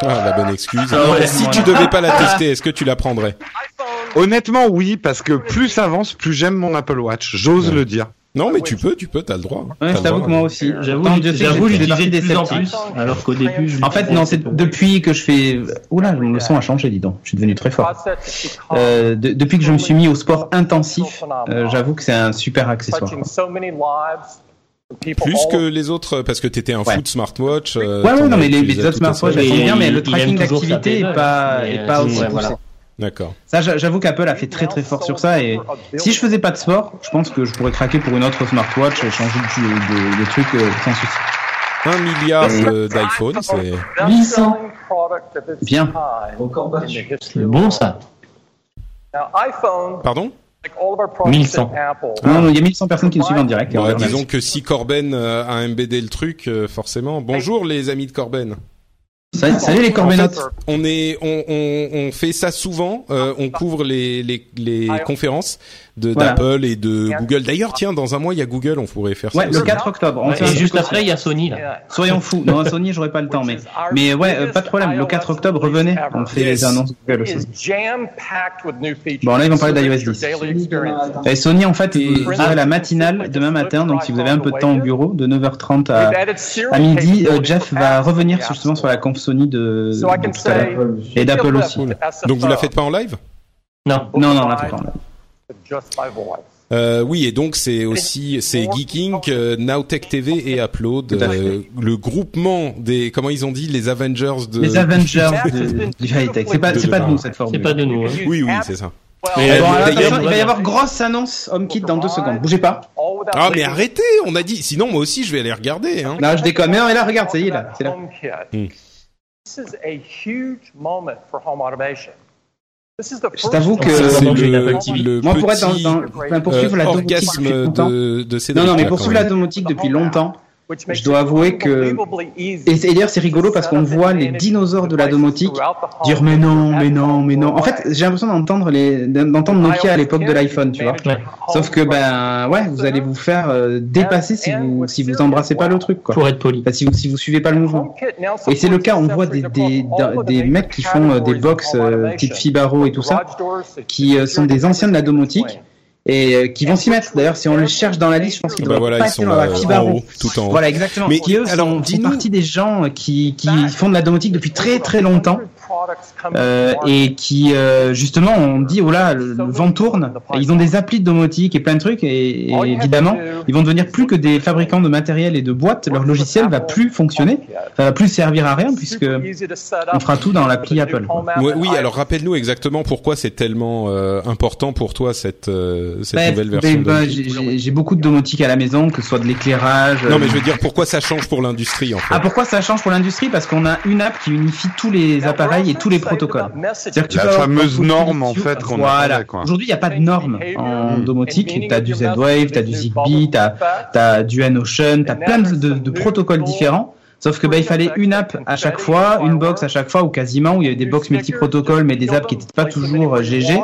[SPEAKER 1] Ah, la bonne excuse.
[SPEAKER 2] Ah ouais,
[SPEAKER 1] si tu devais pas la tester, est-ce que tu la prendrais?
[SPEAKER 4] Honnêtement oui parce que plus ça avance, plus j'aime mon Apple Watch. J'ose
[SPEAKER 1] Ouais.
[SPEAKER 4] le dire.
[SPEAKER 1] Non, mais tu peux, tu peux, t'as le droit.
[SPEAKER 2] Ouais, je t'avoue que moi aussi.
[SPEAKER 3] J'avoue,
[SPEAKER 2] que
[SPEAKER 3] j'avoue,
[SPEAKER 2] partie
[SPEAKER 3] de
[SPEAKER 2] des
[SPEAKER 3] plus en
[SPEAKER 2] sceptiques.
[SPEAKER 3] plus, alors qu'au début, je
[SPEAKER 2] En fait, non, c'est depuis que je fais. Oula, le son a changé, dis donc. Je suis devenu très fort. Euh, de- depuis que je me suis mis au sport intensif, euh, j'avoue que c'est un super accessoire.
[SPEAKER 1] Plus que les autres, parce que t'étais un
[SPEAKER 2] Ouais.
[SPEAKER 1] foot smartwatch. euh,
[SPEAKER 2] Ouais, ouais, non, mais les, les autres smartwatches,
[SPEAKER 1] semaine.
[SPEAKER 2] elles sont
[SPEAKER 3] Et
[SPEAKER 2] bien, mais le tracking d'activité est pas, est pas
[SPEAKER 3] euh,
[SPEAKER 2] aussi poussé.
[SPEAKER 1] D'accord.
[SPEAKER 2] Ça, j'a- j'avoue qu'Apple a fait très très fort sur ça et si je faisais pas de sport, je pense que je pourrais craquer pour une autre smartwatch et changer de, de, de truc euh, sans souci.
[SPEAKER 1] Un milliard d'iPhone, c'est.
[SPEAKER 8] best-selling product of its
[SPEAKER 2] Bien.
[SPEAKER 3] C'est bon ça.
[SPEAKER 8] Now, iPhone,
[SPEAKER 1] Pardon?
[SPEAKER 8] Like all of our products
[SPEAKER 3] 1100.
[SPEAKER 8] in Apple,
[SPEAKER 2] Non, non, il y a 1100 personnes qui nous suivent en direct.
[SPEAKER 1] Bon,
[SPEAKER 2] les remercie.
[SPEAKER 1] Disons que si Corben euh, a MBD le truc, euh, forcément. Bonjour les amis de Corben.
[SPEAKER 2] Salut, salut les
[SPEAKER 1] En
[SPEAKER 2] corbenotes.
[SPEAKER 1] fait, on est, on, on, on fait ça souvent. euh, on couvre les les, les conférences de
[SPEAKER 2] Voilà.
[SPEAKER 1] d'Apple et de Google. D'ailleurs, tiens, dans un mois, il y a Google. On pourrait faire ça.
[SPEAKER 2] Ouais, le
[SPEAKER 1] aussi.
[SPEAKER 2] 4 octobre. On
[SPEAKER 3] Ouais, et juste
[SPEAKER 2] aussi.
[SPEAKER 3] après, il y a Sony là.
[SPEAKER 2] Soyons fous. Non, Sony, j'aurais pas le temps, mais mais ouais, euh, pas de problème. Le 4 octobre, revenez. On fait
[SPEAKER 1] Yes.
[SPEAKER 2] les annonces Google aussi. Bon, là, ils vont parler d'iOS
[SPEAKER 8] that your
[SPEAKER 2] 10.
[SPEAKER 8] daily experience.
[SPEAKER 2] Et Sony, en fait, est à la matinale demain matin. Donc, si vous avez un peu de temps au bureau, de 9h30 à, à midi, euh, Jeff va revenir justement sur la conf Sony de, tout à l'heure. Et d'Apple aussi.
[SPEAKER 1] Donc vous la faites pas en live?
[SPEAKER 3] Non.
[SPEAKER 2] Non, non, on la fait pas en live.
[SPEAKER 8] Just by voice.
[SPEAKER 1] Euh, oui, et donc c'est aussi c'est Geeking, euh, Nowtech TV et Upload, euh, le groupement des comment ils ont dit les Avengers de
[SPEAKER 2] Les Avengers de- du high-tech. C'est pas, c'est pas de nous cette formule.
[SPEAKER 3] C'est pas de nous. hein.
[SPEAKER 1] Oui, oui, c'est ça.
[SPEAKER 3] Mais,
[SPEAKER 1] Euh,
[SPEAKER 2] Bon, alors,
[SPEAKER 1] d'ailleurs-
[SPEAKER 2] attention, il va y avoir grosse annonce HomeKit dans deux secondes. Bougez pas.
[SPEAKER 1] Ah mais arrêtez, on a dit. Sinon moi aussi je vais aller regarder. Hein.
[SPEAKER 2] Non, je déconne. Mais non, mais là, regarde, ça y est, là. C'est là.
[SPEAKER 1] Hmm.
[SPEAKER 8] This is a huge moment for home automation.
[SPEAKER 2] Je t'avoue que
[SPEAKER 1] le, le
[SPEAKER 2] moi, pour être dans, dans, pour suivre
[SPEAKER 1] euh,
[SPEAKER 2] la domotique depuis longtemps.
[SPEAKER 1] de, de Cédric.
[SPEAKER 2] Non, non, mais pour suivre la domotique depuis longtemps,
[SPEAKER 8] which makes
[SPEAKER 2] je dois avouer que et, et d'ailleurs c'est rigolo parce qu'on voit les dinosaures de la domotique dire mais non, mais non, mais non. En fait, j'ai l'impression d'entendre les d'entendre Nokia à l'époque de l'iPhone, tu vois. Sauf que ben ouais, vous allez vous faire euh, dépasser si vous si vous embrassez pas le truc quoi.
[SPEAKER 3] Pour être poli.
[SPEAKER 2] Enfin, si vous si vous suivez pas le mouvement. Et c'est le cas, on voit des des des mecs qui font euh, des box euh, type Fibaro et tout ça, qui euh, sont des anciens de la domotique et euh, qui vont s'y mettre. D'ailleurs, si on les cherche dans la liste, je pense qu'ils
[SPEAKER 1] Bah
[SPEAKER 2] doivent
[SPEAKER 1] voilà,
[SPEAKER 2] passer
[SPEAKER 1] sont
[SPEAKER 2] dans la
[SPEAKER 1] en
[SPEAKER 2] Fibaro.
[SPEAKER 1] haut, tout en haut.
[SPEAKER 2] Voilà, exactement.
[SPEAKER 1] Mais
[SPEAKER 2] qui eux
[SPEAKER 1] alors,
[SPEAKER 2] sont, font partie des gens qui, qui font de la domotique depuis très très longtemps euh, et qui euh, justement on dit oh là le, le vent tourne. Et ils ont des applis de domotique et plein de trucs et, et évidemment ils vont devenir plus que des fabricants de matériel et de boîtes. Leur logiciel va plus fonctionner, ça va plus servir à rien puisque on fera tout dans l'appli Apple.
[SPEAKER 1] Oui, alors rappelle-nous exactement pourquoi c'est tellement euh, important pour toi cette euh, cette
[SPEAKER 2] Bah,
[SPEAKER 1] nouvelle version.
[SPEAKER 2] bah, j'ai- beaucoup de domotique à la maison, que ce soit de l'éclairage.
[SPEAKER 1] Non,
[SPEAKER 2] euh,
[SPEAKER 1] mais je veux dire pourquoi ça change pour l'industrie en fait?
[SPEAKER 2] Ah pourquoi ça change pour l'industrie? Parce qu'on a une app qui unifie tous les appareils et tous les protocoles. C'est-à-dire que tu
[SPEAKER 4] La
[SPEAKER 2] peux
[SPEAKER 4] fameuse norme, en fait, qu'on
[SPEAKER 2] Voilà. Aujourd'hui, il n'y a pas de norme en domotique. Tu as du Z-Wave, tu as du Zigbee, tu as, du N-Ocean, tu as plein de, de- de protocoles différents. Sauf que bah, il fallait une app à chaque fois, une box à chaque fois, ou quasiment, où il y avait des box multi-protocoles, mais des apps qui n'étaient pas toujours euh, GG.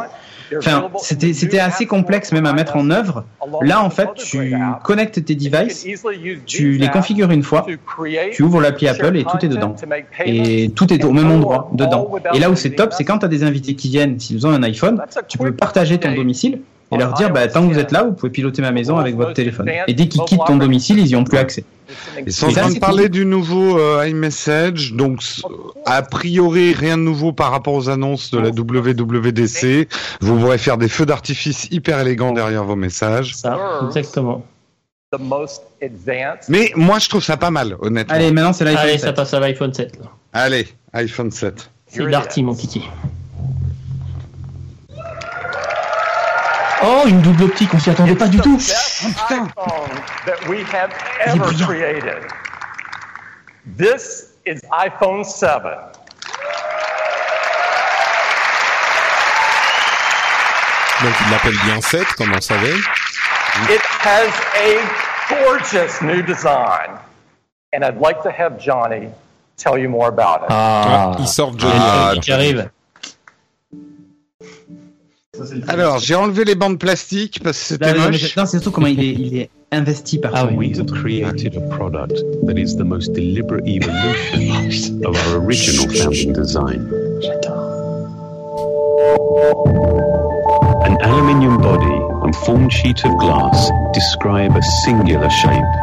[SPEAKER 2] Enfin, c'était c'était assez complexe même à mettre en œuvre. Là, en fait, tu connectes tes devices, tu les configures une fois, tu ouvres l'appli Apple et tout est dedans. Et tout est au même endroit, dedans. Et là où c'est top, c'est quand tu as des invités qui viennent, s'ils ont un iPhone, tu peux partager ton domicile et leur dire, bah, tant que vous êtes là, vous pouvez piloter ma maison avec votre téléphone. Et dès qu'ils quittent ton domicile, ils y ont plus accès.
[SPEAKER 4] Ils sont en
[SPEAKER 2] Et ça,
[SPEAKER 4] train de parler du nouveau euh, iMessage, donc s- a priori rien de nouveau par rapport aux annonces de la WWDC. Vous pourrez faire des feux d'artifice hyper élégants derrière vos messages.
[SPEAKER 3] Ça, exactement.
[SPEAKER 8] the most advanced
[SPEAKER 4] Mais moi je trouve ça pas mal, honnêtement.
[SPEAKER 2] Allez, maintenant c'est l'iPhone
[SPEAKER 3] Allez,
[SPEAKER 2] 7.
[SPEAKER 3] ça passe à l'iPhone 7. là.
[SPEAKER 4] Allez, iPhone 7.
[SPEAKER 3] C'est Darty, mon kiki. Oh, une double optique, on s'y attendait pas du tout.
[SPEAKER 8] iPhone that we have ever created. This is iPhone 7.
[SPEAKER 1] Donc il l'appelle bien 7 comme on savait.
[SPEAKER 8] It has a gorgeous new design. And I'd like to have Johnny tell you more about it.
[SPEAKER 1] Ah, il sort Johnny.
[SPEAKER 4] Ah,
[SPEAKER 3] qui arrive.
[SPEAKER 4] Alors, j'ai enlevé les bandes plastiques parce que c'était
[SPEAKER 2] Non, mais-
[SPEAKER 4] moche.
[SPEAKER 2] non, c'est surtout comment il est, il est investi par
[SPEAKER 3] Ah oui.
[SPEAKER 15] We have created a product that is the most deliberate evolution of our original founding design. An aluminium body and formed sheet of glass describe a singular shape.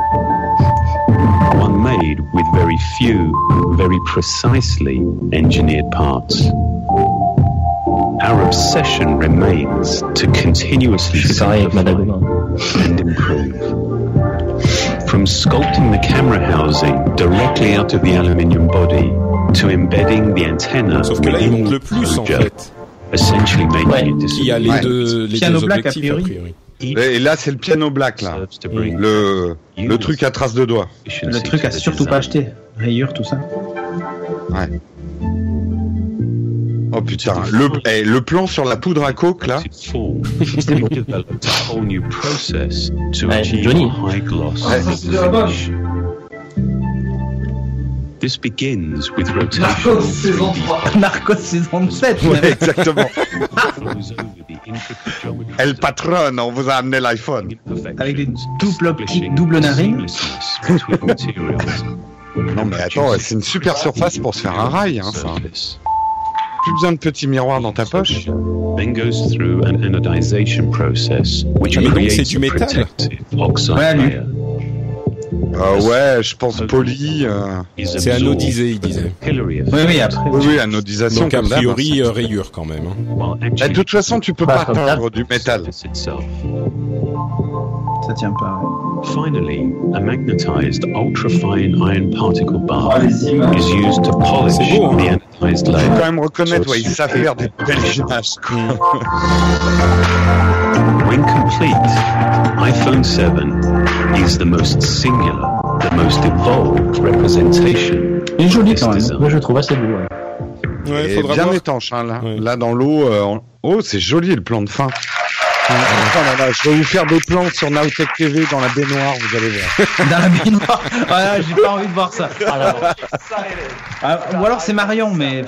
[SPEAKER 15] One made with very few, very precisely engineered parts. Our obsession remains to continuously simplify and improve. From sculpting the camera housing directly out of the aluminium body to embedding the antenna
[SPEAKER 1] Sauf que là il monte le
[SPEAKER 15] the
[SPEAKER 1] plus en
[SPEAKER 15] enclosure,
[SPEAKER 1] fait.
[SPEAKER 15] essentially making
[SPEAKER 3] Ouais.
[SPEAKER 15] it
[SPEAKER 1] Qui a les
[SPEAKER 4] Ouais.
[SPEAKER 1] deux les
[SPEAKER 2] Piano
[SPEAKER 1] deux
[SPEAKER 2] black, a
[SPEAKER 1] objectifs a
[SPEAKER 2] priori.
[SPEAKER 1] priori.
[SPEAKER 4] Et là, c'est le piano black, là. Le, le truc à trace de doigts.
[SPEAKER 2] Le truc à surtout pas acheter. Rayures, tout ça.
[SPEAKER 4] Ouais. Oh putain, le, eh, le plan sur la poudre à coke, là.
[SPEAKER 15] Form, we developed a whole new process to
[SPEAKER 3] Ouais,
[SPEAKER 15] achieve
[SPEAKER 3] Johnny.
[SPEAKER 15] This begins with rotation of 3D
[SPEAKER 2] Narcos saison 7.
[SPEAKER 4] Ouais, exactement.
[SPEAKER 15] flows over the intricate geometry
[SPEAKER 4] El patron, on vous a amené l'iPhone.
[SPEAKER 2] Avec des doubles optiques,
[SPEAKER 15] establishing
[SPEAKER 2] double narine.
[SPEAKER 15] seamlessness between materials.
[SPEAKER 4] Non mais attends, c'est une super surface pour se faire un rail, hein, ça. Plus besoin de petits miroirs dans ta poche.
[SPEAKER 15] Then goes through an anodization process, which
[SPEAKER 1] Ah, mais donc, c'est du métal
[SPEAKER 2] Ouais, lui.
[SPEAKER 4] Euh, ouais, je pense poli. euh,
[SPEAKER 1] C'est anodisé, il disait.
[SPEAKER 2] Oui, oui, après.
[SPEAKER 4] Oui, oui, anodisation.
[SPEAKER 1] Donc a priori
[SPEAKER 4] hein.
[SPEAKER 1] euh, rayure quand même. hein.
[SPEAKER 4] Bah, de toute façon, tu peux pas teindre du métal.
[SPEAKER 2] Ça tient pas. Ouais.
[SPEAKER 15] Finally, a magnetized ultrafine iron particle bar is used to polish the anodized
[SPEAKER 4] Faut
[SPEAKER 15] layer.
[SPEAKER 4] quand même reconnaître, ouais, ils savent faire des belles images. quoi.
[SPEAKER 15] When complete, iPhone 7 is the most singular, the most evolved representation.
[SPEAKER 3] Il est joli quand même. Moi je le trouve assez beau. ouais.
[SPEAKER 1] Ouais,
[SPEAKER 4] Et
[SPEAKER 1] faudra
[SPEAKER 4] bien
[SPEAKER 1] voir.
[SPEAKER 4] étanche, hein, là. Là, dans l'eau. euh, en- Oh, c'est joli le plan de fin. Oh là là, je vais vous faire des plans sur Nowtech TV dans la baignoire, vous allez voir.
[SPEAKER 2] Dans la baignoire. Voilà, j'ai pas envie de voir ça. Ah, ou alors c'est Marion, mais.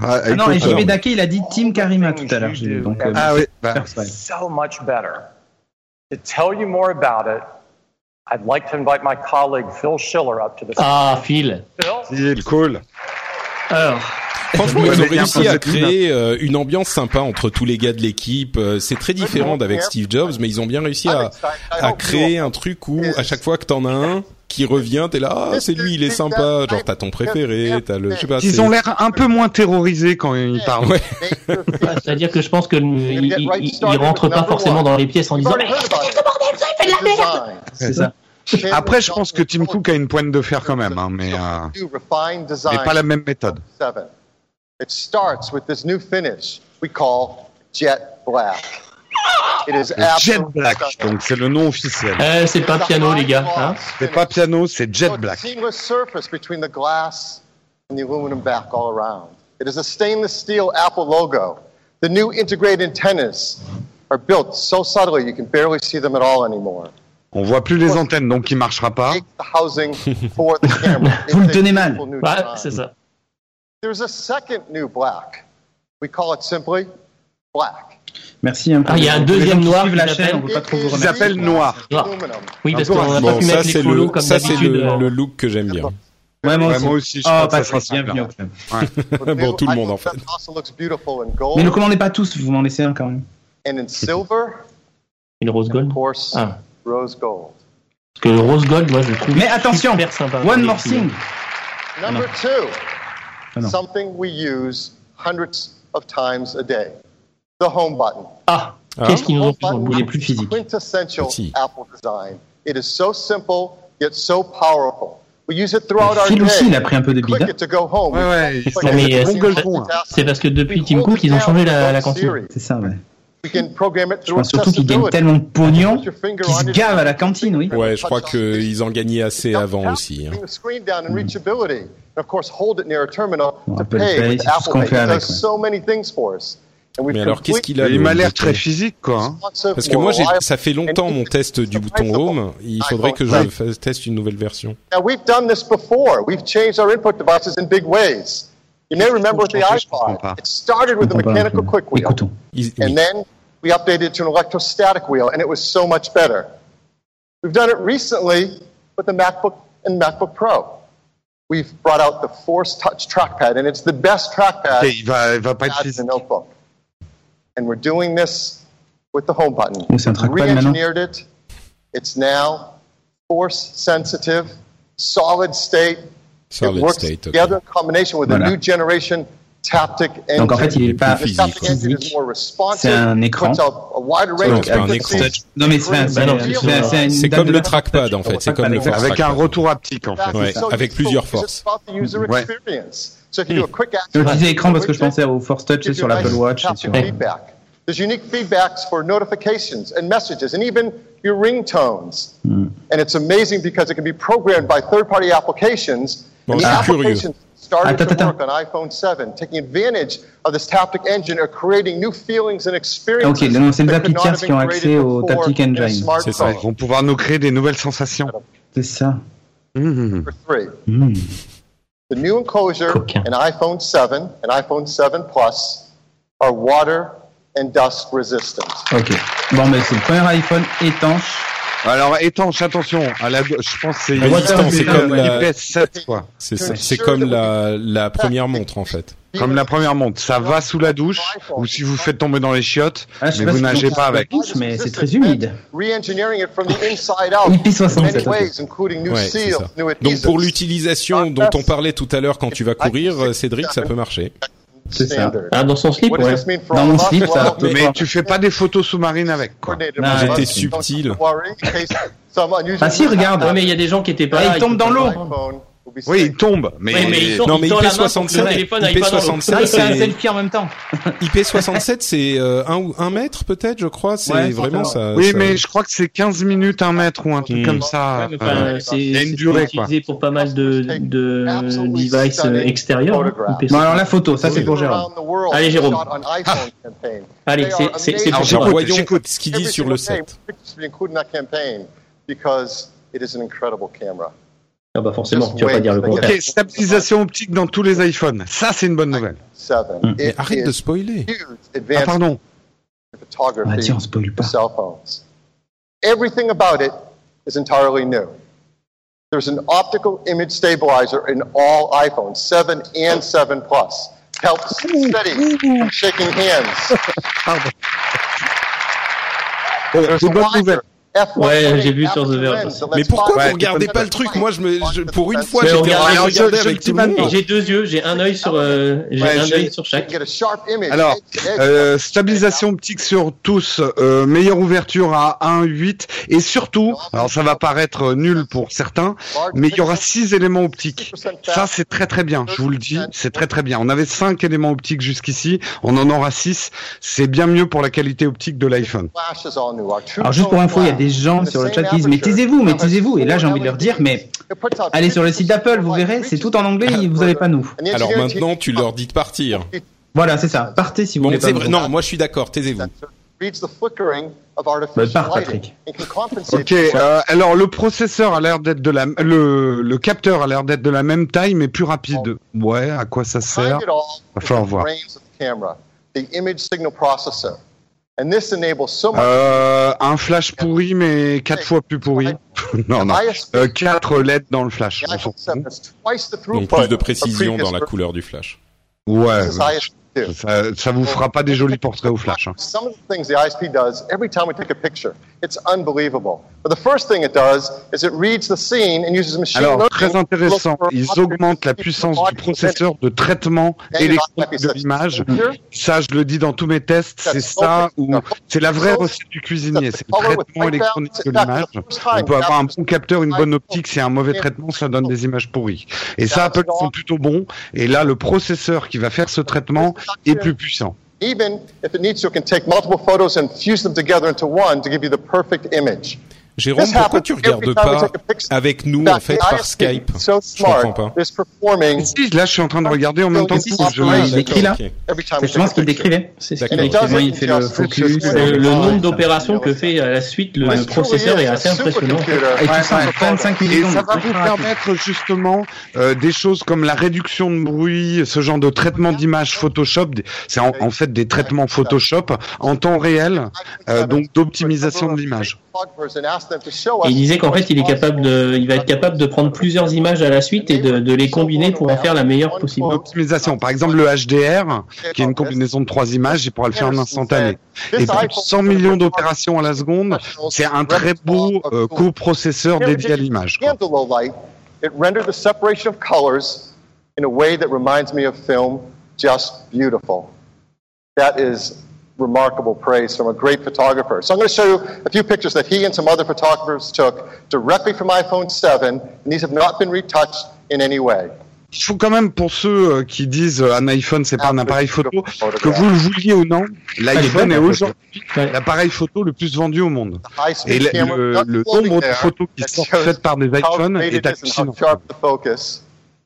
[SPEAKER 4] Ah,
[SPEAKER 2] Ah non, et JV
[SPEAKER 4] alors.
[SPEAKER 2] Dake, il a dit Team Karima tout à l'heure. Donc, euh,
[SPEAKER 4] Ah oui, bah,
[SPEAKER 8] so much better. To tell you more about it, I'd like to invite my colleague Phil Schiller up to the
[SPEAKER 3] Ah, Phil.
[SPEAKER 8] Phil?
[SPEAKER 4] c'est cool.
[SPEAKER 3] Alors.
[SPEAKER 1] Franchement, ils ont réussi à créer euh, une ambiance sympa entre tous les gars de l'équipe. Euh, C'est très différent d'avec Steve Jobs, mais ils ont bien réussi à, à créer un truc où à chaque fois que t'en as un qui revient, t'es là, ah, c'est lui, il est sympa. Genre t'as ton préféré, t'as le, je sais pas.
[SPEAKER 4] Ils ont l'air un peu moins terrorisés quand ils parlent.
[SPEAKER 1] Ouais.
[SPEAKER 3] C'est-à-dire que je pense que il, il, il- il rentre pas forcément dans les pièces en disant. Mais
[SPEAKER 2] C'est ça.
[SPEAKER 4] Après, je pense que Tim Cook a une pointe de fer quand même, hein, mais, euh, mais pas la même méthode.
[SPEAKER 16] It starts with this new finish we call jet black. It is
[SPEAKER 4] Jet
[SPEAKER 16] absolutely
[SPEAKER 4] Black, donc c'est le nom officiel.
[SPEAKER 3] Euh, c'est pas piano les gars. Hein
[SPEAKER 4] C'est pas piano, c'est Jet Black.
[SPEAKER 16] seamless surface between the glass and the aluminum back all around. It is a stainless steel Apple logo. The new integrated antennas are built so subtly you can barely see them at all anymore.
[SPEAKER 4] On voit plus les antennes, donc il marchera pas.
[SPEAKER 2] Vous le tenez mal.
[SPEAKER 3] Ouais, c'est ça.
[SPEAKER 16] There's a second new black. We call it simply black.
[SPEAKER 2] Merci un peu.
[SPEAKER 3] Ah, il y a un deuxième noir
[SPEAKER 2] la chaîne, on peut pas trop vous
[SPEAKER 4] Ils
[SPEAKER 2] remercier.
[SPEAKER 4] appellent noir.
[SPEAKER 3] Noir.
[SPEAKER 16] Aluminum.
[SPEAKER 3] Oui, parce qu'on n'a pas
[SPEAKER 1] Bon,
[SPEAKER 3] pu
[SPEAKER 1] ça
[SPEAKER 3] mettre les
[SPEAKER 1] le,
[SPEAKER 3] comme
[SPEAKER 1] ça c'est le, le look que j'aime bien.
[SPEAKER 2] Ouais, moi
[SPEAKER 4] Ouais,
[SPEAKER 2] aussi.
[SPEAKER 4] moi aussi, je
[SPEAKER 2] Oh,
[SPEAKER 4] pense que ça
[SPEAKER 2] Patrick,
[SPEAKER 4] sera
[SPEAKER 2] bienvenue au club.
[SPEAKER 16] The
[SPEAKER 1] Bon, tout le monde, en fait.
[SPEAKER 16] 7 also looks beautiful in gold
[SPEAKER 2] Mais ne commandez pas tous, vous m'en laissez un quand même.
[SPEAKER 16] and in silver,
[SPEAKER 3] Une rose gold. Ah.
[SPEAKER 16] Rose gold.
[SPEAKER 3] Parce que le rose gold, moi je le trouve
[SPEAKER 2] Mais attention,
[SPEAKER 3] super sympa.
[SPEAKER 2] one more thing.
[SPEAKER 16] Number two,
[SPEAKER 2] Ah
[SPEAKER 16] something we use hundreds of times a day. The home button.
[SPEAKER 3] Ah,
[SPEAKER 1] Ah.
[SPEAKER 3] qu'est-ce qu'ils nous ont fait
[SPEAKER 2] est plus physique.
[SPEAKER 16] quintessential
[SPEAKER 1] Si.
[SPEAKER 16] Apple design. It is so simple yet so powerful. We use it throughout our
[SPEAKER 2] Phil aussi,
[SPEAKER 16] day.
[SPEAKER 2] il a pris un peu de bide.
[SPEAKER 4] Ouais, ouais, hein.
[SPEAKER 3] C'est parce que depuis Tim Cook, ils ont changé la, la cantine.
[SPEAKER 2] C'est ça, ouais.
[SPEAKER 16] We can program it
[SPEAKER 2] Je
[SPEAKER 16] through
[SPEAKER 2] pense surtout qu'ils gagnent tellement de pognon qu'ils
[SPEAKER 16] on
[SPEAKER 2] se gavent à la cantine, oui.
[SPEAKER 1] Ouais, je crois qu'ils en gagnaient assez avant aussi. hein.
[SPEAKER 2] Apple
[SPEAKER 16] pay
[SPEAKER 2] c'est tout ce qu'on fait
[SPEAKER 16] It
[SPEAKER 2] avec,
[SPEAKER 16] does
[SPEAKER 2] ouais.
[SPEAKER 16] so many things for us. And we've
[SPEAKER 1] Mais alors qu'est-ce qu'il a
[SPEAKER 4] Il m'a l'air très physique, quoi. hein.
[SPEAKER 1] Parce que moi, j'ai, ça fait longtemps mon test du bouton Home. Il faudrait que je fasse- teste une nouvelle version.
[SPEAKER 16] We've done this before. We've changed our input devices in big ways. You may remember with the
[SPEAKER 4] Je comprends
[SPEAKER 16] iPod,
[SPEAKER 4] pas.
[SPEAKER 16] it started with a
[SPEAKER 2] comprends pas,
[SPEAKER 16] mechanical
[SPEAKER 2] donc,
[SPEAKER 16] quick wheel.
[SPEAKER 2] Écoutons.
[SPEAKER 1] Ils-
[SPEAKER 16] And
[SPEAKER 1] oui.
[SPEAKER 16] then we updated it to an electrostatic wheel, and it was so much better. We've done it recently with the MacBook and MacBook Pro. We've brought out the Force Touch trackpad, and it's the best trackpad
[SPEAKER 4] Ok, il va, il va pas être
[SPEAKER 16] in a notebook. And we're doing this with the home button.
[SPEAKER 2] C'est un.
[SPEAKER 16] Re-engineered it. It's now force sensitive, solid state.
[SPEAKER 1] Solid
[SPEAKER 16] it works
[SPEAKER 1] state, ok.
[SPEAKER 16] together in combination with
[SPEAKER 2] Voilà.
[SPEAKER 16] a new generation taptic engine.
[SPEAKER 2] Donc en fait, il est pas physique.
[SPEAKER 16] more responsive.
[SPEAKER 2] C'est un écran.
[SPEAKER 1] pas un écran.
[SPEAKER 2] Non, mais c'est un- c'est-
[SPEAKER 1] comme le trackpad en fait. C'est comme le Force
[SPEAKER 4] Avec un retour haptique, en fait.
[SPEAKER 2] Ouais.
[SPEAKER 1] Avec plusieurs forces.
[SPEAKER 16] about the user
[SPEAKER 4] Ouais.
[SPEAKER 16] experience. So if you do a quick
[SPEAKER 2] Je
[SPEAKER 16] action,
[SPEAKER 2] disais écran parce que je pensais au Force Touch sur l'Apple Watch et sur.
[SPEAKER 16] There's unique feedbacks for notifications and messages and even your ringtones.
[SPEAKER 2] Hmm.
[SPEAKER 16] And it's amazing because it can be programmed by third-party applications.
[SPEAKER 1] Bon,
[SPEAKER 16] and the applications started
[SPEAKER 2] Attends,
[SPEAKER 16] to
[SPEAKER 2] attends.
[SPEAKER 16] work on iPhone 7, taking advantage of this taptic engine or creating new feelings and experiences.
[SPEAKER 2] Ok, non, c'est les
[SPEAKER 16] that
[SPEAKER 2] applis
[SPEAKER 16] could not
[SPEAKER 2] tierces
[SPEAKER 16] have
[SPEAKER 2] qui ont
[SPEAKER 16] been
[SPEAKER 2] accès
[SPEAKER 16] created
[SPEAKER 2] au
[SPEAKER 16] before
[SPEAKER 2] taptic engine.
[SPEAKER 1] C'est ça.
[SPEAKER 4] Ils vont pouvoir nous créer des nouvelles sensations.
[SPEAKER 2] C'est ça.
[SPEAKER 4] Mmh.
[SPEAKER 16] Number three.
[SPEAKER 2] Hmm.
[SPEAKER 16] The new enclosure
[SPEAKER 3] Coquin.
[SPEAKER 16] in iPhone 7 and iPhone 7 Plus are water and dust resistant.
[SPEAKER 2] Ok. Bon, mais c'est le premier iPhone étanche.
[SPEAKER 4] Alors, étanche, attention. À la, je pense que c'est
[SPEAKER 1] Résistant, c'est comme la-
[SPEAKER 4] IPS 7, quoi.
[SPEAKER 1] C'est ça. C'est comme la, la première montre en fait.
[SPEAKER 4] Comme la première montre, ça va sous la douche, ou si vous faites tomber dans les chiottes,
[SPEAKER 2] Ah,
[SPEAKER 4] mais vous
[SPEAKER 2] si
[SPEAKER 4] nagez pas avec.
[SPEAKER 2] douche, mais c'est très humide.
[SPEAKER 16] Re-engineering it from the inside out
[SPEAKER 2] IP67,
[SPEAKER 16] in many
[SPEAKER 2] ok.
[SPEAKER 16] ways, including new
[SPEAKER 1] Ouais, Donc pour l'utilisation dont on parlait tout à l'heure quand tu vas courir, euh, Cédric, ça peut marcher.
[SPEAKER 2] C'est ça.
[SPEAKER 3] Ah, dans son slip, ouais.
[SPEAKER 2] Dans mon slip, ça
[SPEAKER 4] Mais tu fais pas des photos sous-marines avec, quoi.
[SPEAKER 2] Non,
[SPEAKER 1] J'étais subtil.
[SPEAKER 2] Ah si, regarde.
[SPEAKER 3] Ouais, mais il y a des gens qui étaient pas
[SPEAKER 2] Ah,
[SPEAKER 3] là.
[SPEAKER 2] il tombe
[SPEAKER 3] ils
[SPEAKER 2] dans
[SPEAKER 3] peuvent
[SPEAKER 2] l'eau.
[SPEAKER 4] Oui, il tombe, mais,
[SPEAKER 3] Oui, mais il tombe.
[SPEAKER 1] Non, mais
[SPEAKER 3] il tend la main pour que
[SPEAKER 1] IP67,
[SPEAKER 3] le téléphone aille pas dans l'eau.
[SPEAKER 1] IP67,
[SPEAKER 2] Ah, il fait un
[SPEAKER 1] c'est
[SPEAKER 2] selfie en même temps.
[SPEAKER 1] IP67, c'est euh, un ou un mètre peut-être, je crois. C'est
[SPEAKER 2] Ouais,
[SPEAKER 1] vraiment ça.
[SPEAKER 4] oui,
[SPEAKER 1] ça-
[SPEAKER 4] mais je crois que c'est 15 minutes, un mètre ou un truc
[SPEAKER 1] Hmm.
[SPEAKER 4] comme ça.
[SPEAKER 3] Ouais, mais
[SPEAKER 4] Euh,
[SPEAKER 3] enfin, c'est
[SPEAKER 4] durée, quoi.
[SPEAKER 3] utilisé pour pas mal de, de devices euh, extérieurs. hein, IP.
[SPEAKER 2] Bon, alors la photo, ça c'est pour Jérôme.
[SPEAKER 3] Allez, Jérôme.
[SPEAKER 16] campaign.
[SPEAKER 3] Allez, c'est- pour toi.
[SPEAKER 1] voyons
[SPEAKER 4] j'écoute.
[SPEAKER 1] ce qu'il dit sur le set.
[SPEAKER 16] pictures to be included in that campaign because it is an incredible camera.
[SPEAKER 3] Ah bah forcément, tu vas pas dire le
[SPEAKER 4] Ok,
[SPEAKER 3] contraire.
[SPEAKER 4] stabilisation optique dans tous les iPhones. Ça, c'est une bonne nouvelle.
[SPEAKER 16] Seven.
[SPEAKER 3] Mm.
[SPEAKER 1] Mais
[SPEAKER 16] It
[SPEAKER 1] arrête de spoiler.
[SPEAKER 4] Ah, pardon.
[SPEAKER 2] Ah tiens, on spoil pas.
[SPEAKER 16] cell phones. Everything about it is entirely new. There's an optical image stabilizer in all iPhones, 7 and 7 Plus. Helps steady from shaking hands.
[SPEAKER 4] Pardon. Bon,
[SPEAKER 16] There's
[SPEAKER 4] c'est
[SPEAKER 16] a
[SPEAKER 4] une bonne
[SPEAKER 16] wider
[SPEAKER 4] nouvelle.
[SPEAKER 3] Ouais, j'ai vu sur The Verge.
[SPEAKER 1] Mais pourquoi
[SPEAKER 4] Ouais,
[SPEAKER 1] vous regardez pas le truc Moi, je me, je- pour une fois, j'étais en regarder avec tout le monde.
[SPEAKER 3] j'ai deux yeux, j'ai un œil sur, euh, j'ai
[SPEAKER 4] Ouais,
[SPEAKER 3] un œil sur chaque.
[SPEAKER 16] Get a sharp image.
[SPEAKER 4] Alors, euh, stabilisation optique sur tous, euh, meilleure ouverture à 1.8 et surtout, alors ça va paraître nul pour certains, mais il y aura six éléments optiques. Ça c'est très très bien, je vous le dis, c'est très très bien. On avait cinq éléments optiques jusqu'ici, on en aura six. C'est bien mieux pour la qualité optique de l'iPhone.
[SPEAKER 2] Alors juste pour info, il y a
[SPEAKER 16] flash
[SPEAKER 2] des gens sur le chat qui disent mais taisez-vous, mais taisez-vous. Et là j'ai envie de leur dire mais allez sur le site
[SPEAKER 16] 50%
[SPEAKER 2] d'Apple, vous verrez, c'est tout en anglais, vous avez pas nous.
[SPEAKER 1] Alors maintenant, tu leur dis de partir.
[SPEAKER 2] Voilà, c'est ça. Partez si vous
[SPEAKER 1] Bon,
[SPEAKER 2] voulez pas.
[SPEAKER 1] vrai. Non, moi je suis d'accord. Taisez-vous.
[SPEAKER 2] Bah,
[SPEAKER 16] lighting
[SPEAKER 2] Patrick.
[SPEAKER 4] Ok, euh, alors le processeur a l'air d'être de la, le, le capteur a l'air d'être de la même taille mais plus rapide. Ouais, à quoi ça sert?
[SPEAKER 16] all
[SPEAKER 4] Va falloir voir. Euh, un flash pourri mais quatre fois plus pourri. non, non. Euh, quatre LED dans le flash.
[SPEAKER 16] the
[SPEAKER 4] on s'en
[SPEAKER 16] iPhone 7
[SPEAKER 4] fout.
[SPEAKER 16] has twice the
[SPEAKER 1] Donc plus de précision dans la couleur du flash.
[SPEAKER 4] Ouais,
[SPEAKER 16] This is ISP2.
[SPEAKER 4] Ça, ça vous fera pas des jolis portraits au flash. hein.
[SPEAKER 16] Some of the things the ISP does every time we take a picture, it's unbelievable. But the first thing it does is it reads the scene and uses machine
[SPEAKER 4] Alors, très intéressant, ils augmentent la puissance du processeur de traitement électronique de l'image. Ça, je le dis dans tous mes tests, c'est ça ou c'est la vraie recette du cuisinier, c'est le traitement électronique de l'image. On peut avoir un bon capteur, une bonne optique, c'est un mauvais traitement, ça donne des images pourries. Et ça, Apple sont plutôt bons. Et là, le processeur qui va faire ce traitement est plus puissant.
[SPEAKER 16] Even if it needs to, it can take multiple photos and fuse them together into one to give you the perfect image.
[SPEAKER 1] Jérôme,
[SPEAKER 16] This
[SPEAKER 1] pourquoi tu regardes pas avec nous
[SPEAKER 16] In
[SPEAKER 1] en fait
[SPEAKER 16] fact,
[SPEAKER 1] par Skype? Je comprends pas.
[SPEAKER 4] Si, là, je suis en train de regarder en même temps que. Je...
[SPEAKER 2] Ouais, il écrit là. C'est justement ce qu'il décrivait. C'est ce qu'il
[SPEAKER 1] D'accord.
[SPEAKER 2] décrivait. Il fait le focus.
[SPEAKER 3] Le, le
[SPEAKER 2] euh,
[SPEAKER 3] nombre d'opérations que fait à la suite le, processeur est assez impressionnant.
[SPEAKER 2] Et tout ça en 25
[SPEAKER 4] Et
[SPEAKER 2] millisecondes.
[SPEAKER 4] ça va vous permettre justement euh, des choses comme la réduction de bruit, ce genre de traitement d'image Photoshop. C'est en, en fait des traitements Photoshop en temps réel, euh, donc d'optimisation de l'image.
[SPEAKER 3] Et il disait qu'en fait, il est capable de, il va être capable de prendre plusieurs images à la suite et de, de les combiner pour en faire la meilleure possible.
[SPEAKER 4] Optimisation, par exemple le HDR, qui est une combinaison de trois images, il pourra le faire en instantané. Et plus de 100 millions d'opérations à la seconde, c'est un très beau euh, coprocesseur dédié à l'image.
[SPEAKER 16] it rendered the separation of colors in a way that reminds me of film just beautiful. That is remarkable praise from a great photographer. So I'm going to show you a few pictures that he and some other photographers took directly from iPhone 7, and these have not been retouched in any way.
[SPEAKER 4] Il faut quand même pour ceux euh, qui disent euh, un iPhone c'est pas un appareil photo, que vous le vouliez ou non, l'iPhone est aujourd'hui l'appareil photo le plus vendu au monde. Et le, le- le nombre de photos qui sont faites par des iPhones est hallucinant.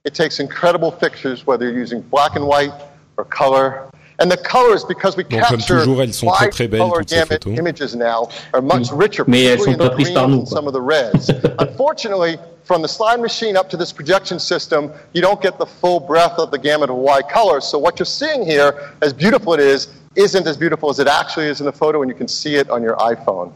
[SPEAKER 16] It takes incredible pictures, whether you're using black and white or color. And the colors, because we
[SPEAKER 1] Bon, comme
[SPEAKER 16] capture
[SPEAKER 1] toujours, elles sont très,
[SPEAKER 16] wide
[SPEAKER 1] très belles,
[SPEAKER 16] color
[SPEAKER 1] toutes ces
[SPEAKER 16] gamut
[SPEAKER 1] photos.
[SPEAKER 16] images now, are much richer,
[SPEAKER 3] Mais elles sont
[SPEAKER 16] particularly in
[SPEAKER 3] pas
[SPEAKER 16] the
[SPEAKER 3] prises par
[SPEAKER 16] greens
[SPEAKER 3] nous,
[SPEAKER 16] and some of the reds. Unfortunately, from the slide machine up to this projection system, you don't get the full breadth of the gamut of wide colors. So what you're seeing here, as beautiful it is, isn't as beautiful as it actually is in the photo, and you can see it on your iPhone.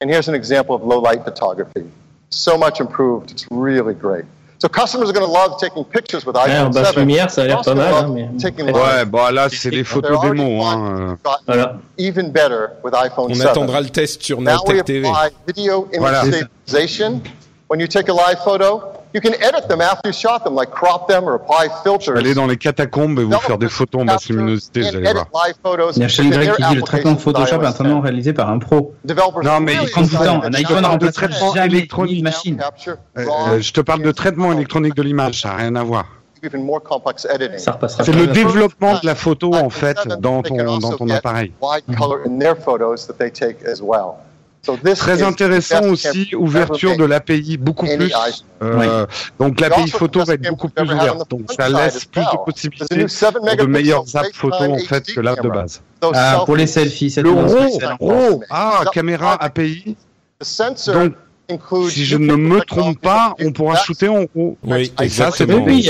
[SPEAKER 16] And here's an example of low light photography. So much improved, it's really great. So customers are going to love taking pictures with
[SPEAKER 3] Ouais, en
[SPEAKER 16] iPhone
[SPEAKER 3] basse
[SPEAKER 16] 7.
[SPEAKER 3] lumière, ça a l'air pas mal. hein, mais...
[SPEAKER 4] Ouais, bon là c'est des photos
[SPEAKER 16] They're already
[SPEAKER 4] démo. Hein.
[SPEAKER 16] gotten
[SPEAKER 3] Voilà.
[SPEAKER 16] even better with iPhone
[SPEAKER 1] On
[SPEAKER 16] 7.
[SPEAKER 1] attendra le test sur
[SPEAKER 16] Now
[SPEAKER 1] TV.
[SPEAKER 16] apply video image
[SPEAKER 4] Voilà.
[SPEAKER 16] stabilization. When you take a live photo, you can edit them after you shot them, like crop them or apply filters.
[SPEAKER 4] Allez dans les catacombes et vous faire des photos en basse luminosité, vous allez voir.
[SPEAKER 2] Il y a Shane Drake qui dit le traitement Photoshop est
[SPEAKER 16] with
[SPEAKER 2] un traitement
[SPEAKER 16] iOS
[SPEAKER 2] réalisé par un pro.
[SPEAKER 16] 10. Developers
[SPEAKER 4] Non, mais il prend du
[SPEAKER 2] temps. Un iPhone
[SPEAKER 4] traitement électronique.
[SPEAKER 2] une machine.
[SPEAKER 16] capture,
[SPEAKER 4] Euh, euh, je te parle de traitement électronique de l'image, ça n'a rien à voir.
[SPEAKER 16] even more complex editing.
[SPEAKER 3] Ça repassera
[SPEAKER 4] C'est le développement de la photo en fait
[SPEAKER 16] 7,
[SPEAKER 4] dans
[SPEAKER 16] they
[SPEAKER 4] ton, dans appareil.
[SPEAKER 16] So
[SPEAKER 4] Très intéressant aussi, ouverture de l'API beaucoup plus. Euh, Donc l'API photo va être beaucoup plus ouverte. Donc ça laisse plus de possibilités
[SPEAKER 16] There's a new 7
[SPEAKER 4] pour de meilleures apps photo en fait que l'app de base.
[SPEAKER 2] Ah, pour les
[SPEAKER 16] selfies,
[SPEAKER 2] c'est
[SPEAKER 4] Le. RAW, ah caméra API. Donc si je ne me trompe pas, on pourra shooter en RAW.
[SPEAKER 1] Oui, exactement.
[SPEAKER 3] Oui,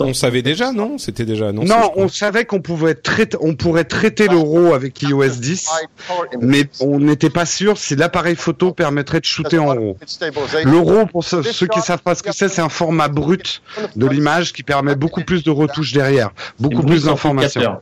[SPEAKER 1] on savait déjà, non? C'était déjà annoncé.
[SPEAKER 4] Non, on savait qu'on pouvait traiter, on pourrait traiter le RAW avec iOS 10,
[SPEAKER 16] high color
[SPEAKER 4] mais on n'était pas sûr si l'appareil photo permettrait de shooter en RAW. Le RAW, pour ceux, ceux qui savent pas ce que c'est, c'est un format brut de l'image qui permet beaucoup plus de retouches derrière, beaucoup plus d'informations.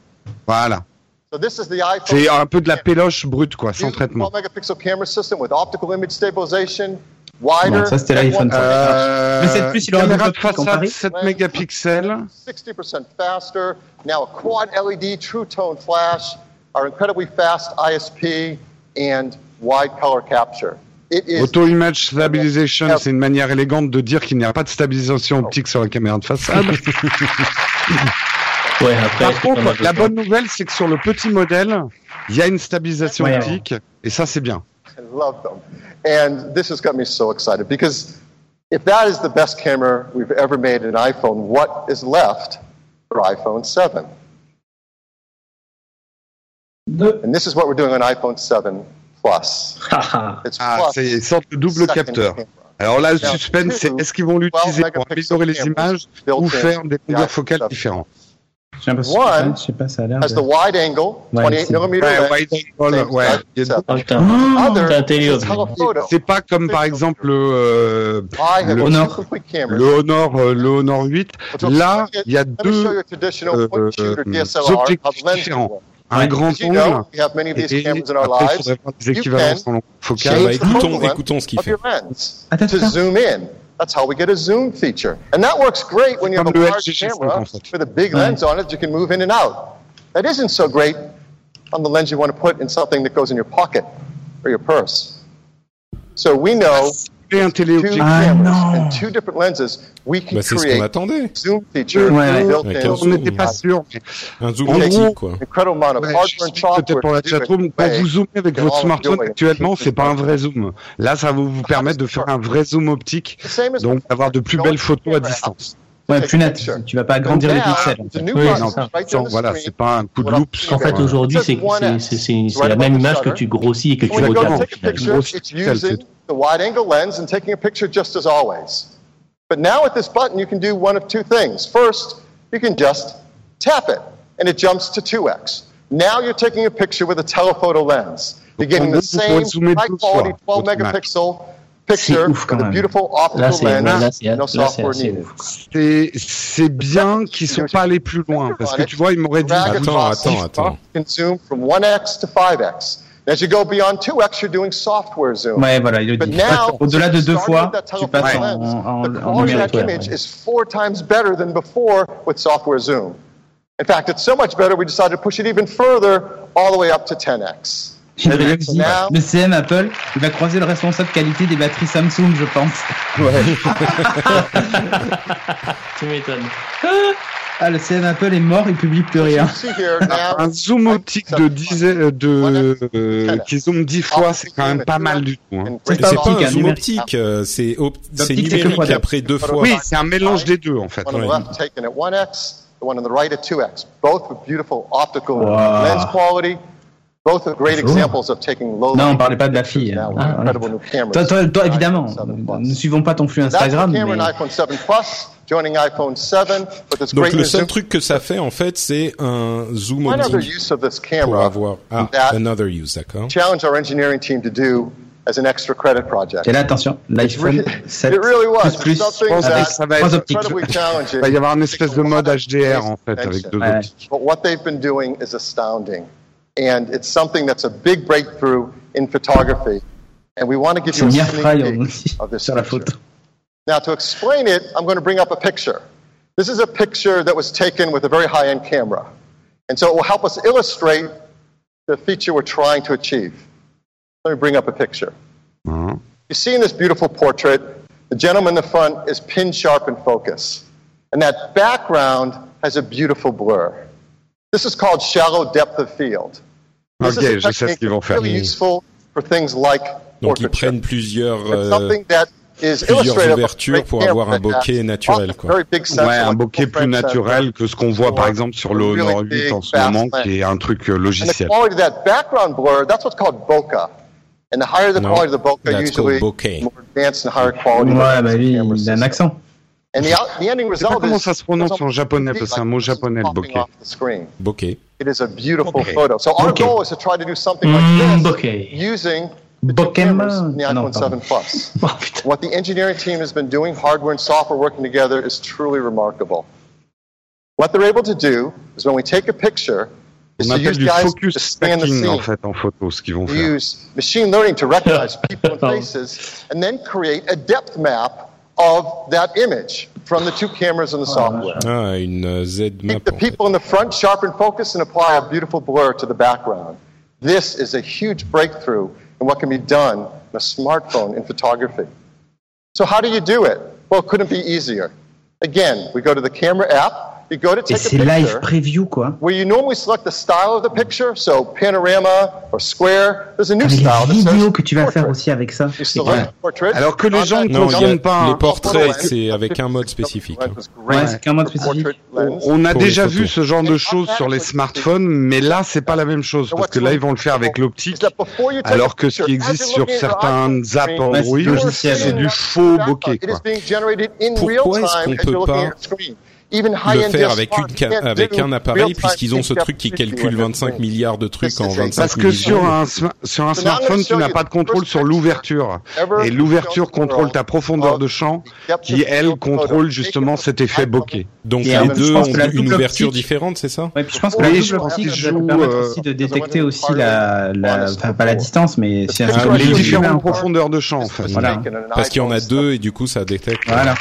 [SPEAKER 4] Voilà.
[SPEAKER 16] So this is the iPhone.
[SPEAKER 4] C'est un peu de la péloche brute, quoi, sans traitement.
[SPEAKER 16] 12 megapixel camera system with optical image stabilization, wider.
[SPEAKER 2] Non, ça, c'était l'iPhone
[SPEAKER 16] one-
[SPEAKER 4] Euh,
[SPEAKER 2] Le 7 Plus, il aura
[SPEAKER 4] caméra de façade 7 mégapixels.
[SPEAKER 16] 60% faster. Now a quad LED True Tone flash, our incredibly fast ISP, and wide color capture. It is
[SPEAKER 4] Auto Image Stabilization, c'est une manière élégante de dire qu'il n'y a pas de stabilisation optique sur la caméra de façade.
[SPEAKER 3] Ouais, après,
[SPEAKER 4] Par contre, la bonne nouvelle, c'est que sur le petit modèle, il y a une stabilisation
[SPEAKER 2] Ouais.
[SPEAKER 4] optique, et ça, c'est bien.
[SPEAKER 16] I love them. And this has got me so excited because if that is the best camera we've ever made in an iPhone, what is left for iPhone 7? And this is what we're doing on iPhone 7 Plus. It's
[SPEAKER 4] Ah, c'est une sorte de double capteur.
[SPEAKER 16] camera.
[SPEAKER 4] Alors là, le suspense, c'est est-ce qu'ils vont l'utiliser pour
[SPEAKER 16] 12
[SPEAKER 4] améliorer les images ou faire des longueurs focales
[SPEAKER 16] 7.
[SPEAKER 4] différentes?
[SPEAKER 2] J'ai l'impression
[SPEAKER 16] One
[SPEAKER 2] que je sais pas, ça a l'air
[SPEAKER 16] has
[SPEAKER 2] de...
[SPEAKER 16] the wide angle,
[SPEAKER 2] Ouais,
[SPEAKER 16] 28
[SPEAKER 2] c'est-
[SPEAKER 16] millimeter
[SPEAKER 4] Ouais. C'est pas comme par exemple le, euh,
[SPEAKER 16] I have
[SPEAKER 4] le,
[SPEAKER 2] Honor.
[SPEAKER 4] le Honor, euh, le Honor 8. Là, il y a deux euh, euh, objectifs différents. Un grand angle
[SPEAKER 16] we have many of these
[SPEAKER 4] et
[SPEAKER 16] cameras in our
[SPEAKER 4] après, il
[SPEAKER 16] lives.
[SPEAKER 4] faudrait voir des équivalences en longue focale.
[SPEAKER 1] écoutons, écoutons ce qu'il fait.
[SPEAKER 2] Attends, attends.
[SPEAKER 16] Zoom in. That's how we get a zoom feature. And that works great when you have a large camera
[SPEAKER 4] en fait.
[SPEAKER 16] with a big lens on it you can move in and out. That isn't so great on the lens you want to put in something that goes in your pocket or your purse. So we know
[SPEAKER 4] Et un téléobjectif.
[SPEAKER 2] Ah, non.
[SPEAKER 16] and two different lenses, we can
[SPEAKER 1] Bah, c'est ce qu'on
[SPEAKER 16] create
[SPEAKER 1] attendait.
[SPEAKER 16] zoom feature
[SPEAKER 2] Ouais, ouais.
[SPEAKER 4] On n'était pas sûr.
[SPEAKER 1] Un zoom
[SPEAKER 4] gros,
[SPEAKER 1] quoi.
[SPEAKER 4] Ouais, peut-être pour la chatroom, quand vous zoomez avec votre smartphone actuellement, c'est pas un vrai zoom. Là, ça va vous permettre de faire un vrai zoom optique, donc d'avoir de plus belles photos à distance.
[SPEAKER 2] Ouais, plus net. Tu vas pas agrandir les pixels. en
[SPEAKER 16] the
[SPEAKER 2] fait.
[SPEAKER 16] new
[SPEAKER 3] Oui,
[SPEAKER 16] button right there the
[SPEAKER 4] Voilà, c'est pas un coup de loupe.
[SPEAKER 3] En fait, aujourd'hui, c'est
[SPEAKER 16] says 1x.
[SPEAKER 3] c'est- c'est- c'est
[SPEAKER 16] Right
[SPEAKER 3] la même image que tu grossis et que tu
[SPEAKER 16] When you go to
[SPEAKER 3] regardes.
[SPEAKER 16] take a
[SPEAKER 3] finalement.
[SPEAKER 16] picture,
[SPEAKER 4] Grosse
[SPEAKER 16] it's using
[SPEAKER 4] c'est
[SPEAKER 16] the wide angle lens and taking a picture just as always. But now with this button, you can do one of two things. First, you can just tap it, and it jumps to 2x. Now you're taking a picture with a telephoto lens. You're getting the
[SPEAKER 4] gros, vous pouvez
[SPEAKER 16] same high quality 12
[SPEAKER 4] votre image.
[SPEAKER 16] megapixel picture
[SPEAKER 2] ouf, quand même.
[SPEAKER 16] beautiful
[SPEAKER 3] Là,
[SPEAKER 16] optical
[SPEAKER 3] c'est
[SPEAKER 4] bien qu'ils sont pas allés plus loin, parce que tu vois, ils m'auraient dit.
[SPEAKER 1] Attends, attends, attends.
[SPEAKER 16] From 1x to 5x. As you go beyond 2x, you're doing software zoom.
[SPEAKER 2] Ouais, voilà, il le
[SPEAKER 16] But
[SPEAKER 2] dit.
[SPEAKER 16] now,
[SPEAKER 2] Au-delà de deux fois, tu passes en, en, en,
[SPEAKER 16] the
[SPEAKER 2] en
[SPEAKER 16] quality of
[SPEAKER 2] numérique.
[SPEAKER 16] that
[SPEAKER 2] ouais,
[SPEAKER 16] image
[SPEAKER 2] ouais.
[SPEAKER 16] is four times better than before with software zoom. In fact, it's so much better we decided to push it even further, all the way up to 10x.
[SPEAKER 2] Le CM Apple, il va croiser le responsable qualité des batteries Samsung, je pense.
[SPEAKER 3] Tu m'étonnes.
[SPEAKER 2] Ah, le CM Apple est mort, il publie plus rien.
[SPEAKER 4] Un zoom optique de 10, euh, de, euh, qui zoome 10 fois, c'est quand même pas mal du tout. hein.
[SPEAKER 16] in
[SPEAKER 2] C'est pas
[SPEAKER 1] pas
[SPEAKER 2] optique,
[SPEAKER 1] un
[SPEAKER 2] hein,
[SPEAKER 1] zoom optique, euh, c'est op- numérique après deux fois.
[SPEAKER 4] Oui, c'est un mélange des deux, en fait.
[SPEAKER 16] one on the
[SPEAKER 1] Ouais.
[SPEAKER 16] left taken at 1x, the one on the right at 2x, both with beautiful optical
[SPEAKER 2] Wow.
[SPEAKER 16] lens quality, both are great examples of taking low
[SPEAKER 2] Non, on parlait pas de la fille.
[SPEAKER 16] now with
[SPEAKER 2] Ah,
[SPEAKER 16] incredible new cameras.
[SPEAKER 2] Toi, toi, toi, évidemment,
[SPEAKER 16] iPhone 7 Plus.
[SPEAKER 2] ne suivons pas ton flux Instagram,
[SPEAKER 16] camera in
[SPEAKER 2] mais
[SPEAKER 16] iPhone 7 Plus, joining iPhone 7 with its
[SPEAKER 1] Donc
[SPEAKER 16] great
[SPEAKER 1] le seul
[SPEAKER 16] zoom.
[SPEAKER 1] truc que ça fait en fait, c'est un zoom pour
[SPEAKER 16] camera
[SPEAKER 1] avoir ah another use, d'accord.
[SPEAKER 16] challenge our engineering team to do as an extra credit project.
[SPEAKER 2] Et là, attention, l'iPhone 7
[SPEAKER 16] It really was.
[SPEAKER 2] plus plus avec
[SPEAKER 16] that
[SPEAKER 4] ça va
[SPEAKER 2] trois
[SPEAKER 4] être
[SPEAKER 2] optiques.
[SPEAKER 4] Il va y avoir une espèce de mode HDR en fait avec deux
[SPEAKER 2] Ouais.
[SPEAKER 4] optiques.
[SPEAKER 16] But what they've been doing is astounding. And it's something that's a big breakthrough in photography. And we want to give you a
[SPEAKER 2] Mia
[SPEAKER 16] sneak peek of this
[SPEAKER 2] sur
[SPEAKER 16] picture. Now, to explain it, I'm going to bring up a picture. This is a picture that was taken with a very high end camera. And so it will help us illustrate the feature we're trying to achieve. Let me bring up a picture.
[SPEAKER 4] Hein.
[SPEAKER 16] You see in this beautiful portrait, the gentleman in the front is pin sharp in focus. And that background has a beautiful blur. This is called shallow depth of field. This
[SPEAKER 4] Ok,
[SPEAKER 16] is a
[SPEAKER 4] je sais ce qu'ils vont faire.
[SPEAKER 1] Donc ils prennent plusieurs euh, plusieurs ouvertures pour avoir un
[SPEAKER 16] has
[SPEAKER 1] bokeh naturel, quoi.
[SPEAKER 4] Ouais, un bokeh plus
[SPEAKER 16] frame
[SPEAKER 4] naturel que ce qu'on voit par exemple sur le Honor 8 en ce moment, qui est un truc euh,
[SPEAKER 16] And the
[SPEAKER 4] logiciel.
[SPEAKER 16] And the higher the
[SPEAKER 1] No,
[SPEAKER 16] quality of the bokeh, usually
[SPEAKER 1] bokeh.
[SPEAKER 16] more advanced and higher quality.
[SPEAKER 2] Ouais,
[SPEAKER 16] the
[SPEAKER 2] bah lui, il a un accent.
[SPEAKER 16] And the, out- the ending result
[SPEAKER 4] comment ça se prononce en japonais, parce que c'est un mot japonais le bokeh.
[SPEAKER 1] bokeh.
[SPEAKER 16] It is a beautiful
[SPEAKER 4] Bokeh.
[SPEAKER 16] photo. So our
[SPEAKER 2] Bokeh.
[SPEAKER 16] goal is to try to do something like
[SPEAKER 3] Mm,
[SPEAKER 16] this
[SPEAKER 3] bokeh.
[SPEAKER 16] using the two
[SPEAKER 2] Bokeh
[SPEAKER 16] cameras in the iPhone
[SPEAKER 2] pardon.
[SPEAKER 16] 7 Plus. What the engineering team has been doing, hardware and software working together, is truly remarkable. What they're able to do is when we take a picture, is to use
[SPEAKER 4] du
[SPEAKER 16] the eyes
[SPEAKER 4] focus
[SPEAKER 16] to scan the
[SPEAKER 4] stacking en fait en photo, ce vont
[SPEAKER 16] We
[SPEAKER 4] faire.
[SPEAKER 16] use machine learning to recognize people and faces and then create a depth map of that image from the two cameras and the software.
[SPEAKER 1] Ah, une Z map.
[SPEAKER 16] Keep the people in the front sharp in focus and apply a beautiful blur to the background. This is a huge breakthrough in what can be done on a smartphone in photography. So how do you do it? Well, it couldn't be easier. Again, we go to the camera app, you go to
[SPEAKER 2] Et c'est live preview quoi.
[SPEAKER 16] where you normally select the style of the picture, so panorama or square. There's a new
[SPEAKER 2] Ah,
[SPEAKER 16] style
[SPEAKER 2] les vidéos que tu vas faire aussi avec ça.
[SPEAKER 4] Alors que les gens ne confondent pas.
[SPEAKER 1] les portraits, c'est avec un mode spécifique.
[SPEAKER 2] Ouais, c'est qu'un mode spécifique.
[SPEAKER 4] On- a déjà vu ce genre de choses sur les smartphones, mais là, c'est pas la même chose, parce que là, ils vont le faire avec l'optique, alors que ce qui existe sur certains apps Android, c'est du faux bokeh, quoi.
[SPEAKER 1] Pourquoi est-ce qu'on peut pas le faire avec, une ca- avec un appareil puisqu'ils ont ce truc qui calcule 25 milliards de trucs en 25
[SPEAKER 4] Parce que sur un, sma- sur un smartphone, tu n'as pas de contrôle sur l'ouverture. Et l'ouverture contrôle ta profondeur de champ, qui, elle, contrôle justement cet effet bokeh.
[SPEAKER 1] Donc
[SPEAKER 2] Et
[SPEAKER 1] les deux ont une ouverture différente, c'est ça
[SPEAKER 2] Ouais, puis je pense que
[SPEAKER 4] Oui,
[SPEAKER 2] la double optique permettre
[SPEAKER 4] euh,
[SPEAKER 2] aussi de détecter aussi la, la enfin, pas la distance, mais si un sur
[SPEAKER 1] oui,
[SPEAKER 2] les
[SPEAKER 1] oui,
[SPEAKER 4] différentes profondeurs de champ, en fait.
[SPEAKER 2] Voilà.
[SPEAKER 1] Parce qu'il y en a deux et du coup ça détecte.
[SPEAKER 2] Voilà.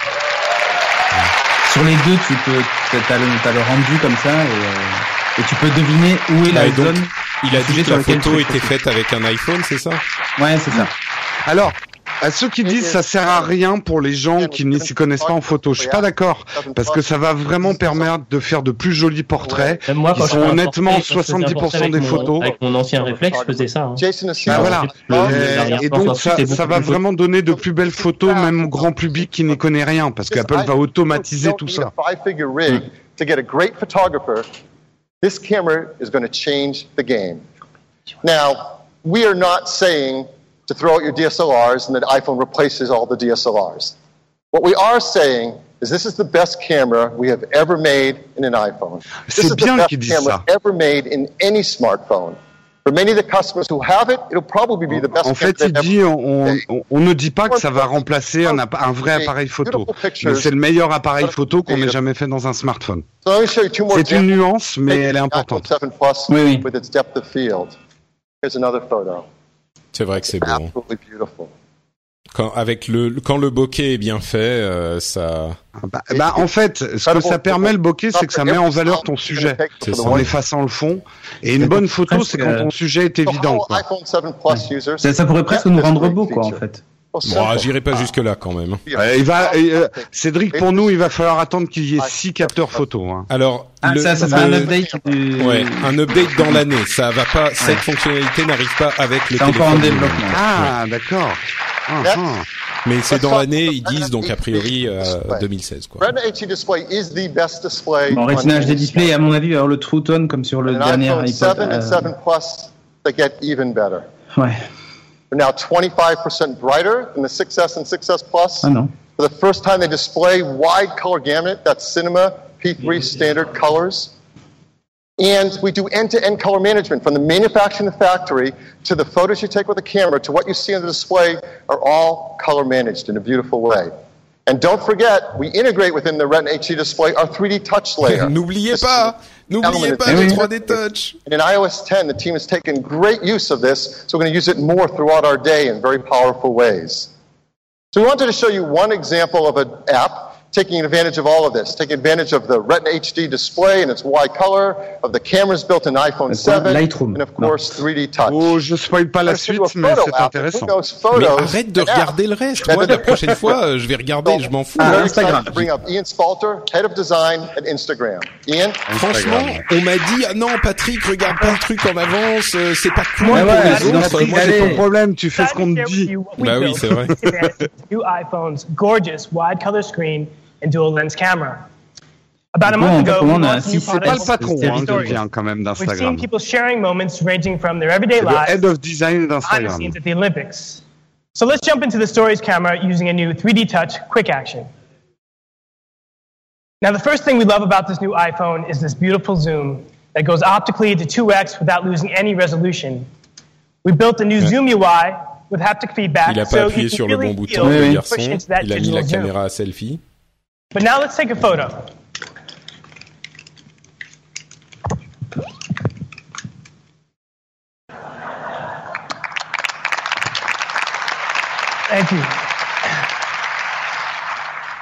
[SPEAKER 2] Sur les deux, tu peux, t'as le, le rendu comme ça et, euh, et tu peux deviner où est la
[SPEAKER 1] Ah, donc,
[SPEAKER 2] zone.
[SPEAKER 1] Il a dit que la photo était faite avec un iPhone, c'est ça?
[SPEAKER 2] Ouais, c'est ça.
[SPEAKER 4] Alors, à ceux qui disent ça sert à rien pour les gens qui ne s'y connaissent pas en photo, je suis pas d'accord parce que ça va vraiment permettre de faire de plus jolis portraits.
[SPEAKER 3] Même moi, quand
[SPEAKER 4] sont honnêtement
[SPEAKER 3] portrait, quand je faisais un portrait
[SPEAKER 4] 70%
[SPEAKER 3] avec
[SPEAKER 4] des
[SPEAKER 3] mon-
[SPEAKER 4] photos.
[SPEAKER 3] Avec mon ancien réflexe, je faisais ça. hein.
[SPEAKER 4] Bah voilà.
[SPEAKER 3] Le-
[SPEAKER 4] et donc ça, va
[SPEAKER 3] plus
[SPEAKER 4] vraiment donner de plus belles photos même au grand public qui n'y connaît rien parce qu'Apple va automatiser tout ça.
[SPEAKER 16] Five figure rig to get a great photographer. This camera is going to change the game. Now, we are not saying to throw out your DSLRs and that iPhone replaces all the DSLRs. What we are saying is this is the best camera we have ever made in an iPhone. This
[SPEAKER 4] C'est
[SPEAKER 16] is the
[SPEAKER 4] bien
[SPEAKER 16] best camera
[SPEAKER 4] ça.
[SPEAKER 16] ever made in any smartphone. For many of the customers who have it, it'll probably be the best
[SPEAKER 4] En fait, il dit, on, on, on ne dit pas que ça va remplacer un, vrai appareil photo, mais c'est le meilleur appareil photo qu'on ait jamais fait dans un smartphone.
[SPEAKER 16] So let me show you two more
[SPEAKER 4] C'est une nuance, mais elle est importante.
[SPEAKER 16] iPhone 7 Plus
[SPEAKER 2] Oui, oui.
[SPEAKER 16] Here's another photo.
[SPEAKER 1] C'est vrai que c'est beau. hein.
[SPEAKER 16] Absolutely beautiful.
[SPEAKER 1] Quand, avec le, quand le bokeh est bien fait, euh, ça.
[SPEAKER 4] Bah, bah, en fait, ce que ça permet le bokeh, c'est que ça met en valeur ton sujet en effaçant le fond. Et une bonne photo, c'est quand ton sujet est évident. quoi.
[SPEAKER 16] iPhone 7 Plus users.
[SPEAKER 2] Ça, ça pourrait presque nous rendre beau, quoi, en fait.
[SPEAKER 1] Bon, ah, j'irai pas jusque là quand même.
[SPEAKER 4] Euh, il va, euh, Cédric, pour nous, il va falloir attendre qu'il y ait six capteurs photo. Hein.
[SPEAKER 1] Alors,
[SPEAKER 2] Ah,
[SPEAKER 1] le-
[SPEAKER 2] ça, ça sera un
[SPEAKER 1] le-
[SPEAKER 2] update du...
[SPEAKER 1] Ouais, un update dans l'année. Ça va pas. Cette fonctionnalité n'arrive pas avec le
[SPEAKER 2] C'est encore en développement.
[SPEAKER 4] Ah, d'accord. Ah, ah.
[SPEAKER 1] Mais c'est dans l'année, ils disent donc a priori euh, 2016 quoi.
[SPEAKER 16] Retina HD display is the best display.
[SPEAKER 2] Bon,
[SPEAKER 16] on
[SPEAKER 2] Retina
[SPEAKER 16] any
[SPEAKER 2] HD display, à mon avis, avoir le True Tone comme sur le dernier
[SPEAKER 16] iPhone
[SPEAKER 2] iPod.
[SPEAKER 16] 7 and
[SPEAKER 2] euh,
[SPEAKER 16] 7 Plus, they get even better.
[SPEAKER 2] Ouais.
[SPEAKER 16] They're now 25% brighter than the 6S and 6S Plus.
[SPEAKER 2] Ah non.
[SPEAKER 16] For the first time, they display wide color gamut. That's cinema P3 standard colors. And we do end-to-end color management from the manufacturing in the factory to the photos you take with the camera to what you see on the display are all color managed in a beautiful way. And don't forget, we integrate within the Retina HD display our 3D touch layer.
[SPEAKER 1] N'oubliez pas, n'oubliez pas le 3D touch.
[SPEAKER 16] And in iOS 10, the team has taken great use of this, so we're going to use it more throughout our day in very powerful ways. So we wanted to show you one example of an app taking advantage of all of this, taking advantage of the Retina HD display and its wide color, of the cameras built in iPhone 7, and of course 3D Touch.
[SPEAKER 4] Oh, je spoil pas la suite, mais c'est intéressant.
[SPEAKER 1] Mais arrête de regarder le reste. Moi, la prochaine fois, euh, je vais regarder, je m'en fous.
[SPEAKER 16] Ah, Instagram. Bring up Ian Spalter, head of design at Instagram. Ian?
[SPEAKER 1] Franchement, on m'a dit, ah non, Patrick, regarde pas le truc en avance, euh, c'est pas cool
[SPEAKER 4] Ouais,
[SPEAKER 1] pour les
[SPEAKER 4] non,
[SPEAKER 1] autres.
[SPEAKER 4] Patrick,
[SPEAKER 1] Moi,
[SPEAKER 4] c'est
[SPEAKER 1] j'ai
[SPEAKER 4] ton problème, tu fais ce qu'on te dit.
[SPEAKER 1] Bah oui, c'est vrai.
[SPEAKER 17] new iPhone's gorgeous wide color screen and dual lens camera. About a month ago, we
[SPEAKER 4] on a
[SPEAKER 17] launched a new
[SPEAKER 4] c'est pas
[SPEAKER 17] product
[SPEAKER 4] le patron
[SPEAKER 17] called
[SPEAKER 4] hein, qui
[SPEAKER 17] Stories.
[SPEAKER 4] vient quand même
[SPEAKER 17] We've seen people sharing moments ranging from their everyday
[SPEAKER 4] C'est le
[SPEAKER 17] lives
[SPEAKER 4] head of design
[SPEAKER 17] behind the scenes at the Olympics. So let's jump into the Stories camera using a new 3D Touch quick action. Now, the first thing we love about this new iPhone is this beautiful zoom that goes optically to 2x without losing any resolution. We built a new Zoom UI with haptic feedback,
[SPEAKER 1] Il a pas
[SPEAKER 17] so
[SPEAKER 1] appuyé
[SPEAKER 17] you can
[SPEAKER 1] sur le
[SPEAKER 17] really
[SPEAKER 1] bon
[SPEAKER 17] feel
[SPEAKER 1] bouton, le garçon.
[SPEAKER 17] push into that
[SPEAKER 1] Il a mis la
[SPEAKER 17] zoom.
[SPEAKER 1] caméra à selfie.
[SPEAKER 17] But now let's take a photo. Thank you.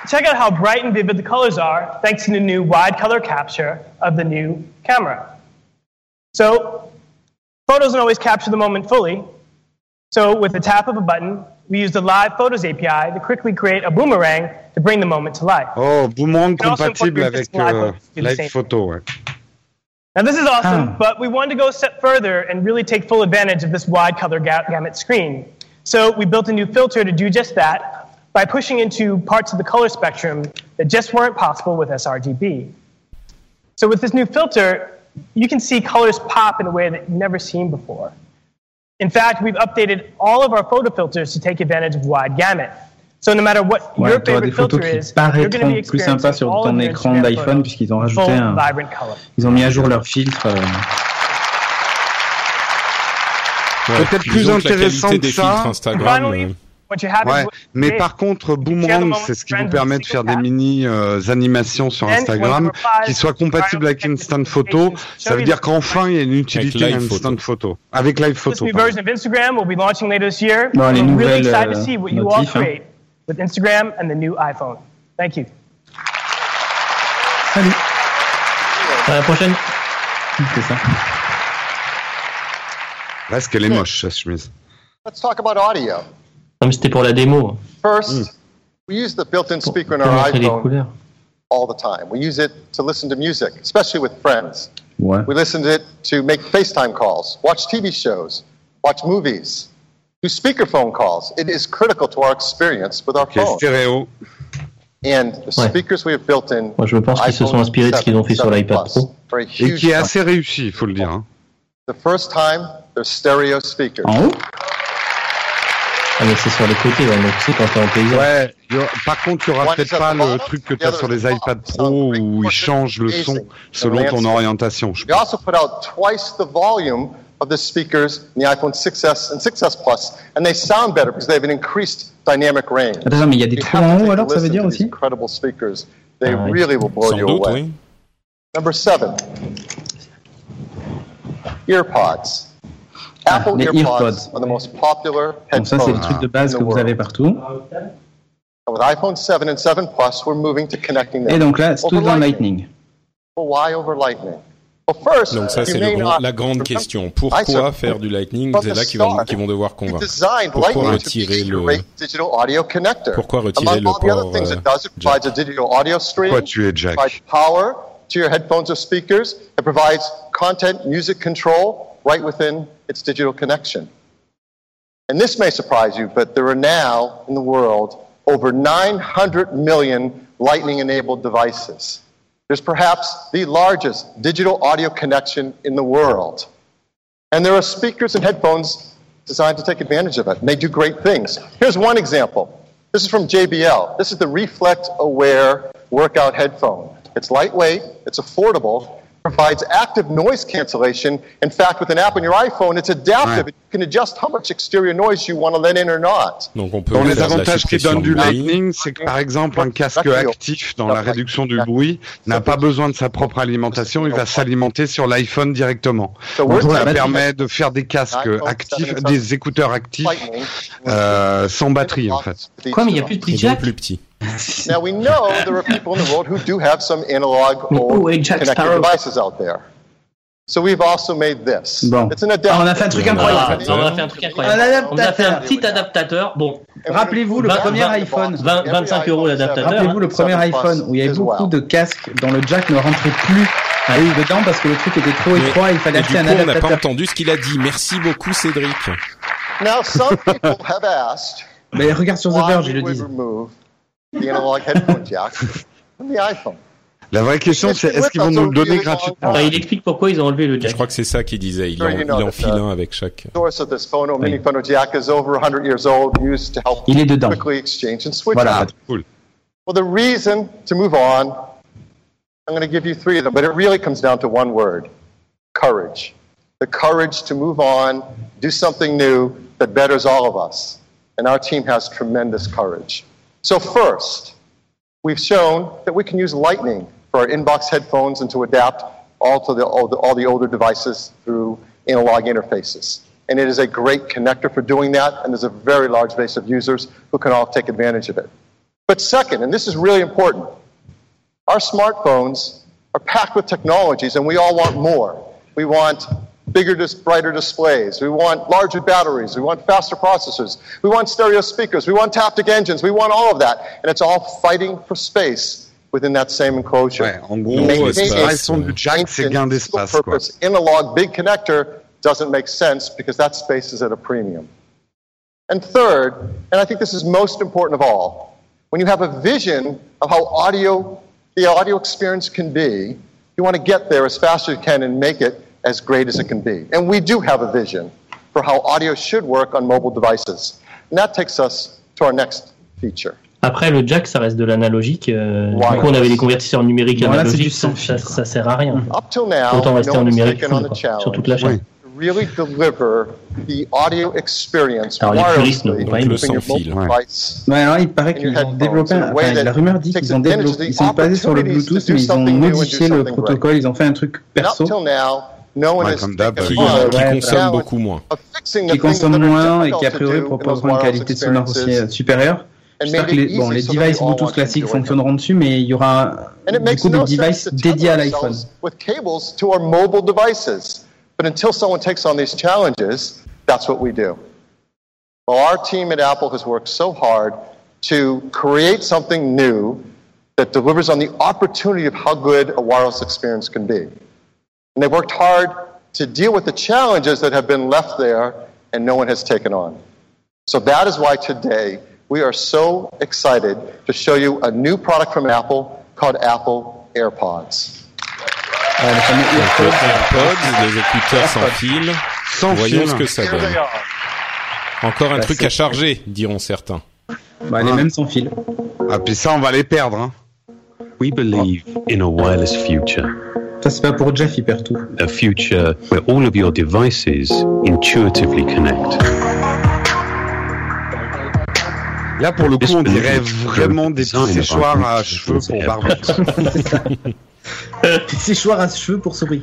[SPEAKER 17] Check out how bright and vivid the colors are thanks to the new wide color capture of the new camera. So, photos don't always capture the moment fully. So, with the tap of a button, we use the Live Photos API to quickly create a boomerang to bring the moment to life.
[SPEAKER 4] Oh, Boomerang compatible
[SPEAKER 17] put your
[SPEAKER 4] avec
[SPEAKER 17] physical iPhone to do the
[SPEAKER 4] Live
[SPEAKER 17] same.
[SPEAKER 4] Photo, ouais.
[SPEAKER 17] Now, this is awesome, ah. but we wanted to go a step further and really take full advantage of this wide color ga- gamut screen. So, we built a new filter to do just that by pushing into parts of the color spectrum that just weren't possible with sRGB. So, with this new filter, you can see colors pop in a way that you've never seen before. In fact, we've updated all of our photo filters to take advantage of wide gamut. So, no matter what
[SPEAKER 2] Ouais,
[SPEAKER 17] your
[SPEAKER 2] des
[SPEAKER 17] favorite
[SPEAKER 2] photos
[SPEAKER 17] filter
[SPEAKER 2] qui
[SPEAKER 17] is, you're going to be
[SPEAKER 2] paraîtront plus sympas sur
[SPEAKER 17] all
[SPEAKER 2] ton écran d'iPhone puisqu'ils ont rajouté un,
[SPEAKER 17] vibrant color.
[SPEAKER 2] ils ont mis à jour leur filtre. euh,
[SPEAKER 4] Peut-être plus
[SPEAKER 1] disons que la
[SPEAKER 4] intéressant
[SPEAKER 1] qualité
[SPEAKER 4] que
[SPEAKER 1] des
[SPEAKER 4] ça.
[SPEAKER 1] filtres Instagram. euh,
[SPEAKER 4] Ouais, mais par contre, Boomerang, c'est ce qui vous permet de faire des mini euh, animations sur Instagram qui soient compatibles avec Instant Photo. Ça veut dire qu'enfin, il y a une utilité
[SPEAKER 1] Live
[SPEAKER 4] Instant Photo. Avec Live Photo.
[SPEAKER 17] new
[SPEAKER 4] pardon.
[SPEAKER 17] version of Instagram will be launching later this year.
[SPEAKER 2] Bon, les nouvelles,
[SPEAKER 17] excited to
[SPEAKER 2] euh,
[SPEAKER 17] see what you all
[SPEAKER 2] notifs, hein.
[SPEAKER 17] create with Instagram and the new iPhone. Thank you.
[SPEAKER 3] À la prochaine.
[SPEAKER 2] C'est ça.
[SPEAKER 4] Reste qu'elle est moche, sa chemise.
[SPEAKER 16] Let's talk about audio.
[SPEAKER 3] Non, mais c'était pour la démo.
[SPEAKER 16] First, we use the built-in speaker in
[SPEAKER 3] Pour
[SPEAKER 16] our iPhone
[SPEAKER 3] couleurs.
[SPEAKER 16] all the time. We use it to listen to music, especially with friends.
[SPEAKER 2] Ouais.
[SPEAKER 16] We listen to it to make FaceTime calls, watch TV shows, watch movies, do speakerphone calls. It is critical to our experience with our
[SPEAKER 4] est
[SPEAKER 16] phone.
[SPEAKER 4] stéréo.
[SPEAKER 16] And the
[SPEAKER 3] Ouais.
[SPEAKER 16] speakers we have built in
[SPEAKER 3] Moi, je pense qu'ils se sont inspirés de ce qu'ils ont fait sur l'iPad Pro.
[SPEAKER 4] Et qui est assez réussi, il faut le dire. hein.
[SPEAKER 16] The first time, they're stereo speakers.
[SPEAKER 2] En haut?
[SPEAKER 3] Ah, mais c'est sur les côtés, ouais. Donc, tu sais, quand t'es en.
[SPEAKER 4] Ouais, y aura- par contre, il n'y aura peut-être pas
[SPEAKER 16] the
[SPEAKER 4] le
[SPEAKER 16] bottom,
[SPEAKER 4] truc que
[SPEAKER 16] the
[SPEAKER 4] tu as
[SPEAKER 16] other
[SPEAKER 4] sur les iPad. Pro où ils changent le son selon ton orientation. je
[SPEAKER 16] We also put out twice the volume of the speakers in the iPhone 6s and 6s Plus, and they sound better because they have an increased dynamic range.
[SPEAKER 2] Attends, mais il y a des trous en haut
[SPEAKER 16] a
[SPEAKER 2] alors, ça veut
[SPEAKER 16] listen
[SPEAKER 2] dire
[SPEAKER 16] to these
[SPEAKER 2] aussi
[SPEAKER 16] Incredible speakers. They
[SPEAKER 3] Ah oui.
[SPEAKER 16] really will blow
[SPEAKER 1] Sans
[SPEAKER 16] you
[SPEAKER 1] doute,
[SPEAKER 16] away.
[SPEAKER 1] oui.
[SPEAKER 16] Number seven, earpods. Apple
[SPEAKER 2] les
[SPEAKER 16] earpods,
[SPEAKER 2] earpods.
[SPEAKER 16] are the most popular
[SPEAKER 2] Bon, ça, c'est
[SPEAKER 16] headphones
[SPEAKER 2] le truc de base
[SPEAKER 16] in
[SPEAKER 2] que vous avez partout.
[SPEAKER 16] With iPhone 7 and 7 Plus, we're moving to connecting them
[SPEAKER 2] Et donc là, c'est tout dans
[SPEAKER 16] Lightning.
[SPEAKER 2] Lightning.
[SPEAKER 16] Well, why over Lightning? Well, first,
[SPEAKER 1] Donc ça, c'est grand- la grande question. Pourquoi faire du Lightning? C'est
[SPEAKER 16] the
[SPEAKER 1] là qu'ils vont, qu'ils vont devoir convaincre. Pourquoi retirer le...
[SPEAKER 16] connector?
[SPEAKER 1] Pourquoi retirer le port, euh,
[SPEAKER 16] it does, it provides a digital audio stream,
[SPEAKER 4] Pourquoi tu es Jack?
[SPEAKER 16] provides power to your headphones or speakers, it provides content, music control right within its digital connection. And this may surprise you, but there are now in the world over 900 million Lightning enabled devices. There's perhaps the largest digital audio connection in the world. And there are speakers and headphones designed to take advantage of it, and they do great things. Here's one example. This is from JBL. This is the Reflect Aware workout headphone. It's lightweight, it's affordable, provides active noise cancellation. In fact, with an app on your iPhone, it's adaptive. You can adjust how much exterior noise you want to let in or not.
[SPEAKER 1] Donc on peut
[SPEAKER 4] Dans les avantages qui donnent du. Lightning, c'est que par exemple un casque actif dans la réduction du bruit n'a pas besoin de sa propre alimentation, il va s'alimenter sur l'iPhone directement. Donc ça permet de faire des casques actifs, des écouteurs actifs euh, sans batterie en fait.
[SPEAKER 3] Quoi, mais il n'y a plus de
[SPEAKER 1] donc
[SPEAKER 3] jack
[SPEAKER 1] plus petit.
[SPEAKER 16] Now we know there are people in the world who do have some analog
[SPEAKER 3] Jack
[SPEAKER 16] connected devices out there. So we've also made this.
[SPEAKER 2] Bon.
[SPEAKER 16] It's an
[SPEAKER 2] Ah,
[SPEAKER 16] adapter.
[SPEAKER 2] on a fait un truc
[SPEAKER 3] Ah,
[SPEAKER 2] incroyable.
[SPEAKER 3] on a fait un truc incroyable.
[SPEAKER 2] Un adaptateur.
[SPEAKER 3] On a fait un petit adaptateur. Bon,
[SPEAKER 2] Rappelez-vous le premier iPhone.
[SPEAKER 3] 20 25 euros l'adaptateur.
[SPEAKER 2] Rappelez-vous le premier iPhone où il y avait beaucoup de casques dont le jack ne rentrait plus dedans parce que le truc était trop étroit. Il fallait
[SPEAKER 1] et
[SPEAKER 2] acheter
[SPEAKER 1] du
[SPEAKER 2] un
[SPEAKER 1] coup, on n'a pas
[SPEAKER 2] adaptateur.
[SPEAKER 1] entendu ce qu'il a dit. Merci beaucoup, Cédric.
[SPEAKER 16] Now some people have asked
[SPEAKER 2] Mais regarde sur The
[SPEAKER 16] why
[SPEAKER 2] Verge, ils le disent.
[SPEAKER 16] Remove the analog headphone jack from the iPhone.
[SPEAKER 4] La vraie question c'est est-ce qu'ils vont nous le donner gratuitement
[SPEAKER 3] il explique pourquoi ils ont enlevé le
[SPEAKER 1] Je
[SPEAKER 3] jack.
[SPEAKER 1] crois que c'est ça qu'il disait. Il en, il en file
[SPEAKER 16] uh,
[SPEAKER 1] un avec chaque.
[SPEAKER 16] source of this phono, mini phono jack is over 100 years old, used to help
[SPEAKER 2] Il est dedans. Voilà.
[SPEAKER 4] Cool.
[SPEAKER 16] Well, the reason to move on, I'm going to give you three of them, but it really comes down to one word courage. The courage to move on, do something new that betters all of us. And our team has tremendous courage. So, first, we've shown that we can use Lightning for our inbox headphones and to adapt all to the, all the, all the older devices through analog interfaces. And it is a great connector for doing that, and there's a very large base of users who can all take advantage of it. But second, and this is really important, our smartphones are packed with technologies and we all want more. We want bigger, brighter displays. We want larger batteries. We want faster processors. We want stereo speakers. We want Taptic engines. We want all of that. And it's all fighting for space within that same enclosure.
[SPEAKER 4] Ouais, en gros,
[SPEAKER 16] Maintaining
[SPEAKER 4] la
[SPEAKER 16] a
[SPEAKER 4] raison du jack, c'est gain d'espace. quoi.
[SPEAKER 16] analog big connector doesn't make sense because that space is at a premium. And third, and I think this is most important of all, when you have a vision of how audio, the audio experience can be, you want to get there as fast as you can and make it as great as it can be. And we do have a vision for how audio should work on mobile devices. And that takes us to our next feature.
[SPEAKER 3] Après, le jack, ça reste de l'analogique. euh, du coup, on avait des convertisseurs numériques
[SPEAKER 2] Bon, là, c'est
[SPEAKER 3] analogiques. ça, ça, ça sert à rien.
[SPEAKER 16] Up till now,
[SPEAKER 3] Autant rester
[SPEAKER 16] no
[SPEAKER 3] en numérique full, quoi, sur toute la chaîne.
[SPEAKER 16] to really deliver the audio experience
[SPEAKER 3] Alors, les puristes ne
[SPEAKER 16] wirelessly
[SPEAKER 3] vont pas
[SPEAKER 1] le sans fil.
[SPEAKER 2] Ouais, alors il paraît qu'ils ont développé, enfin, la rumeur dit qu'ils ont développé, ils sont basés sur le Bluetooth, mais ils ont modifié le protocole, ils ont fait un truc perso
[SPEAKER 4] comme d'hab.
[SPEAKER 16] taken
[SPEAKER 1] Qui, consomme beaucoup moins.
[SPEAKER 2] qui consomme moins et qui a priori proposeront une qualité sonore aussi euh, supérieure.
[SPEAKER 16] and
[SPEAKER 2] J'espère que les,
[SPEAKER 16] it
[SPEAKER 2] bon, les devices Bluetooth classiques fonctionneront dessus, mais il y aura du
[SPEAKER 16] makes
[SPEAKER 2] coup des devices dédiés à l'iPhone.
[SPEAKER 16] ourselves with cables to our mobile devices. But until someone takes on these challenges, that's what we do. Well, our team at Apple has worked so hard to create something new that delivers on the opportunity of how good a wireless experience can be. And they've worked hard to deal with the challenges that have been left there and no one has taken on. So that is why today we are so excited to show you a new product from Apple called Apple AirPods.
[SPEAKER 2] Le fameux
[SPEAKER 1] Donc,
[SPEAKER 2] AirPods.
[SPEAKER 1] AirPods, des écouteurs sans fil.
[SPEAKER 4] Sans
[SPEAKER 1] Voyons
[SPEAKER 4] fil.
[SPEAKER 1] ce que ça donne. Encore un
[SPEAKER 2] Bah,
[SPEAKER 1] truc à charger, diront certains.
[SPEAKER 2] Bah, les mêmes sans fil.
[SPEAKER 4] Ah, puis ça, on va les perdre. Hein.
[SPEAKER 15] We believe in a wireless future,
[SPEAKER 2] Ça, c'est pas pour Jeff, il perd tout.
[SPEAKER 15] a future where all of your devices intuitively connect.
[SPEAKER 4] Là, pour le coup, on dirait vraiment des petits séchoirs à cheveux pour Barbie.
[SPEAKER 2] Des séchoirs à cheveux pour souris.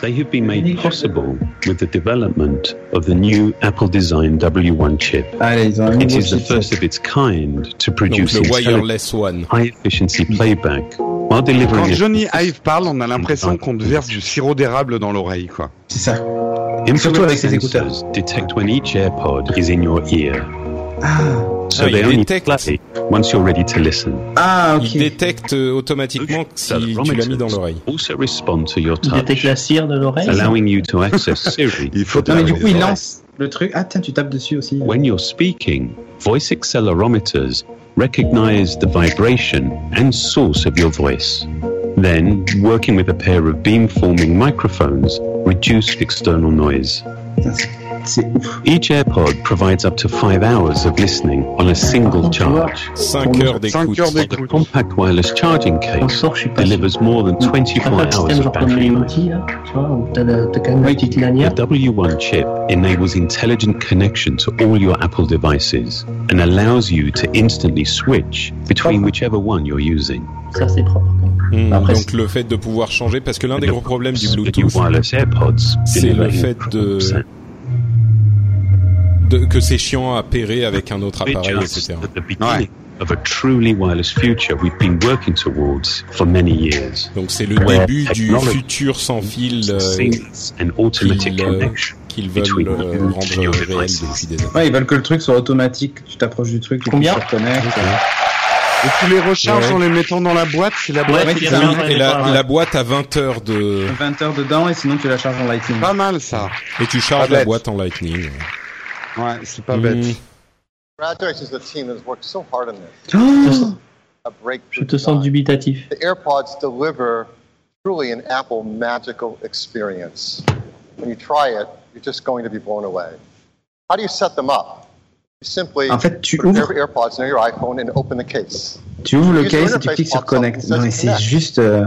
[SPEAKER 15] They have been made possible with the development of the new Apple design W1 chip. It is the
[SPEAKER 2] chip.
[SPEAKER 15] first of its kind to produce high efficiency playback while delivering
[SPEAKER 4] Quand
[SPEAKER 15] a
[SPEAKER 4] Johnny Hive parle, on a l'impression qu'on te verse du sirop d'érable dans l'oreille, quoi.
[SPEAKER 2] C'est ça.
[SPEAKER 15] Infrared
[SPEAKER 2] Surtout avec ses écouteurs.
[SPEAKER 15] sensors detect when each AirPod is in your ear.
[SPEAKER 2] Ah,
[SPEAKER 15] So
[SPEAKER 1] Ah,
[SPEAKER 15] they
[SPEAKER 1] il
[SPEAKER 15] only
[SPEAKER 1] détecte.
[SPEAKER 15] play once you're ready to listen.
[SPEAKER 2] ah ok.
[SPEAKER 1] Il détecte euh, automatiquement si tu l'as mis dans l'oreille.
[SPEAKER 15] Also respond to your
[SPEAKER 3] Il détecte
[SPEAKER 15] touch,
[SPEAKER 3] la cire de l'oreille.
[SPEAKER 15] allowing you to access Siri.
[SPEAKER 4] Il faut
[SPEAKER 2] Non, mais du coup, il
[SPEAKER 4] Ouais.
[SPEAKER 2] lance le truc. Ah, tiens, tu tapes dessus aussi.
[SPEAKER 15] When you're speaking, voice accelerometers recognize the vibration and source of your voice. Then, working with a pair of beam-forming microphones, reduce external noise.
[SPEAKER 2] C'est ouf.
[SPEAKER 15] Each AirPod provides up to 5 hours of listening on a single charge.
[SPEAKER 1] 5 heures d'écoute.
[SPEAKER 15] The compact wireless charging case delivers more than 24 hours of battery life.
[SPEAKER 3] outils, là, tu vois, où t'as la- t'as quand même une petite
[SPEAKER 15] The. W1 chip enables intelligent connection to all your Apple devices and allows you to instantly switch between whichever one you're using.
[SPEAKER 3] Ça, c'est propre.
[SPEAKER 1] Hmm,
[SPEAKER 3] Après,
[SPEAKER 1] donc le fait de pouvoir changer, parce que l'un des gros problèmes du
[SPEAKER 15] The new
[SPEAKER 1] Bluetooth, c'est le fait de, de que c'est chiant à pairer avec un autre appareil, etc.
[SPEAKER 15] at the beginning of a truly wireless future we've been working towards for many years.
[SPEAKER 1] Donc c'est le
[SPEAKER 15] Where
[SPEAKER 1] début du futur sans fil euh, qu'ils euh, qu'ils veulent euh, rendre réel depuis des années.
[SPEAKER 2] Ouais, ils veulent que le truc soit automatique. Tu t'approches du truc,
[SPEAKER 3] Combien
[SPEAKER 2] tu te reconnectes.
[SPEAKER 4] Et tu les recharges
[SPEAKER 1] Ouais.
[SPEAKER 4] en les mettant dans la boîte si la boîte
[SPEAKER 2] Ouais, c'est ça.
[SPEAKER 1] Et la, la boîte à 20 heures de
[SPEAKER 2] 20 heures dedans et sinon tu la charges en Lightning.
[SPEAKER 4] Pas mal ça.
[SPEAKER 1] et tu charges la boîte en Lightning.
[SPEAKER 4] Ouais, c'est pas bête.
[SPEAKER 16] Congratulations to the team that has worked so hard on this.
[SPEAKER 2] Oh
[SPEAKER 16] A breakthrough
[SPEAKER 3] Je te sens dubitatif.
[SPEAKER 16] The AirPods deliver truly an Apple magical experience. When you try it, you're just going to be blown away. How do you set them up? You simply
[SPEAKER 2] En fait, tu
[SPEAKER 16] put
[SPEAKER 2] ouvres,
[SPEAKER 16] your AirPods near your iPhone and open the case.
[SPEAKER 2] tu ouvres le case et tu cliques sur Connect.
[SPEAKER 16] says
[SPEAKER 2] Non mais c'est juste. euh,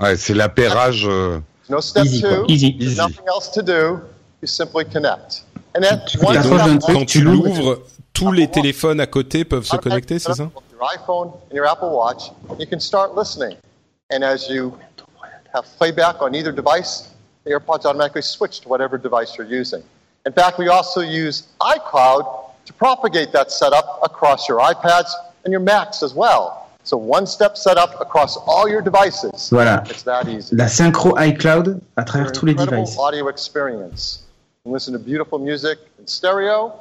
[SPEAKER 4] Ouais, c'est l'appairage. euh,
[SPEAKER 16] No step
[SPEAKER 2] Easy,
[SPEAKER 16] two.
[SPEAKER 3] Easy.
[SPEAKER 16] Nothing else to do. You simply connect. And then
[SPEAKER 2] d'un
[SPEAKER 16] have
[SPEAKER 2] truc,
[SPEAKER 1] Quand
[SPEAKER 2] tu
[SPEAKER 1] l'ouvres. tous les téléphones à côté peuvent se connecter, c'est ça
[SPEAKER 16] Your iPhone and your Apple Watch, you can start listening. And as you have playback on either device, the AirPods automatically switch to whatever device you're using. In fact, we also use iCloud to propagate that setup across your iPads and your Macs as well. So one step setup across all your devices.
[SPEAKER 2] Voilà.
[SPEAKER 16] It's that easy.
[SPEAKER 2] La synchro iCloud à travers tous les devices.
[SPEAKER 16] audio experience. You can listen to beautiful music in stereo,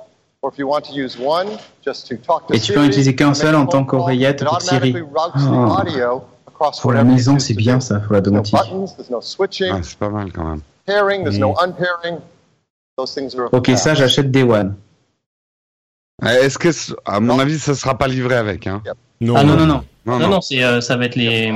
[SPEAKER 16] or if you want to use one, just to talk to
[SPEAKER 2] Et tu peux en
[SPEAKER 16] Siri,
[SPEAKER 2] utiliser qu'un seul en tant qu'oreillette
[SPEAKER 16] it
[SPEAKER 2] pour Siri. Oh.
[SPEAKER 16] across
[SPEAKER 2] Pour la maison, c'est bien ça, pour la
[SPEAKER 16] There's no
[SPEAKER 2] domotique.
[SPEAKER 16] buttons, there's no switching,
[SPEAKER 4] ouais, c'est pas mal quand même.
[SPEAKER 16] pairing, there's no unpairing. Those things are
[SPEAKER 2] Ok, ça j'achète Day One.
[SPEAKER 4] Euh, Est-ce que, à mon avis, ça sera pas livré avec hein
[SPEAKER 1] Non,
[SPEAKER 2] Ah non, non, non.
[SPEAKER 4] Non,
[SPEAKER 3] Non, non, c'est, euh, ça va être les.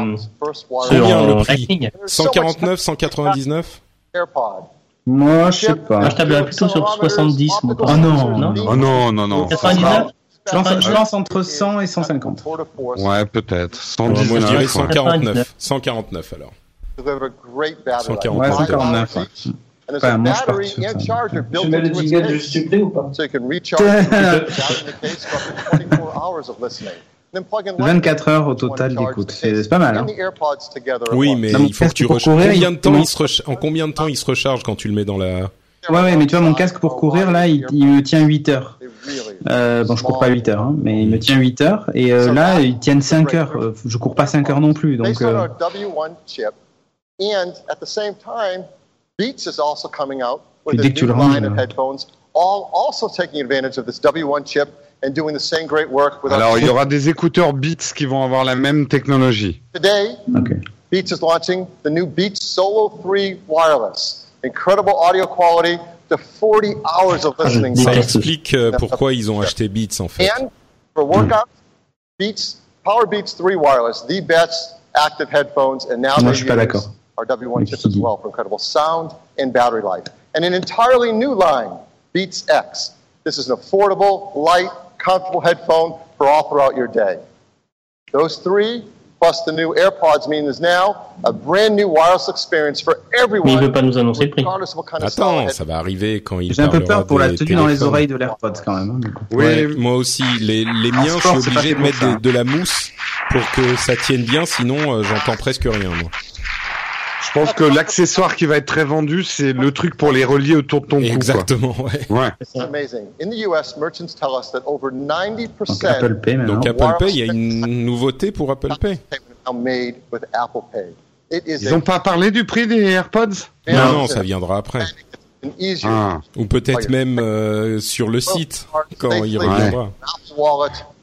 [SPEAKER 1] Combien
[SPEAKER 3] en
[SPEAKER 1] le prix
[SPEAKER 3] Lightning.
[SPEAKER 1] 149, 199
[SPEAKER 16] AirPod.
[SPEAKER 2] Moi, je sais pas.
[SPEAKER 3] Moi, je tablerais plutôt sur 70, moi.
[SPEAKER 2] Oh non,
[SPEAKER 3] Non
[SPEAKER 4] Oh non, non, non.
[SPEAKER 3] 99
[SPEAKER 2] Je lance, je lance entre 100 et 150.
[SPEAKER 16] Tour de force.
[SPEAKER 4] Ouais, peut-être.
[SPEAKER 1] Ouais,
[SPEAKER 4] 119.
[SPEAKER 1] Moi je dirais
[SPEAKER 4] ouais.
[SPEAKER 1] 149. 149 alors.
[SPEAKER 16] Deliver great battery
[SPEAKER 1] 149.
[SPEAKER 16] life.
[SPEAKER 2] Ouais,
[SPEAKER 16] Five
[SPEAKER 2] 149.
[SPEAKER 16] hours
[SPEAKER 2] ouais. Enfin,
[SPEAKER 16] a
[SPEAKER 2] moi, je
[SPEAKER 16] battery
[SPEAKER 2] pars sur ça. Tu mets le jingle de
[SPEAKER 16] case.
[SPEAKER 2] supplé ou pas?
[SPEAKER 16] So you can recharge it down in the case for up to 24 hours of listening. Then plug in
[SPEAKER 2] 24 heures au total d'écoute. C'est pas mal. Hein.
[SPEAKER 1] Oui, mais
[SPEAKER 2] Non,
[SPEAKER 1] il faut que tu recharges.
[SPEAKER 2] courir,
[SPEAKER 1] Combien
[SPEAKER 2] il-
[SPEAKER 1] de temps
[SPEAKER 2] comment-
[SPEAKER 1] il se recha- En combien de temps il se recharge quand tu le mets dans la
[SPEAKER 2] Ouais, ouais, mais tu vois, mon casque pour courir, là, il, il me tient 8 heures. Euh, bon, je cours pas 8 heures, hein, mais il me tient 8 heures. Et euh, là, il tient 5 heures. Je cours pas 5 heures non plus. Donc, euh,
[SPEAKER 16] our W1 chip, and at the same time, Beats is also coming out with
[SPEAKER 2] Puis dès que tu le là.
[SPEAKER 16] headphones, all also taking advantage of this W1 chip and doing the same great work with our
[SPEAKER 4] Alors, il y aura des écouteurs Beats qui vont avoir la même technologie.
[SPEAKER 16] Today,
[SPEAKER 2] ok.
[SPEAKER 16] Beats is launching the new Beats Solo 3 wireless. Incredible audio quality to 40 hours of listening
[SPEAKER 1] Ça
[SPEAKER 16] time.
[SPEAKER 1] explique euh, pourquoi ils ont acheté Beats en fait.
[SPEAKER 16] And for workouts, Beats Power Beats 3 wireless, the best active headphones, and now
[SPEAKER 2] Moi,
[SPEAKER 16] they
[SPEAKER 2] je
[SPEAKER 16] use our W1 chips as well for incredible sound and battery life. And an entirely new line, Beats X. This is an affordable, light, comfortable headphone for all throughout your day. Those three, plus the new AirPods, mean there's now a brand new wireless experience for
[SPEAKER 3] Mais il
[SPEAKER 16] everyone,
[SPEAKER 3] veut pas nous annoncer le prix.
[SPEAKER 1] Attends, ça va arriver quand il
[SPEAKER 2] J'ai un peu peur pour la tenue dans les oreilles de l'AirPods quand même. hein.
[SPEAKER 1] Ouais, moi aussi. Les, les miens, je suis obligé de mettre de la mousse pour que ça tienne bien, sinon euh, j'entends presque rien. Moi.
[SPEAKER 4] Je pense que l'accessoire qui va être très vendu, c'est le truc pour les relier autour de ton cou. quoi.
[SPEAKER 1] Exactement, ouais.
[SPEAKER 4] Ouais.
[SPEAKER 16] It's amazing. In the US, merchants tell us that over 90%
[SPEAKER 2] Donc Apple Pay maintenant.
[SPEAKER 1] Donc Apple Pay, il y a une nouveauté pour Apple Pay.
[SPEAKER 16] are made with Apple Pay. It is
[SPEAKER 4] Ils ont pas parlé du prix des AirPods?
[SPEAKER 1] Non, non, ça viendra après.
[SPEAKER 4] Ah.
[SPEAKER 1] Ou peut-être même euh, sur le site quand il reviendra.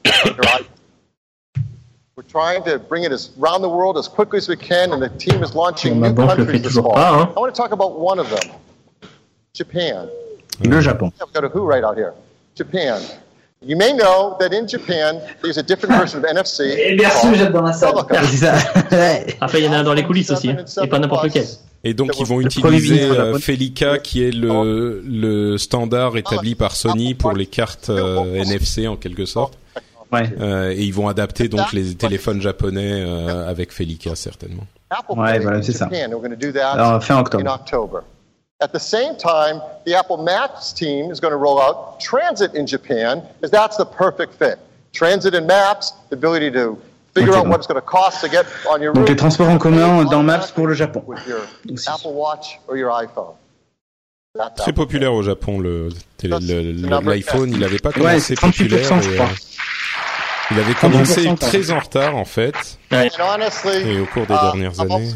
[SPEAKER 3] Ma banque le
[SPEAKER 16] countries
[SPEAKER 3] fait
[SPEAKER 16] this
[SPEAKER 3] toujours
[SPEAKER 16] fall.
[SPEAKER 3] pas, hein.
[SPEAKER 16] I want to talk about one of them, Japan.
[SPEAKER 2] Le Japon.
[SPEAKER 16] I've got a who right out here. Japan. You may know that in Japan, there's a different version of NFC.
[SPEAKER 2] Et merci, êtes dans la salle. Ça.
[SPEAKER 3] Après, il y en a un dans les coulisses aussi, hein. et pas n'importe lequel.
[SPEAKER 1] Et donc ils vont utiliser euh. Felica qui est le, le standard établi par Sony pour les cartes euh, NFC en quelque sorte.
[SPEAKER 2] Ouais.
[SPEAKER 1] Euh, et ils vont adapter donc les téléphones japonais euh, avec Felica certainement.
[SPEAKER 16] Apple
[SPEAKER 2] Ouais, voilà,
[SPEAKER 16] in
[SPEAKER 2] c'est ça.
[SPEAKER 16] Japan. We're going to do that
[SPEAKER 2] Alors, fin octobre.
[SPEAKER 16] in October. At the same time, the Apple Maps team is going to roll out Transit in Japan, because that's the perfect fit. Transit and Maps, the ability to figure
[SPEAKER 2] Ok,
[SPEAKER 16] out
[SPEAKER 2] donc.
[SPEAKER 16] what it's going to cost to get on your
[SPEAKER 2] Donc
[SPEAKER 16] route.
[SPEAKER 2] les transports en commun dans Maps pour le Japon.
[SPEAKER 16] With your
[SPEAKER 2] Aussi.
[SPEAKER 16] Apple Watch or your iPhone.
[SPEAKER 1] Très populaire au Japon le télé- le- le- l'iPhone. Il n'avait pas
[SPEAKER 2] Ouais,
[SPEAKER 1] commencé
[SPEAKER 2] c'est 38%,
[SPEAKER 1] populaire.
[SPEAKER 2] je
[SPEAKER 1] et,
[SPEAKER 2] crois.
[SPEAKER 1] Il avait commencé
[SPEAKER 2] 38%,
[SPEAKER 1] très en retard en fait.
[SPEAKER 16] And honestly,
[SPEAKER 1] Et au cours des
[SPEAKER 16] uh,
[SPEAKER 1] dernières
[SPEAKER 16] I'm
[SPEAKER 1] années.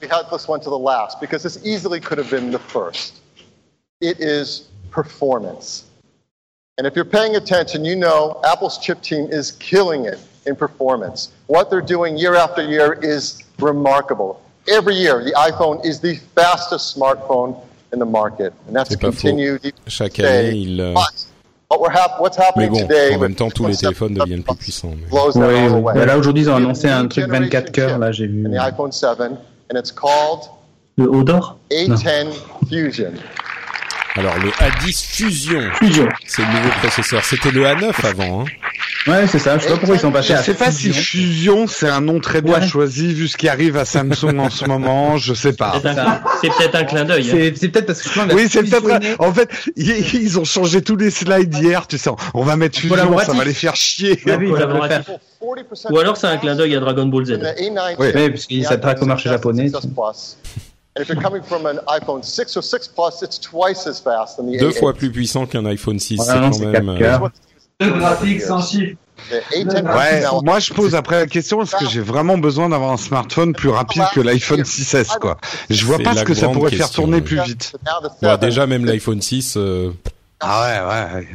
[SPEAKER 16] we had this one to the last because this easily could have been the first. It is performance. And if you're paying attention, you know Apple's chip team is killing it in performance. What they're doing year after year is remarkable. Every year, the iPhone is the fastest smartphone in the market, and that's continued
[SPEAKER 1] Chaque année, il. euh,
[SPEAKER 16] But what we're hap- what's
[SPEAKER 1] Mais
[SPEAKER 16] happening
[SPEAKER 1] bon,
[SPEAKER 16] today
[SPEAKER 1] en même temps, tous les
[SPEAKER 16] 27
[SPEAKER 1] téléphones deviennent plus puissants. mais-.
[SPEAKER 2] Bah là aujourd'hui ils ont annoncé un truc 24
[SPEAKER 16] generation
[SPEAKER 2] heures là j'ai vu.
[SPEAKER 16] in the iPhone 7, and it's called
[SPEAKER 3] Le haut d'or
[SPEAKER 16] A10 Fusion.
[SPEAKER 1] Alors le A10 Fusion,
[SPEAKER 2] Fusion.
[SPEAKER 1] c'est le nouveau processeur. C'était le A9 avant. Hein.
[SPEAKER 2] Ouais c'est ça. Je sais pas pourquoi ils sont passés
[SPEAKER 4] Je sais pas si
[SPEAKER 2] Fusion.
[SPEAKER 4] C'est un nom très bien
[SPEAKER 2] Ouais.
[SPEAKER 4] choisi vu ce qui arrive à Samsung en ce moment. Je sais pas.
[SPEAKER 3] C'est un- peut-être un clin d'œil. hein.
[SPEAKER 2] C'est peut-être parce que je pense
[SPEAKER 4] Oui, c'est peut-être. En fait, ils ont changé tous les slides hier. Tu sais, on va mettre Fusion, ça va les faire chier.
[SPEAKER 2] Oui.
[SPEAKER 3] Ou alors c'est un clin d'œil à Dragon Ball Z.
[SPEAKER 16] In the A9
[SPEAKER 4] Oui.
[SPEAKER 2] Oui, parce qu'ils s'attaquent au marché japonais.
[SPEAKER 16] 6S Plus. And if you're coming from an iPhone 6 or 6 Plus, it's twice as fast than the
[SPEAKER 1] Deux
[SPEAKER 16] A8.
[SPEAKER 1] fois plus puissant qu'un iPhone 6.
[SPEAKER 2] Voilà, non,
[SPEAKER 1] c'est
[SPEAKER 2] c'est
[SPEAKER 1] quand même.
[SPEAKER 2] 4 cœurs.
[SPEAKER 16] Deux graphiques sans chiffre. The A10
[SPEAKER 4] Ouais, moi je pose après la question est-ce que j'ai vraiment besoin d'avoir un smartphone plus rapide que l'iPhone 6S quoi Je vois pas ce que ça pourrait faire tourner plus vite.
[SPEAKER 16] now the
[SPEAKER 1] Bon,
[SPEAKER 16] 7.
[SPEAKER 1] déjà même l'iPhone 6. euh,
[SPEAKER 4] Ah ouais, ouais.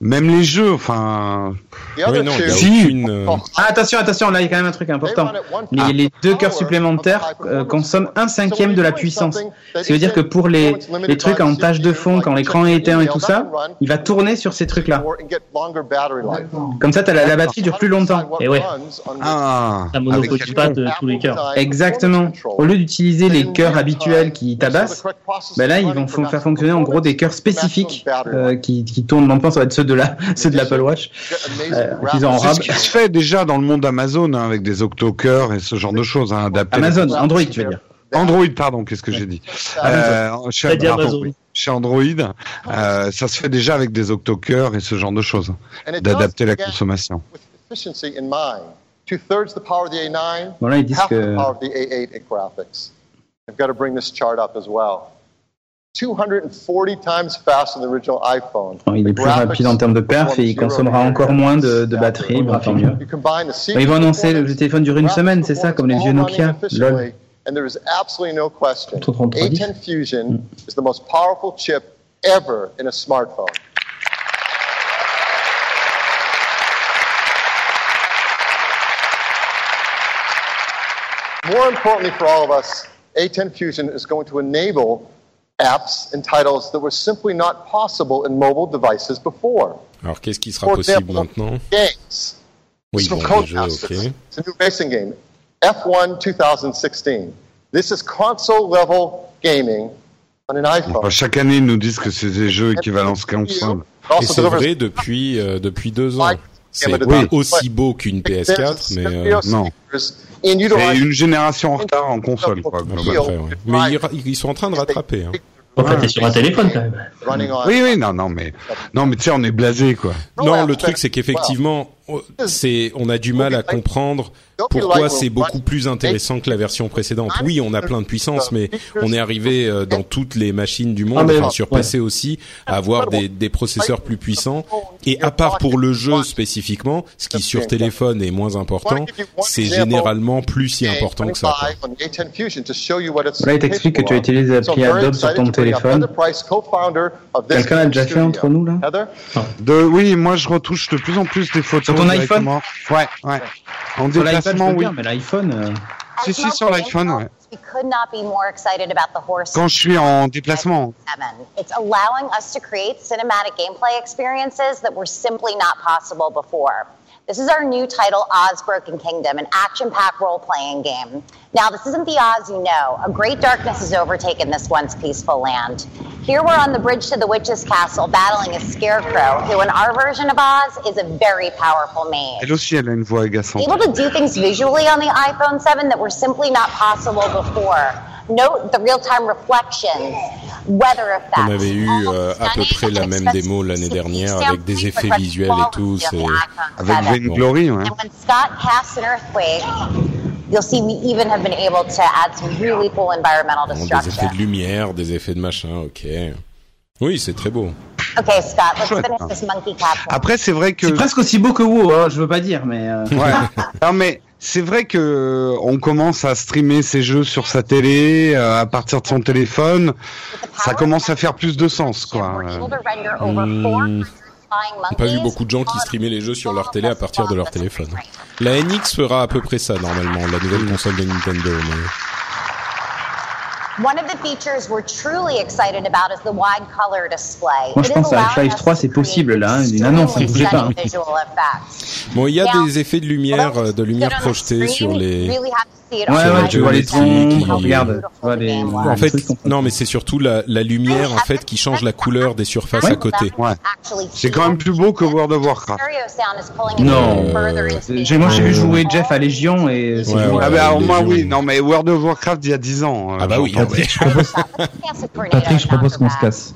[SPEAKER 4] Même les jeux, enfin.
[SPEAKER 1] Oui, non, il y a
[SPEAKER 16] two
[SPEAKER 4] Si.
[SPEAKER 1] aucune. euh,
[SPEAKER 2] Ah, attention, attention, là il y a quand même un truc important. Les, les deux cœurs supplémentaires euh, consomment un cinquième de la puissance. Ce qui veut dire que pour les, les trucs en tâche de fond, quand l'écran est éteint et tout ça, il va tourner sur ces trucs-là. Comme ça, t'as la, la batterie dure plus longtemps.
[SPEAKER 3] Et ouais.
[SPEAKER 4] Ah.
[SPEAKER 3] Ça monopolise pas de tous les cœurs.
[SPEAKER 2] Exactement. Au lieu d'utiliser les cœurs habituels qui tabassent, ben là ils vont faire fonctionner en gros des cœurs spécifiques euh, qui, qui tournent. Maintenant, ça va être ceux de la, ceux de l'Apple Watch, euh, qu'ils en
[SPEAKER 4] C'est ce qui se fait déjà dans le monde Amazon hein, avec des octocœurs et ce genre de choses hein.
[SPEAKER 2] Amazon, Android, tu veux dire.
[SPEAKER 4] Android, pardon, qu'est-ce que j'ai dit euh, chez, pardon, oui. Android, euh, ça se fait déjà avec des octocœurs et ce genre de choses, d'adapter la consommation.
[SPEAKER 16] with efficiency in mind. Two thirds the power of the A9,
[SPEAKER 2] Bon, là, ils disent que- Oh, il est
[SPEAKER 16] The
[SPEAKER 2] plus rapide en termes de perf et il consommera encore moins de, de batterie, bon, tant mieux.
[SPEAKER 16] You the
[SPEAKER 2] Bah,
[SPEAKER 16] CPU
[SPEAKER 2] ils vont annoncer le téléphone dure une semaine, c'est ça, comme les vieux Nokia. Lol.
[SPEAKER 16] And there is absolutely no question. A10 Fusion mm. is the most powerful chip ever in a smartphone. More importantly for all of us, A10 Fusion is going to enable apps and titles that were simply not possible in mobile devices before.
[SPEAKER 1] Alors qu'est-ce qui sera
[SPEAKER 16] For
[SPEAKER 1] possible
[SPEAKER 16] example,
[SPEAKER 1] maintenant?
[SPEAKER 16] Games.
[SPEAKER 1] Oui,
[SPEAKER 16] from
[SPEAKER 1] bon, les jeux,
[SPEAKER 16] Codemasters.
[SPEAKER 1] ok.
[SPEAKER 16] It's a new racing game. F1 2016. This is console level gaming on an iPhone.
[SPEAKER 4] Enfin, chaque année, ils nous disent que c'est des jeux équivalents console.
[SPEAKER 1] Et c'est vrai depuis euh, depuis deux ans. C'est pas aussi beau qu'une PS4, mais euh,
[SPEAKER 4] Non. Une génération en retard en console, quoi. globalement.
[SPEAKER 1] ouais. Mais ils, ils sont en train de rattraper. Hein.
[SPEAKER 3] Enfin, t'es sur un téléphone quand même.
[SPEAKER 4] Oui, oui, non, non, mais non, mais tu sais, on est blasé, quoi.
[SPEAKER 1] Non, le truc c'est qu'effectivement, c'est on a du mal à comprendre pourquoi c'est beaucoup plus intéressant que la version précédente. Oui, on a plein de puissance, mais on est arrivé euh, dans toutes les machines du monde,
[SPEAKER 2] Ah,
[SPEAKER 1] enfin, sur. PC aussi, à avoir des, des processeurs plus puissants. Et à part pour le jeu spécifiquement, ce qui sur téléphone est moins important, c'est généralement plus si important que ça.
[SPEAKER 2] Là, il t'explique que tu utilises l'appli Adobe sur ton téléphone. Quelqu'un l'a déjà fait entre nous, là?
[SPEAKER 4] De, oui, moi, je retouche de plus en plus des photos.
[SPEAKER 2] Sur ton iPhone.
[SPEAKER 4] Ouais, ouais. En
[SPEAKER 2] Sur
[SPEAKER 4] déplacement, oui.
[SPEAKER 2] bien, mais l'iPhone... euh,
[SPEAKER 4] Si, si, sur l'iPhone, ouais.
[SPEAKER 11] We could not be more excited about the horse.
[SPEAKER 4] Quand je suis en déplacement.
[SPEAKER 11] It's allowing us to create cinematic gameplay experiences that were simply not possible before.
[SPEAKER 18] This is our new title, Oz Broken Kingdom, an action packed role playing game. Now, this isn't the Oz you know. A great darkness has overtaken this once peaceful land. Here we're on the bridge to the witch's castle battling a scarecrow, who in our version of Oz is a very powerful mage.
[SPEAKER 4] Elle aussi, elle a une voix agaçante.
[SPEAKER 18] Able to do things visually on the iPhone 7 that were simply not possible before. Note the real time reflections, weather effects.
[SPEAKER 1] On avait eu euh, à peu près la même démo l'année dernière avec des effets visuels et tout. C'est
[SPEAKER 4] Avec Vainglory, ouais.
[SPEAKER 18] And when Scott casts an earthquake, you'll see we even have been able to add some really cool environmental
[SPEAKER 1] Bon, des
[SPEAKER 18] destruction.
[SPEAKER 1] effets de lumière, des effets de machin, ok. Oui, c'est très beau.
[SPEAKER 18] Okay, Scott, let's
[SPEAKER 4] Chouette,
[SPEAKER 18] finish
[SPEAKER 4] hein.
[SPEAKER 18] this monkey capture.
[SPEAKER 4] Après, c'est vrai que.
[SPEAKER 2] C'est presque aussi beau que WoW, hein, je veux pas dire, mais. euh,
[SPEAKER 4] Ouais. non mais c'est vrai que on commence à streamer ses jeux sur sa télé euh, à partir de son téléphone. Ça commence à faire plus de sens, quoi. Euh,
[SPEAKER 1] J'ai pas vu beaucoup de gens qui streamaient les jeux sur leur télé à partir de leur téléphone. La NX fera à peu près ça normalement, la nouvelle console de Nintendo. mais-
[SPEAKER 18] One of the features we're truly excited about is the wide color display.
[SPEAKER 2] Moi, je pense à
[SPEAKER 18] us
[SPEAKER 2] 3,
[SPEAKER 18] to
[SPEAKER 2] c'est possible là. hein, Une annonce, ne bougez pas.
[SPEAKER 18] stunning visual effects.
[SPEAKER 1] Bon, il y a des effets de lumière, euh, de lumière projetée sur les.
[SPEAKER 18] Really
[SPEAKER 2] Ouais, ouais,
[SPEAKER 18] the
[SPEAKER 2] tu vois les troncs, regarde, tu vois les.
[SPEAKER 1] En fait,
[SPEAKER 2] trucs
[SPEAKER 1] non, mais c'est surtout la, la lumière en fait qui change la couleur des surfaces
[SPEAKER 2] Ouais.
[SPEAKER 1] à côté.
[SPEAKER 4] Ouais. C'est quand même plus beau que World of Warcraft.
[SPEAKER 2] Non. Moi, j'ai vu jouer Jeff à Légion et c'est
[SPEAKER 1] Ouais.
[SPEAKER 4] Ah bah alors
[SPEAKER 1] les
[SPEAKER 4] moi
[SPEAKER 1] jeux.
[SPEAKER 4] oui, non mais World of Warcraft il y a 10 ans. euh,
[SPEAKER 1] Ah bah oui, ah.
[SPEAKER 19] Patrick, je propose qu'on se casse.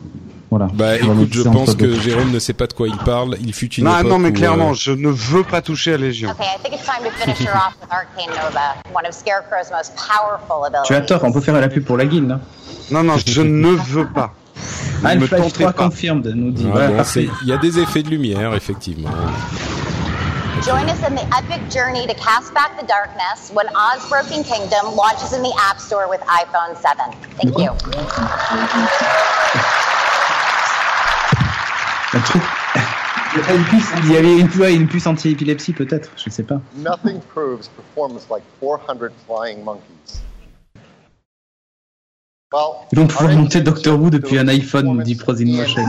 [SPEAKER 19] Voilà.
[SPEAKER 1] Bah écoute, je pense que
[SPEAKER 19] deux.
[SPEAKER 1] Jérôme ne sait pas de quoi il parle. Il fut une
[SPEAKER 4] Non, non mais
[SPEAKER 1] où,
[SPEAKER 4] clairement,
[SPEAKER 1] euh,
[SPEAKER 4] je ne veux pas toucher à Légion.
[SPEAKER 18] Okay, I think it's time to finish her off with Arcane Nova, one of Scarecrow's most powerful abilities.
[SPEAKER 2] Tu as tort, on peut faire la pub pour la guilde. hein.
[SPEAKER 4] Non non, je ne veux pas. Ne me
[SPEAKER 2] Half-Life
[SPEAKER 4] tentez
[SPEAKER 2] 3
[SPEAKER 4] pas.
[SPEAKER 2] confirmed, nous dit.
[SPEAKER 1] ah
[SPEAKER 2] Voilà,
[SPEAKER 1] bon, il y a des effets de lumière effectivement.
[SPEAKER 18] Join us in the epic journey to cast back the darkness when Oz Broken Kingdom launches in the App Store with iPhone 7. Thank you.
[SPEAKER 2] Un truc. Il y a une puce- Il y avait une, ouais, une puce anti-épilepsie peut-être, je sais pas.
[SPEAKER 16] Nothing proves performance like 400 flying monkeys. Well,
[SPEAKER 2] Ils vont pouvoir monter Doctor Who depuis un iPhone, nous dit Motion.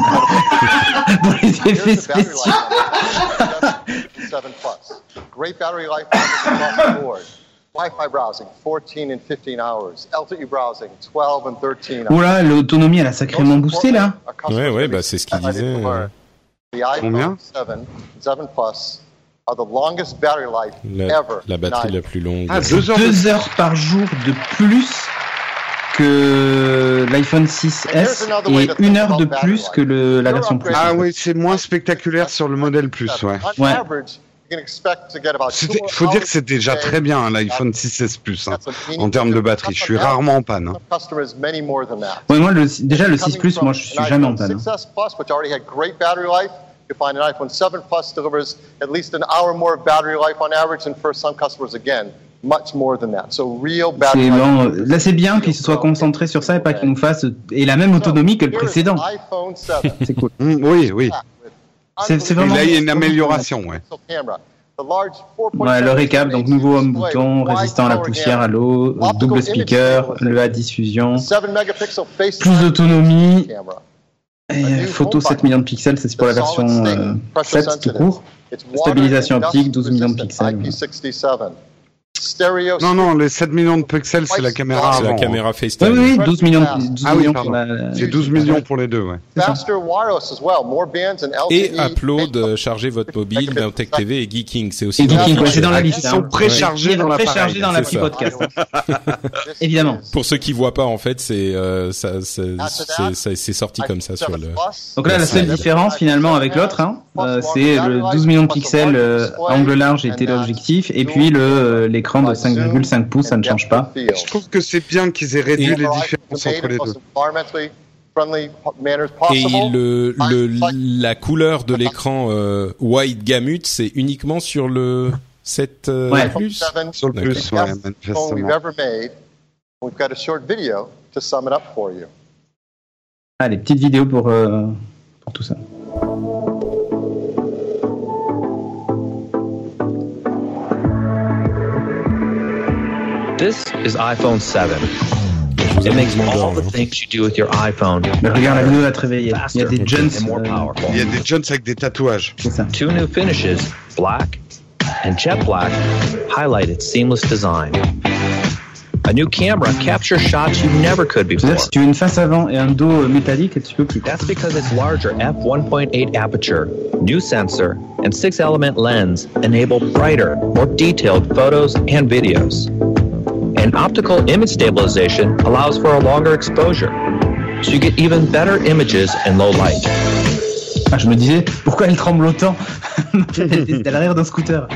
[SPEAKER 2] Pour les effets
[SPEAKER 16] the battery
[SPEAKER 2] spéciaux.
[SPEAKER 16] life on the 7 Plus. Great battery life across the board. Wi-Fi browsing, 14 and 15 hours. LTE browsing, 12 and 13 hours.
[SPEAKER 2] Oula, l'autonomie elle a sacrément boosté là.
[SPEAKER 1] Ouais, ouais, bah c'est ce qu'il disait. euh,
[SPEAKER 16] The iPhone
[SPEAKER 1] Combien
[SPEAKER 16] 7, 7 Plus are the longest battery life
[SPEAKER 1] La,
[SPEAKER 16] ever.
[SPEAKER 1] la batterie la plus longue.
[SPEAKER 2] Ah, deux heures, par jour de plus que l'iPhone 6S et une heure de plus que le, la version Plus.
[SPEAKER 4] Ah oui, c'est moins spectaculaire sur le modèle plus, ouais.
[SPEAKER 16] Two
[SPEAKER 4] Il faut dire que c'est déjà très bien hein, l'iPhone 6S Plus hein, en termes de batterie. Je suis rarement en panne. hein.
[SPEAKER 2] Ouais, moi, le, déjà le 6 Plus, moi je suis jamais en panne.
[SPEAKER 16] 6S Plus, which already had great battery life, you find an iPhone 7 Plus delivers at least an hour more battery life on average, and for some customers, again, much more than that. So real battery
[SPEAKER 2] C'est
[SPEAKER 16] life.
[SPEAKER 2] bon, là c'est bien qu'il se soit concentré sur ça et pas qu'il nous fasse et la même autonomie que le précédent.
[SPEAKER 16] iPhone 7.
[SPEAKER 2] C'est cool.
[SPEAKER 4] Mm, oui, oui.
[SPEAKER 2] C'est vraiment.
[SPEAKER 4] là, il y a une amélioration, ouais.
[SPEAKER 16] Pixel camera. The large 4.7
[SPEAKER 2] Ouais, le récap, donc nouveau home bouton, résistant à la poussière, à l'eau, double speaker, le A diffusion,
[SPEAKER 16] 7 megapixel face
[SPEAKER 2] plus d'autonomie. Et photo 7 millions de pixels, c'est pour la version euh, 7 tout court. Stabilisation optique, 12 millions de pixels.
[SPEAKER 16] IP67. Stereo
[SPEAKER 4] Non, non, les 7 millions de pixels, c'est la caméra
[SPEAKER 1] C'est la caméra
[SPEAKER 2] Oui,
[SPEAKER 1] FaceTime.
[SPEAKER 2] oui, 12 millions, 12
[SPEAKER 4] Ah oui,
[SPEAKER 2] millions
[SPEAKER 4] pardon.
[SPEAKER 2] la.
[SPEAKER 4] C'est 12 millions pour les deux, ouais.
[SPEAKER 16] Faster wireless as well. More bands and LTE.
[SPEAKER 1] Et Upload, euh, chargez votre mobile, Tech TV et Geeking. C'est aussi
[SPEAKER 2] Et Geeking, c'est dans la liste.
[SPEAKER 4] Ils sont
[SPEAKER 2] hein.
[SPEAKER 4] préchargés dans l'appareil.
[SPEAKER 2] Préchargés dans l'appli podcast. Évidemment.
[SPEAKER 1] Pour ceux qui voient pas, en fait, c'est euh, ça, ça- c'est sorti comme ça sur le.
[SPEAKER 2] Donc là, la seule différence finalement avec l'autre, hein, euh, c'est le 12 millions de pixels euh, angle large et téléobjectif, et puis le euh, l'écran de 5,5 pouces, ça ne change pas.
[SPEAKER 4] Je trouve que c'est bien qu'ils aient réduit
[SPEAKER 1] Et-
[SPEAKER 4] les différences entre les deux.
[SPEAKER 16] Environmentally friendly manners
[SPEAKER 1] Et
[SPEAKER 16] possible.
[SPEAKER 1] le, le la couleur de l'écran euh, wide gamut, c'est uniquement sur le 7 euh,
[SPEAKER 2] Ouais.
[SPEAKER 1] plus.
[SPEAKER 4] Sur le plus, ouais, manifestement.
[SPEAKER 16] ever made. We've got a short video to sum it up for you.
[SPEAKER 2] Allez, petite vidéo pour, euh, pour tout ça.
[SPEAKER 20] This is iPhone 7. It makes all the things you do with your iPhone
[SPEAKER 2] Mais regarde, la va te réveiller. Il y a des jeunes.
[SPEAKER 20] and more
[SPEAKER 2] euh,
[SPEAKER 20] powerful.
[SPEAKER 4] Il y a des jeunes avec des tatouages.
[SPEAKER 20] Two new finishes, black and jet black highlight its seamless design. A new camera captures shots you never could before.
[SPEAKER 2] Si tu as une face avant et un dos euh, métallique, tu peux plus.
[SPEAKER 20] That's because its larger f1.8 aperture, new sensor, and six element lens enable brighter, more detailed photos and videos. And optical image stabilization allows for a longer exposure, so you get even better images in low light.
[SPEAKER 2] Ah, je me disais, pourquoi elle tremble autant? C'était à l'arrière d'un scooter.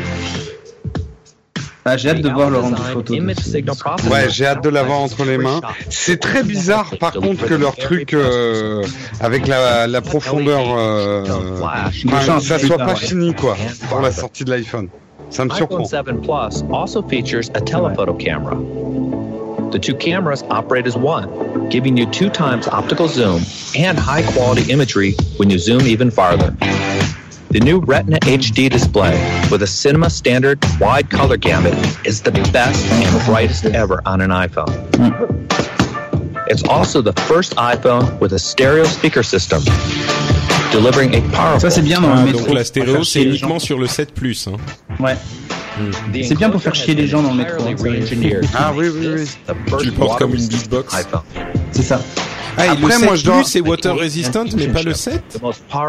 [SPEAKER 2] Ah, j'ai hâte de voir le rendu photo.
[SPEAKER 4] Ouais, j'ai hâte de l'avoir entre les mains. C'est très bizarre, par contre, que leur truc euh, avec la, la profondeur, euh, enfin, ça soit pas fini quoi pour la sortie de l'iPhone. Ça me surprend.
[SPEAKER 20] iPhone 7 Plus also features a telephoto camera. The two cameras operate as one, giving you two times optical zoom and high quality imagery when you zoom even farther. The new Retina HD display with a cinema standard wide color gamut is the best and brightest ever on an iPhone. It's also the first iPhone with a stereo speaker system, delivering a powerful.
[SPEAKER 2] Ça c'est bien dans le métro.
[SPEAKER 1] donc la stéréo, c'est uniquement sur le 7 Plus. Hein.
[SPEAKER 2] Ouais. C'est bien pour faire chier les gens dans le métro. hein,
[SPEAKER 4] Ah oui, oui, oui.
[SPEAKER 1] Tu le portes comme une beatbox.
[SPEAKER 2] C'est ça.
[SPEAKER 1] Ah, et
[SPEAKER 4] Après,
[SPEAKER 1] le 7
[SPEAKER 4] moi, je dois-
[SPEAKER 1] c'est water resistant, mais pas le 7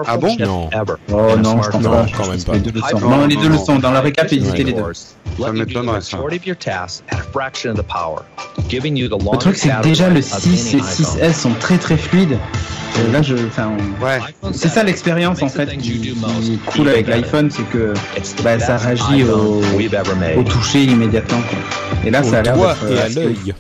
[SPEAKER 4] Ah bon
[SPEAKER 1] Non.
[SPEAKER 2] Oh non, je pense
[SPEAKER 1] Non,
[SPEAKER 2] pas.
[SPEAKER 1] quand même pas.
[SPEAKER 2] Les deux le sont. Non, les deux le sont. Dans la récap, ils étaient les deux.
[SPEAKER 4] Ça.
[SPEAKER 2] Le truc, c'est que déjà le
[SPEAKER 20] life of
[SPEAKER 2] 6
[SPEAKER 20] any
[SPEAKER 2] et
[SPEAKER 20] iPhone.
[SPEAKER 2] 6S sont très très fluides. Euh, Là, je,
[SPEAKER 4] Ouais.
[SPEAKER 2] c'est ça l'expérience en fait qui, qui est cool avec l'iPhone, c'est que bah, ça réagit au, au toucher immédiatement. quoi. Et là,
[SPEAKER 1] Au
[SPEAKER 2] ça a l'air
[SPEAKER 1] et
[SPEAKER 2] euh,
[SPEAKER 1] à l'œil.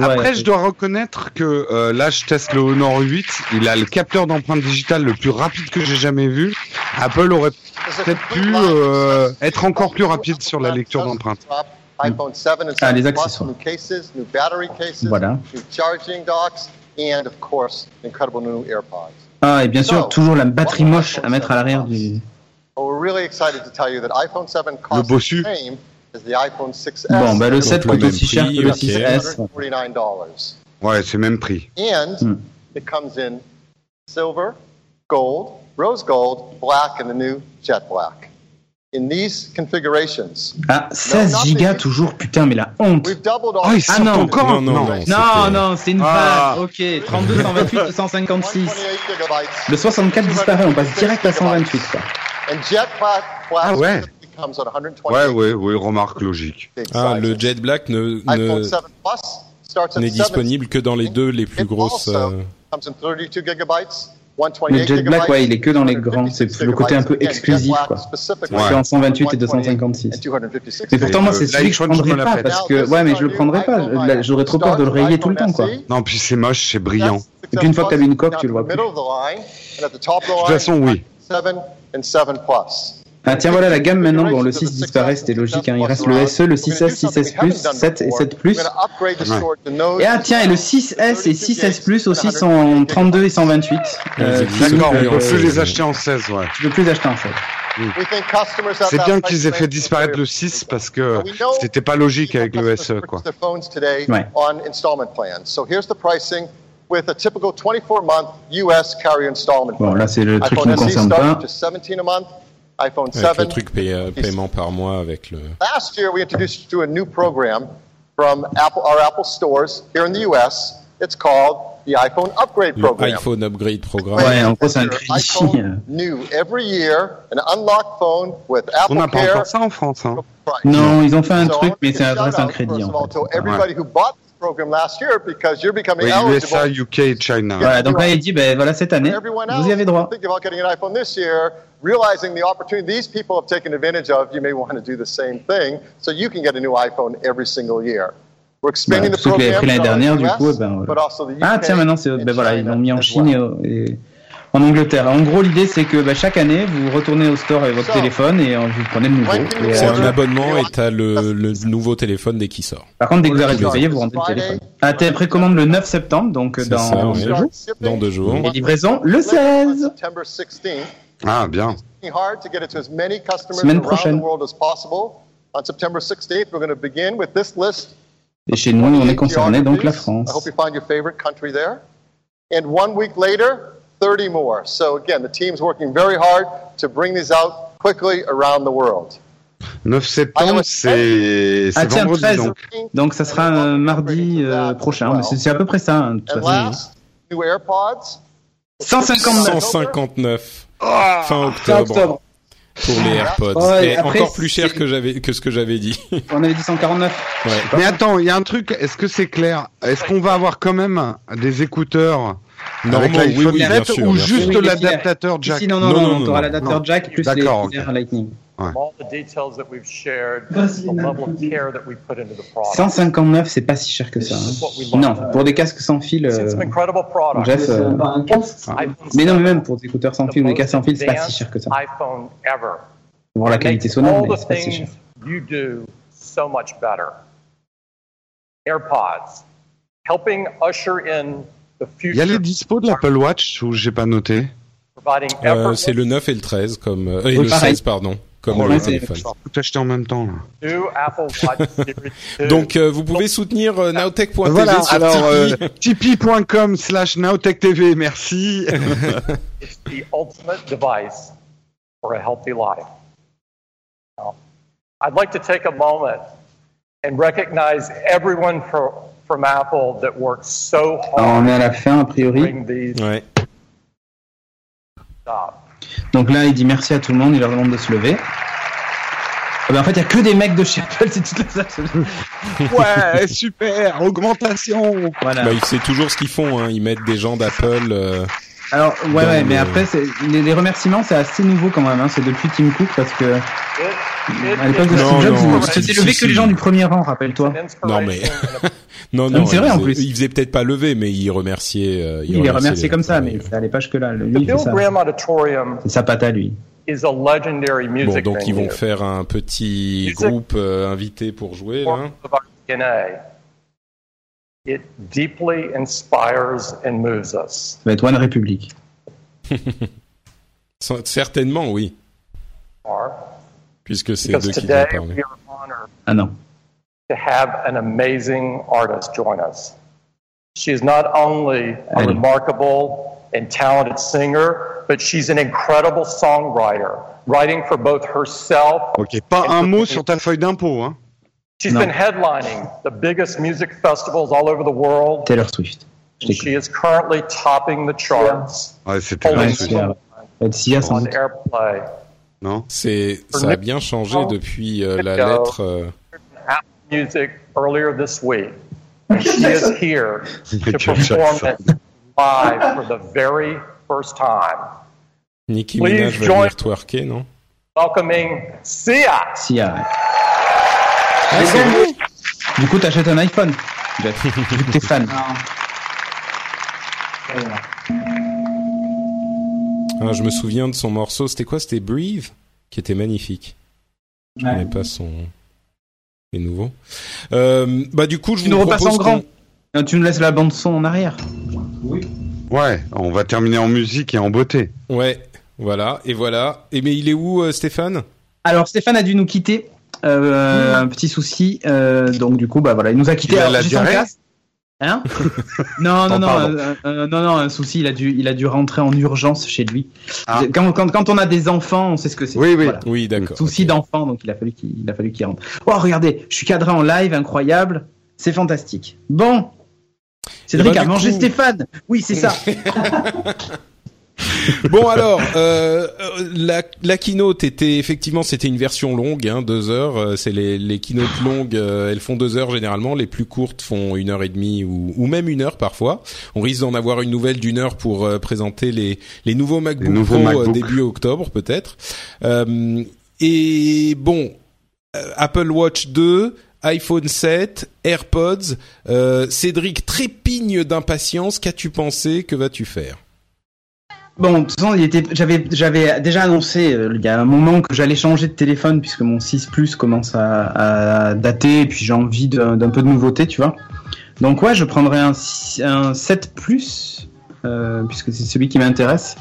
[SPEAKER 4] Après, je dois reconnaître que euh, là, je teste le Honor 8. Il a le capteur d'empreinte digitale le plus rapide que j'ai jamais vu. Apple aurait peut-être pu euh, être encore plus rapide sur la lecture d'empreinte.
[SPEAKER 16] iPhone 7 and 7
[SPEAKER 2] Ah, les
[SPEAKER 16] Plus,
[SPEAKER 2] accessoires.
[SPEAKER 16] new cases, new battery cases,
[SPEAKER 2] Voilà.
[SPEAKER 16] new charging docks, and of course, incredible new AirPods.
[SPEAKER 2] Ah, et bien sûr, toujours la batterie moche à mettre à l'arrière du.
[SPEAKER 16] But we're really excited to tell you that iPhone 7 costs the
[SPEAKER 4] bossu.
[SPEAKER 16] same as the iPhone 6S.
[SPEAKER 2] Bon, bah le 7
[SPEAKER 1] le
[SPEAKER 2] coûte aussi cher que le
[SPEAKER 1] ok.
[SPEAKER 2] 6S.
[SPEAKER 16] $149.
[SPEAKER 4] Ouais, c'est même prix.
[SPEAKER 16] And
[SPEAKER 2] Hmm.
[SPEAKER 16] it comes in silver, gold, rose gold, black, and the new jet black. In these configurations,
[SPEAKER 2] Ah, 16 gigas toujours, putain, mais la honte.
[SPEAKER 4] Oh, ils
[SPEAKER 2] Ah non.
[SPEAKER 4] encore
[SPEAKER 1] Non, non, non.
[SPEAKER 2] Non, non, c'est une
[SPEAKER 4] Ah.
[SPEAKER 2] vanne. Ok, 32, 128, 256.
[SPEAKER 16] 128 gigabytes.
[SPEAKER 2] Le 64 disparaît, on passe direct à 128. Quoi.
[SPEAKER 16] And jet black, black
[SPEAKER 4] Ah ouais.
[SPEAKER 16] specifically comes at 128
[SPEAKER 4] Ouais, ouais, ouais, remarque logique.
[SPEAKER 1] Ah, le Jet Black ne,
[SPEAKER 16] iPhone
[SPEAKER 1] ne-
[SPEAKER 16] 7 Plus starts at
[SPEAKER 1] n'est
[SPEAKER 16] 7
[SPEAKER 1] disponible que dans les deux les plus grosses. euh,
[SPEAKER 16] comes in 32 gigabytes, 128
[SPEAKER 2] Le Jet Black, ouais, il est que dans les grands.
[SPEAKER 16] 256
[SPEAKER 2] C'est le côté un peu exclusif, quoi.
[SPEAKER 4] Ouais.
[SPEAKER 2] C'est en 128 et
[SPEAKER 16] 128
[SPEAKER 2] 256.
[SPEAKER 16] and 256
[SPEAKER 2] Mais pourtant, moi, c'est celui que je prendrais pas parce que, ouais, mais je le prendrais pas. J'aurais trop peur de le rayer tout le temps, quoi.
[SPEAKER 4] Non, puis c'est moche, c'est brillant.
[SPEAKER 2] Et puis une fois que t'as mis une coque, tu le vois plus.
[SPEAKER 4] De toute façon, oui.
[SPEAKER 16] 7 and 7 Plus.
[SPEAKER 2] Ah tiens voilà la gamme maintenant dont le 6 disparaît, c'était logique, hein. il reste le SE, le 6S, 6S Plus, 7 et 7 Plus. Et ah tiens, et le 6S et 6S Plus aussi sont en 32 et 128. Euh,
[SPEAKER 4] D'accord, on peut
[SPEAKER 2] euh,
[SPEAKER 4] plus les acheter en 16, ouais.
[SPEAKER 2] Tu peux plus les acheter en fait.
[SPEAKER 4] C'est bien qu'ils aient fait disparaître le 6 parce que c'était pas logique avec le SE, quoi.
[SPEAKER 16] their phones today
[SPEAKER 2] Ouais.
[SPEAKER 16] on installment plans. So here's the pricing with a typical 24-month US carrier installment
[SPEAKER 2] Bon
[SPEAKER 16] plan.
[SPEAKER 2] là c'est le truc qui ne concerne pas.
[SPEAKER 16] to 17 a month. iPhone
[SPEAKER 1] avec
[SPEAKER 16] 7.
[SPEAKER 1] le truc paye- euh, paiement par mois avec le.
[SPEAKER 16] Last year, we introduced you to a new program from Apple, our Apple stores here in the US. It's called the iPhone Upgrade
[SPEAKER 1] le
[SPEAKER 16] Program.
[SPEAKER 1] iPhone Upgrade Programme.
[SPEAKER 2] Ouais, en gros c'est un crédit.
[SPEAKER 16] new every year, an unlocked phone with
[SPEAKER 4] On n'a
[SPEAKER 16] Apple
[SPEAKER 4] pas encore ça en France, hein.
[SPEAKER 2] Non, ils ont fait un
[SPEAKER 16] So,
[SPEAKER 2] truc mais c'est un crédit en fait.
[SPEAKER 16] to everybody who bought this program last year because you're becoming
[SPEAKER 4] Oui,
[SPEAKER 16] eligible.
[SPEAKER 4] USA, UK, China.
[SPEAKER 2] Voilà, donc là il dit ben voilà cette année, vous y avez
[SPEAKER 16] else,
[SPEAKER 2] droit.
[SPEAKER 16] think about getting an iPhone this year, realizing the opportunity these people have taken advantage of, you may want to do the same thing, so you can get a new iPhone every single year. We're expanding
[SPEAKER 2] Voilà,
[SPEAKER 16] the
[SPEAKER 2] tous ceux qui l'avaient
[SPEAKER 16] program
[SPEAKER 2] pris l'année dernière, du coup, ben, voilà.
[SPEAKER 16] but also the
[SPEAKER 2] Ah
[SPEAKER 16] UK
[SPEAKER 2] tiens maintenant c'est ben voilà ils
[SPEAKER 16] China
[SPEAKER 2] l'ont mis en Chine
[SPEAKER 16] well.
[SPEAKER 2] et, au- et en Angleterre. En gros l'idée c'est que ben, chaque année vous retournez au store avec votre téléphone et euh, vous prenez le nouveau.
[SPEAKER 1] C'est
[SPEAKER 2] euh,
[SPEAKER 1] un abonnement et t'as le, le nouveau téléphone dès qu'il sort.
[SPEAKER 2] Par contre dès que vous arrêtez de payer vous rendez le téléphone. Ah t'es précommande le 9 septembre donc dans
[SPEAKER 1] ça, ouais.
[SPEAKER 2] deux jours.
[SPEAKER 1] Dans deux jours.
[SPEAKER 2] Et livraison le
[SPEAKER 16] On
[SPEAKER 2] 16.
[SPEAKER 16] September 16th.
[SPEAKER 4] Ah, bien.
[SPEAKER 2] Semaine prochaine.
[SPEAKER 16] the world as possible. On September 16th, we're going to begin with this list.
[SPEAKER 2] Et chez nous on est
[SPEAKER 16] 28
[SPEAKER 2] concerné donc la. France.
[SPEAKER 16] I hope you find your favorite country there. And one week later, 30 more. So again, the team's working very hard to bring these out quickly around the world.
[SPEAKER 4] 9 septembre, c'est
[SPEAKER 2] Ah
[SPEAKER 4] vendredi
[SPEAKER 2] 13.
[SPEAKER 4] donc.
[SPEAKER 2] Donc ça sera euh, mardi euh, prochain. Mais c'est- à peu près ça. hein, de toute façon.
[SPEAKER 16] last, new AirPods.
[SPEAKER 2] 159.
[SPEAKER 1] 159
[SPEAKER 4] Ah,
[SPEAKER 1] fin
[SPEAKER 2] Fin
[SPEAKER 1] octobre,
[SPEAKER 2] octobre.
[SPEAKER 1] pour les AirPods.
[SPEAKER 2] Ouais,
[SPEAKER 1] Et
[SPEAKER 2] après,
[SPEAKER 1] encore plus cher que j'avais que ce que j'avais dit.
[SPEAKER 2] On avait dit 149.
[SPEAKER 1] Ouais.
[SPEAKER 4] Mais attends, il y a un truc, est-ce que c'est clair? Est-ce qu'on va avoir quand même des écouteurs Avec
[SPEAKER 1] oui,
[SPEAKER 4] l'iPhone
[SPEAKER 1] oui, bien
[SPEAKER 4] 7
[SPEAKER 1] sûr,
[SPEAKER 4] ou juste
[SPEAKER 2] Oui,
[SPEAKER 4] l'adaptateur jack
[SPEAKER 2] Si, non, non,
[SPEAKER 1] Non,
[SPEAKER 2] non,
[SPEAKER 1] non,
[SPEAKER 2] on
[SPEAKER 1] non, non.
[SPEAKER 4] Non.
[SPEAKER 2] jack plus les
[SPEAKER 4] D'accord, ok.
[SPEAKER 2] filaires Lightning.
[SPEAKER 8] All the details that we've shared, the level of care that we put into the product.
[SPEAKER 2] 159, c'est pas si cher que ça. hein. Non, pour des casques sans fil.
[SPEAKER 8] It's
[SPEAKER 2] euh,
[SPEAKER 8] an incredible product.
[SPEAKER 2] Jeff, euh,
[SPEAKER 8] iPhone
[SPEAKER 2] Mais non, mais
[SPEAKER 8] 7,
[SPEAKER 2] même pour des écouteurs sans fil ou des casques sans fil, c'est pas si cher que ça. Pour voir la qualité sonore, mais c'est pas si cher.
[SPEAKER 8] things you do so much better. AirPods, helping usher in the
[SPEAKER 4] Il y a les dispos de l'Apple Watch ou j'ai pas noté
[SPEAKER 8] providing
[SPEAKER 1] Euh, c'est le 9 et le 13 comme euh, et
[SPEAKER 2] Oui,
[SPEAKER 1] le
[SPEAKER 2] pareil.
[SPEAKER 1] 16 pardon comme
[SPEAKER 4] Oh
[SPEAKER 1] le
[SPEAKER 4] là,
[SPEAKER 1] téléphone.
[SPEAKER 4] Tout acheté en même temps là.
[SPEAKER 8] new Apple Watch Series 2.
[SPEAKER 1] Donc euh, vous pouvez soutenir euh, nowtech.tv
[SPEAKER 4] Voilà,
[SPEAKER 1] sur
[SPEAKER 4] alors euh,
[SPEAKER 1] Tipeee.
[SPEAKER 4] tipeee.com slash nowtechtv, merci.
[SPEAKER 8] It's the ultimate device for a healthy life. Now, I'd like to take a moment and recognize everyone for, from Apple that worked so
[SPEAKER 2] Alors, on
[SPEAKER 8] hard
[SPEAKER 2] est à la fin, a
[SPEAKER 8] to
[SPEAKER 2] priori.
[SPEAKER 1] Ouais.
[SPEAKER 2] Donc là, il dit merci à tout le monde, il leur demande de se lever. Ah ben, en fait, il y a que des mecs de chez Apple, c'est toute la salle.
[SPEAKER 4] ouais, super, augmentation.
[SPEAKER 2] Voilà.
[SPEAKER 1] Bah, c'est toujours ce qu'ils font hein. ils mettent des gens d'Apple euh,
[SPEAKER 2] Alors, ouais, mais
[SPEAKER 1] le-
[SPEAKER 2] après, les remerciements, c'est assez nouveau quand même. Hein. C'est depuis Tim Cook parce que à l'époque de
[SPEAKER 1] Non,
[SPEAKER 2] Steve Jobs, il
[SPEAKER 1] si,
[SPEAKER 2] levé que les gens du premier rang, rappelle-toi.
[SPEAKER 1] non mais non
[SPEAKER 2] Ah,
[SPEAKER 1] non
[SPEAKER 2] mais c'est vrai, en plus.
[SPEAKER 1] ils faisaient peut-être pas lever mais ils remerciaient euh,
[SPEAKER 2] Il est remercié
[SPEAKER 1] les-
[SPEAKER 2] comme ça, mais ça allait pas jusque là. Lui, il C'est sa patte à lui.
[SPEAKER 8] is a legendary
[SPEAKER 1] bon donc ils vont faire un petit
[SPEAKER 8] Music.
[SPEAKER 1] groupe euh, invité pour jouer là.
[SPEAKER 8] It deeply inspires and moves us.
[SPEAKER 2] Ça va être One Republic.
[SPEAKER 1] Certainement oui
[SPEAKER 8] Are,
[SPEAKER 1] puisque c'est
[SPEAKER 8] Because
[SPEAKER 1] d'eux qui vont
[SPEAKER 8] today
[SPEAKER 1] parler
[SPEAKER 8] we are honored
[SPEAKER 2] Ah non.
[SPEAKER 8] to have an amazing artist join us. She is not only a remarkable and talented singer, but she's an incredible songwriter, writing for both herself.
[SPEAKER 4] Ok, pas un mot sur ta feuille d'impôt, hein.
[SPEAKER 8] She's
[SPEAKER 2] No.
[SPEAKER 8] been headlining the biggest music festivals all over the world.
[SPEAKER 2] Taylor Swift.
[SPEAKER 8] And she is currently topping the charts.
[SPEAKER 4] Ouais, c'était
[SPEAKER 8] Holding
[SPEAKER 2] Ouais,
[SPEAKER 4] Swift.
[SPEAKER 2] Sia. Ça va être Sia sans
[SPEAKER 8] on
[SPEAKER 2] doute.
[SPEAKER 8] airplay.
[SPEAKER 4] Non?
[SPEAKER 1] C'est ça a bien changé depuis euh, la lettre euh,
[SPEAKER 8] Apple Music earlier this week. She is here to perform it live for the very first time.
[SPEAKER 1] Nicki
[SPEAKER 8] Please
[SPEAKER 1] Minaj va
[SPEAKER 8] join-
[SPEAKER 1] venir twerker non?
[SPEAKER 8] Welcoming Sia.
[SPEAKER 2] Sia,
[SPEAKER 1] ah, vrai
[SPEAKER 2] Du coup, t'achètes un iPhone, Jeff, vu que t'es fan.
[SPEAKER 1] Ah, je me souviens de son morceau, c'était quoi? C'était Breathe, qui était magnifique. Je
[SPEAKER 2] Ouais.
[SPEAKER 1] connais pas son. Les nouveaux. Euh, bah du coup, je
[SPEAKER 2] Tu
[SPEAKER 1] vous
[SPEAKER 2] nous repasses en grand. Tu nous laisses la bande son en arrière.
[SPEAKER 4] Ouais, on va terminer en musique et en beauté.
[SPEAKER 1] Ouais, voilà, et voilà. Et mais il est où, euh, Stéphane?
[SPEAKER 2] Alors Stéphane a dû nous quitter. Euh, Un petit souci. euh, donc du coup, bah voilà, il nous a quitté.
[SPEAKER 4] Il a la.
[SPEAKER 2] Hein Non, non,
[SPEAKER 4] Oh,
[SPEAKER 2] non,
[SPEAKER 4] pardon.
[SPEAKER 2] euh, euh, non, non, un souci. Il a dû, il a dû rentrer en urgence chez lui.
[SPEAKER 4] Ah.
[SPEAKER 2] Quand, quand, quand on a des enfants, on sait ce que c'est.
[SPEAKER 4] Oui, oui.
[SPEAKER 2] Voilà.
[SPEAKER 1] Oui, d'accord.
[SPEAKER 2] Souci d'enfant, donc il a fallu qu'il, il a fallu qu'il rentre. Oh, regardez, je suis cadré en live, incroyable. C'est fantastique. Bon. Cédric
[SPEAKER 1] Eh ben,
[SPEAKER 2] a mangé
[SPEAKER 1] coup-
[SPEAKER 2] Stéphane. Oui, c'est ça.
[SPEAKER 1] Bon alors, euh, euh, la, la keynote était effectivement c'était une version longue, hein, deux heures. Euh, C'est les, les keynotes longues, euh, elles font deux heures généralement. Les plus courtes font une heure et demie ou, ou même une heure parfois. On risque d'en avoir une nouvelle d'une heure pour euh, présenter les, les nouveaux MacBook
[SPEAKER 4] nouveaux
[SPEAKER 1] Pro euh,
[SPEAKER 4] MacBook.
[SPEAKER 1] début octobre peut-être. Euh, et bon, euh, Apple Watch 2, iPhone 7, AirPods. Euh, Cédric trépigne d'impatience. Qu'as-tu pensé? Que vas-tu faire?
[SPEAKER 2] Bon, de toute façon, j'avais, déjà annoncé euh, il y a un moment que j'allais changer de téléphone puisque mon 6 Plus commence à, dater et puis j'ai envie d'un, peu de nouveauté, tu vois. Donc ouais, je prendrai un, six- un 7 Plus euh, puisque c'est celui qui m'intéresse.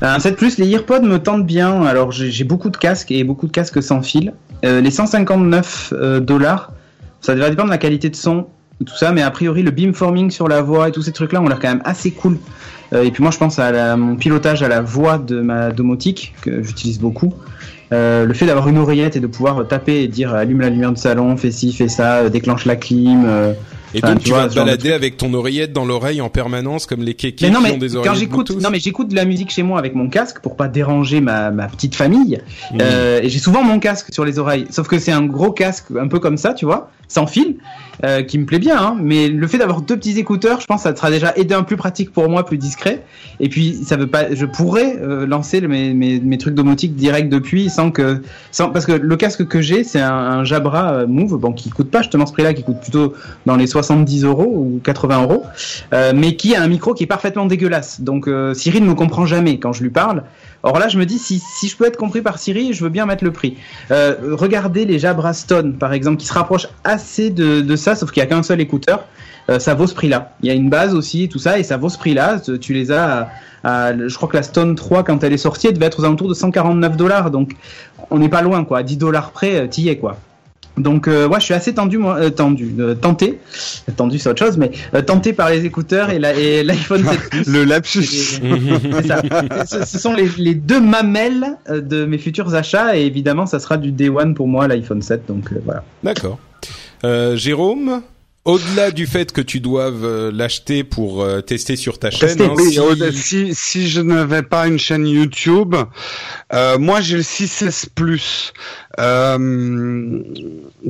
[SPEAKER 2] Un 7 Plus, les AirPods me tentent bien. Alors j'ai, beaucoup de casques et beaucoup de casques sans fil. Euh, les 159 euh, dollars, ça devrait dépendre de la qualité de son, tout ça, mais a priori le beamforming sur la voix et tous ces trucs-là ont l'air quand même assez cool. Euh, et puis moi, je pense à mon pilotage à la voix de ma domotique que j'utilise beaucoup. Euh, le fait d'avoir une oreillette et de pouvoir taper et dire allume la lumière du salon, fais ci, fais ça, déclenche la clim. Euh,
[SPEAKER 1] et donc tu, vas te balader avec ton oreillette dans l'oreille en permanence comme les kékés
[SPEAKER 2] qui
[SPEAKER 1] ont des oreilles
[SPEAKER 2] quand j'écoute, non mais j'écoute de la musique chez moi avec mon casque pour pas déranger ma, ma petite famille.
[SPEAKER 1] Mmh.
[SPEAKER 2] Euh, et j'ai souvent mon casque sur les oreilles. Sauf que c'est un gros casque un peu comme ça, tu vois, sans fil, euh, qui me plaît bien. Hein. Mais le fait d'avoir deux petits écouteurs, je pense, que ça sera déjà aidé un plus pratique pour moi, plus discret. Et puis ça veut pas, je pourrais euh, lancer mes, mes, mes trucs domotique direct depuis sans que, sans parce que le casque que j'ai, c'est un, un Jabra euh, Move, bon qui coûte pas justement ce prix-là, qui coûte plutôt dans les 70 euros ou 80 euros, euh, mais qui a un micro qui est parfaitement dégueulasse. Donc euh, Siri ne me comprend jamais quand je lui parle. Or là, je me dis si, je peux être compris par Siri, je veux bien mettre le prix. Euh, regardez les Jabra Stone, par exemple, qui se rapprochent assez de, ça, sauf qu'il n'y a qu'un seul écouteur. Euh, ça vaut ce prix-là. Il y a une base aussi, tout ça, et ça vaut ce prix-là. Tu les as, à, je crois que la Stone 3, quand elle est sortie, elle devait être aux alentours de 149 dollars. Donc, on n'est pas loin, quoi. À 10 dollars près, t'y es, quoi. Donc, euh, ouais, je suis assez tendu, moi, euh, tendu, euh, tenté. Tendu, c'est autre chose, mais euh, tenté par les écouteurs et la- et l'iPhone 7 Plus.
[SPEAKER 4] Le lapsus.
[SPEAKER 2] C'est ça. Ce, ce sont les, les deux mamelles de mes futurs achats et évidemment ça sera du day one pour moi l'iPhone 7 donc euh, voilà.
[SPEAKER 1] D'accord. Euh, Jérôme, au-delà du fait que tu doives euh, l'acheter pour euh, tester sur ta chaîne, hein,
[SPEAKER 4] oui,
[SPEAKER 1] si-
[SPEAKER 4] au- si... si je n'avais pas une chaîne YouTube, euh, moi j'ai le 6S Plus. Euh,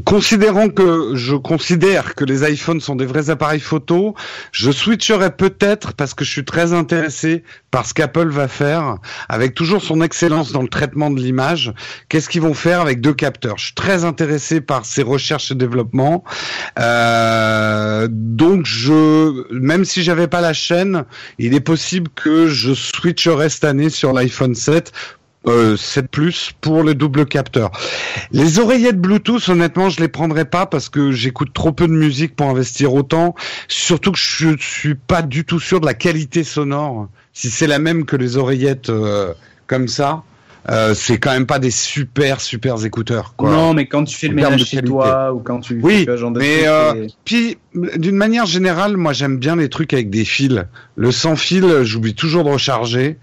[SPEAKER 4] considérant que je considère que les iPhones sont des vrais appareils photo, je switcherais peut-être parce que je suis très intéressé par ce qu'Apple va faire avec toujours son excellence dans le traitement de l'image. Qu'est-ce qu'ils vont faire avec deux capteurs? Je suis très intéressé par ces recherches et développements. Euh, donc je, même si j'avais pas la chaîne, il est possible que je switcherais cette année sur l'iPhone 7 euh, 7 Plus pour le double capteur. Les oreillettes Bluetooth, honnêtement, je les prendrais pas parce que j'écoute trop peu de musique pour investir autant. Surtout que je suis pas du tout sûr de la qualité sonore. Si c'est la même que les oreillettes euh, comme ça, euh, c'est quand même pas des super super écouteurs. Quoi.
[SPEAKER 2] Non mais quand tu fais le ménage
[SPEAKER 4] de
[SPEAKER 2] chez toi ou quand tu
[SPEAKER 4] Oui,
[SPEAKER 2] fais genre de
[SPEAKER 4] mais euh,
[SPEAKER 2] c'est-
[SPEAKER 4] puis d'une manière générale, moi j'aime bien les trucs avec des fils. Le sans fil, j'oublie toujours de recharger.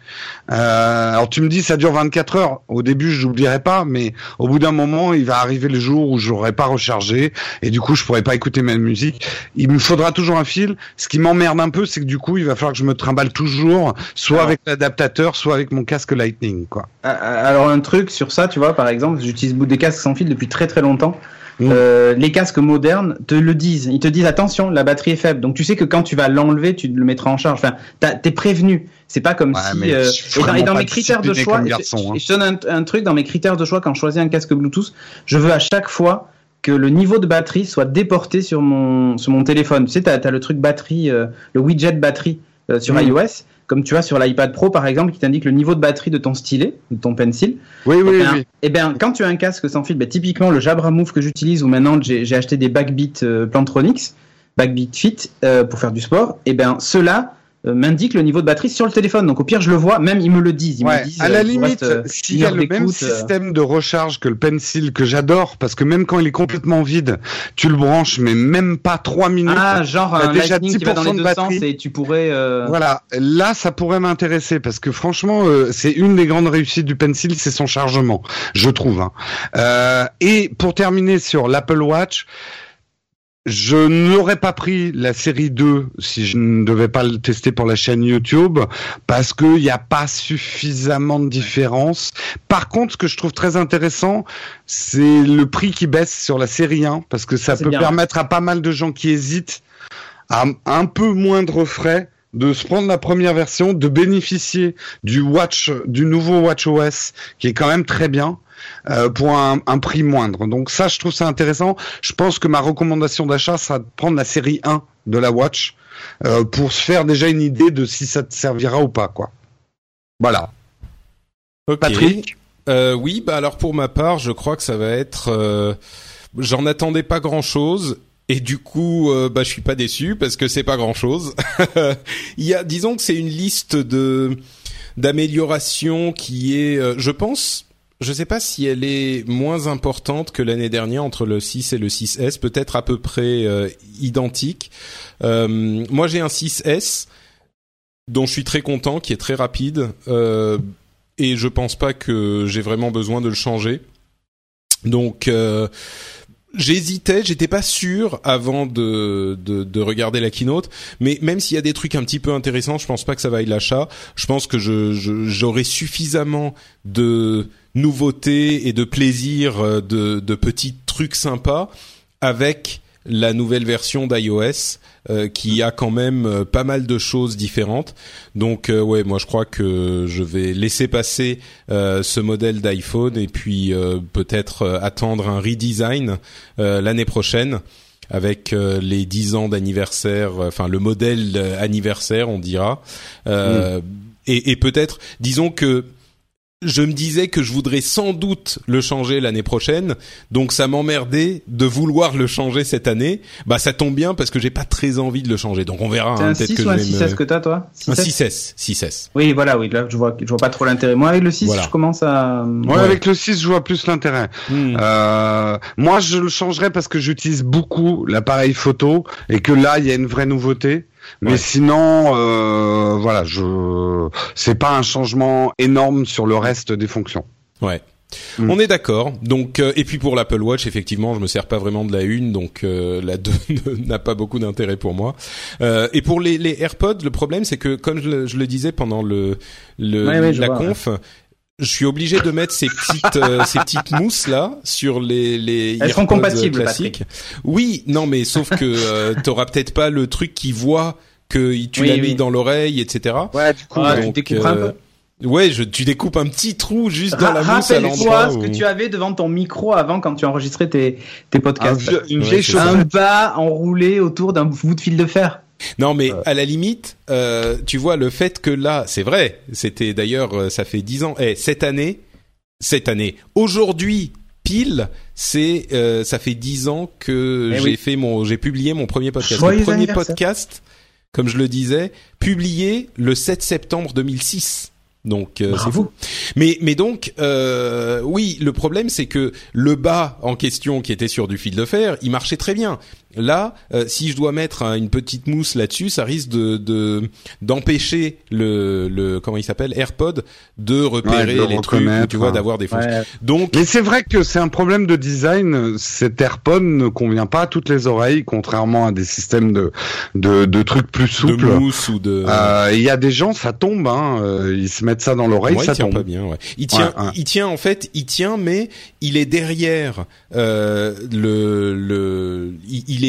[SPEAKER 4] Euh, alors tu me dis ça dure 24 heures. Au début, je n'oublierai pas, mais au bout d'un moment, il va arriver le jour où j'aurai pas rechargé et du coup, je pourrai pas écouter ma musique. Il me faudra toujours un fil. Ce qui m'emmerde un peu, c'est que du coup, il va falloir que je me trimballe toujours, soit avec l'adaptateur, soit avec mon casque Lightning, quoi.
[SPEAKER 2] Ah, Alors un truc sur ça, tu vois, par exemple, j'utilise des casques sans fil depuis très très longtemps.
[SPEAKER 4] Mm.
[SPEAKER 2] Euh, les casques modernes te le disent. Ils te disent attention, la batterie est faible. Donc tu sais que quand tu vas l'enlever, tu le mettras en charge. Enfin, t'es prévenu. C'est pas comme
[SPEAKER 4] Ouais,
[SPEAKER 2] si. euh, et dans, et mes critères de choix,
[SPEAKER 4] garçon, hein.
[SPEAKER 2] je donne un, un truc dans mes critères de choix quand je choisis un casque Bluetooth, je veux à chaque fois que le niveau de batterie soit déporté sur mon sur mon téléphone. Tu sais, t'as as le truc batterie, euh, le widget batterie sur
[SPEAKER 4] Mm.
[SPEAKER 2] iOS, comme tu as sur l'iPad Pro par exemple, qui t'indique le niveau de batterie de ton stylet, de ton pencil.
[SPEAKER 4] Oui, oui,
[SPEAKER 2] Eh bien,
[SPEAKER 4] oui.
[SPEAKER 2] eh bien, quand tu as un casque sans fil, ben, typiquement le Jabra Move que j'utilise, ou maintenant j'ai acheté des Backbeat euh, Plantronics, Backbeat Fit euh, pour faire du sport, et ben ceux-là euh, m'indiquent le niveau de batterie sur le téléphone. Donc au pire, je le vois, même ils me le disent. Ils
[SPEAKER 4] Ouais,
[SPEAKER 2] me disent
[SPEAKER 4] à la
[SPEAKER 2] euh,
[SPEAKER 4] limite,
[SPEAKER 2] euh,
[SPEAKER 4] s'il y a le même système de recharge que le pencil que j'adore, parce que même quand il est complètement vide, tu le branches, mais même pas trois minutes.
[SPEAKER 2] Ah, genre un
[SPEAKER 4] déjà
[SPEAKER 2] Lightning qui va dans
[SPEAKER 4] 10%
[SPEAKER 2] les
[SPEAKER 4] de
[SPEAKER 2] deux
[SPEAKER 4] batterie.
[SPEAKER 2] sens et tu pourrais. euh,
[SPEAKER 4] Voilà, là ça pourrait m'intéresser parce que franchement euh, c'est une des grandes réussites du pencil, c'est son chargement, je trouve. hein. Euh, et pour terminer sur l'Apple Watch, je n'aurais pas pris la série 2 si je ne devais pas le tester pour la chaîne YouTube parce qu'il n'y a pas suffisamment de différence. Par contre, ce que je trouve très intéressant, c'est le prix qui baisse sur la série 1 parce que ça peut
[SPEAKER 2] bien.
[SPEAKER 4] permettre à pas mal de gens qui hésitent à un peu moindre frais de se prendre la première version, de bénéficier du Watch, du nouveau Watch OS, qui est quand même très bien, euh, pour un, un prix moindre. Donc ça, je trouve ça intéressant. Je pense que ma recommandation d'achat sera de prendre la série 1 de la Watch euh, pour se faire déjà une idée de si ça te servira ou pas, quoi. Voilà. Patrick
[SPEAKER 1] Euh, oui, bah alors pour ma part, je crois que ça va être. J'en attendais pas grand chose. Et du coup, euh, bah, je suis pas déçu parce que c'est pas grand chose. Il y a, disons que c'est une liste de d'améliorations qui est, euh, je pense, je sais pas si elle est moins importante que l'année dernière entre le 6 et le 6S, peut-être à peu près euh, identique. Euh, moi, j'ai un 6S dont je suis très content, qui est très rapide. Euh, et je pense pas que j'ai vraiment besoin de le changer. Donc euh, J'hésitais, j'étais pas sûr avant de, de, de, regarder la keynote, mais même s'il y a des trucs un petit peu intéressants, je pense pas que ça vaille l'achat. Je pense que je, j'aurai suffisamment de nouveautés et de plaisir euh, de, de petits trucs sympas avec la nouvelle version d'iOS euh, qui a quand même euh, pas mal de choses différentes. Donc euh, ouais, moi je crois que je vais laisser passer ce modèle d'iPhone et puis peut-être attendre un redesign l'année prochaine avec les 10 ans d'anniversaire, enfin le modèle anniversaire, on dira. Mm. Et, et peut-être, disons que je me disais que je voudrais sans doute le changer l'année prochaine, donc ça m'emmerdait de vouloir le changer cette année. Bah ça tombe bien parce que j'ai pas très envie de le changer, donc on verra.
[SPEAKER 2] C'est hein, un 6 ou un 6S que t'as toi?
[SPEAKER 1] 6 Un 6S, 6S.
[SPEAKER 2] Oui, voilà, oui, là je vois, je vois pas trop l'intérêt. Moi avec le 6, je commence à.
[SPEAKER 4] Ouais, avec le 6, je vois plus l'intérêt. Hmm. Euh, moi, je le changerais parce que j'utilise beaucoup l'appareil photo et que là, il y a une vraie nouveauté. Mais sinon, euh, voilà, je c'est pas un changement énorme sur le reste des fonctions.
[SPEAKER 1] Ouais. Mm. On est d'accord. Donc euh, et puis pour l'Apple Watch, effectivement, je me sers pas vraiment de la une, donc euh, la deux n'a pas beaucoup d'intérêt pour moi. Euh, et pour les, les AirPods, le problème c'est que comme je le, je le, disais pendant le, le la conf, je suis obligé de mettre ces petites euh, ces petites mousses là sur les les
[SPEAKER 2] Elles sont compatibles classiques.
[SPEAKER 1] Oui, non mais sauf que euh, t'auras peut-être pas le truc qui voit que tu l'as mis dans l'oreille, etc.
[SPEAKER 2] Ouais, du coup, tu découpes un peu.
[SPEAKER 1] Ouais, je, tu découpes un petit trou juste dans la mousse à l'endroit.
[SPEAKER 2] Rappelle-toi ce que tu avais devant ton micro avant quand tu enregistrais tes, tes podcasts. Un, une vieille un bas enroulé autour d'un bout de fil de fer.
[SPEAKER 1] Non, mais à la limite, euh, tu vois le fait que là, c'est vrai. C'était d'ailleurs, euh, ça fait dix ans. Eh, cette année, cette année, aujourd'hui, pile, c'est, euh, ça fait dix ans que eh j'ai fait mon, j'ai publié mon premier podcast.
[SPEAKER 2] le
[SPEAKER 1] premier podcast, comme je le disais, publié le 7 septembre 2006. Donc euh, c'est fou. Mais mais donc euh, oui, le problème c'est que le bas en question qui était sur du fil de fer, il marchait très bien. Là, euh, si je dois mettre une petite mousse là-dessus, ça risque de d'empêcher le, le comment il s'appelle AirPod de repérer les trucs, tu vois, d'avoir des fausses.
[SPEAKER 4] Donc, mais c'est vrai que c'est un problème de design. Cet AirPod ne convient pas à toutes les oreilles, contrairement à des systèmes de de, de trucs plus souples.
[SPEAKER 1] De mousse ou de.
[SPEAKER 4] Euh, il y a des gens, ça tombe. Hein, euh, ils se mettent ça dans l'oreille, ça
[SPEAKER 1] il tient
[SPEAKER 4] tombe.
[SPEAKER 1] pas bien. Ouais. Il tient, il tient en fait, il tient, mais il est derrière euh, le le. il il est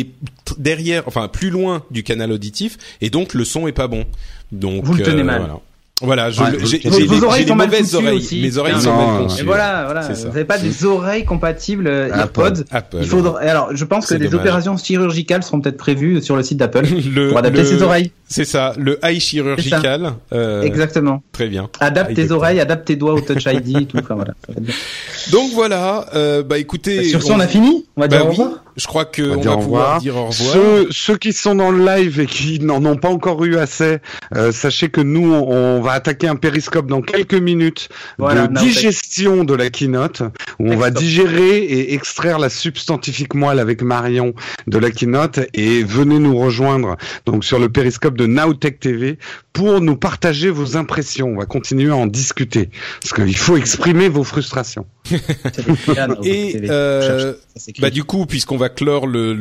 [SPEAKER 1] derrière, enfin plus loin du canal auditif, et donc le son est pas bon. Donc
[SPEAKER 2] vous le tenez euh, mal.
[SPEAKER 1] Voilà. Voilà, j'ai les, mauvaises oreilles.
[SPEAKER 2] Aussi.
[SPEAKER 1] Mes oreilles sont mal conçues.
[SPEAKER 2] Et voilà, voilà. Vous n'avez pas des oreilles compatibles euh, AirPods. Il faudra. Alors, je pense que des opérations chirurgicales seront peut-être prévues sur le site d'Apple pour adapter ses oreilles.
[SPEAKER 1] C'est ça, le eye chirurgical.
[SPEAKER 2] Euh, Exactement.
[SPEAKER 1] Très bien.
[SPEAKER 2] Adapte tes oreilles, adapte tes doigts au Touch ID, et tout. Enfin, voilà.
[SPEAKER 1] Donc voilà. Euh, bah écoutez.
[SPEAKER 2] Bah, sur ce, on, a fini? On va dire bah au revoir?
[SPEAKER 1] Je crois que on, va pouvoir dire au revoir.
[SPEAKER 4] Ceux, ceux, qui sont dans le live et qui n'en ont pas encore eu assez, euh, sachez que nous, on va attaquer un périscope dans quelques minutes de digestion de la keynote, où on va digérer et extraire la substantifique moelle avec Marion de la keynote, et venez nous rejoindre donc sur le périscope de Nowtech TV pour nous partager vos impressions. On va continuer à en discuter, parce qu'il faut exprimer vos frustrations.
[SPEAKER 1] et euh, bah du coup, puisqu'on va clore le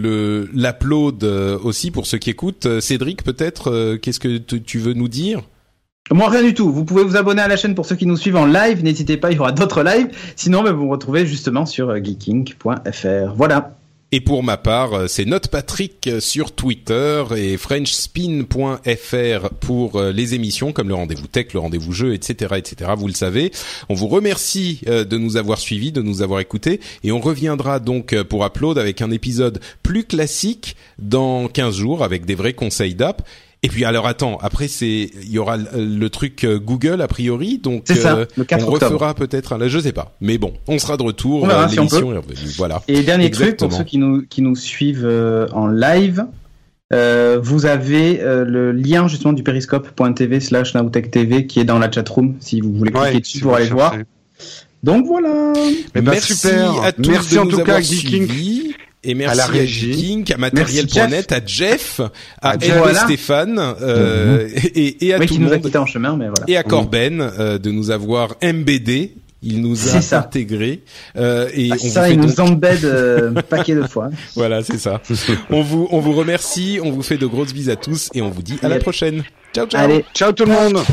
[SPEAKER 1] l'upload euh, aussi pour ceux qui écoutent, euh, Cédric, peut-être, qu'est-ce que tu veux nous dire?
[SPEAKER 2] Moi, rien du tout. Vous pouvez vous abonner à la chaîne pour ceux qui nous suivent en live. N'hésitez pas, il y aura d'autres lives. Sinon, bah, vous me retrouvez justement sur geeking.fr. Voilà.
[SPEAKER 1] Et pour ma part, euh, c'est NotePatrick euh, sur Twitter et FrenchSpin.fr pour euh, les émissions comme le rendez-vous tech, le rendez-vous jeu, etc., etc. Vous le savez. On vous remercie de nous avoir suivis, de nous avoir écoutés et on reviendra donc pour Upload avec un épisode plus classique dans 15 jours avec des vrais conseils d'app et puis alors attends, après c'est il y aura le, truc euh, Google a priori, donc
[SPEAKER 2] ça, euh, le 4
[SPEAKER 1] on refera peut-être, là je sais pas, mais bon, on sera de retour. Euh, l'émission est revenue, voilà.
[SPEAKER 2] Et dernier truc pour ceux qui nous qui nous suivent en live, vous avez le lien justement du periscope.tv slash TV qui est dans la chatroom si vous voulez cliquer dessus pour aller voir. Donc voilà.
[SPEAKER 4] Merci super. à tous Merci en tout cas Geeking.
[SPEAKER 1] Et merci
[SPEAKER 4] à la
[SPEAKER 1] à,
[SPEAKER 4] régie.
[SPEAKER 1] King, à Matériel.net, à Jeff, à
[SPEAKER 2] À Jeff. Voilà.
[SPEAKER 1] Stéphane, euh, et, et à
[SPEAKER 2] Oui,
[SPEAKER 1] tout
[SPEAKER 2] qui
[SPEAKER 1] le
[SPEAKER 2] nous a
[SPEAKER 1] monde.
[SPEAKER 2] en chemin, mais voilà.
[SPEAKER 1] Et à Corben euh, de nous avoir MBD. Il nous a
[SPEAKER 2] C'est ça.
[SPEAKER 1] intégrés. Euh, et
[SPEAKER 2] Ah,
[SPEAKER 1] on
[SPEAKER 2] ça,
[SPEAKER 1] vous fait
[SPEAKER 2] il nous
[SPEAKER 1] donc-
[SPEAKER 2] embête euh, un paquet de fois.
[SPEAKER 1] Voilà, c'est ça. on vous on vous remercie, on vous fait de grosses bises à tous et on vous dit à la prochaine. Ciao ciao.
[SPEAKER 2] Allez.
[SPEAKER 4] Ciao tout le monde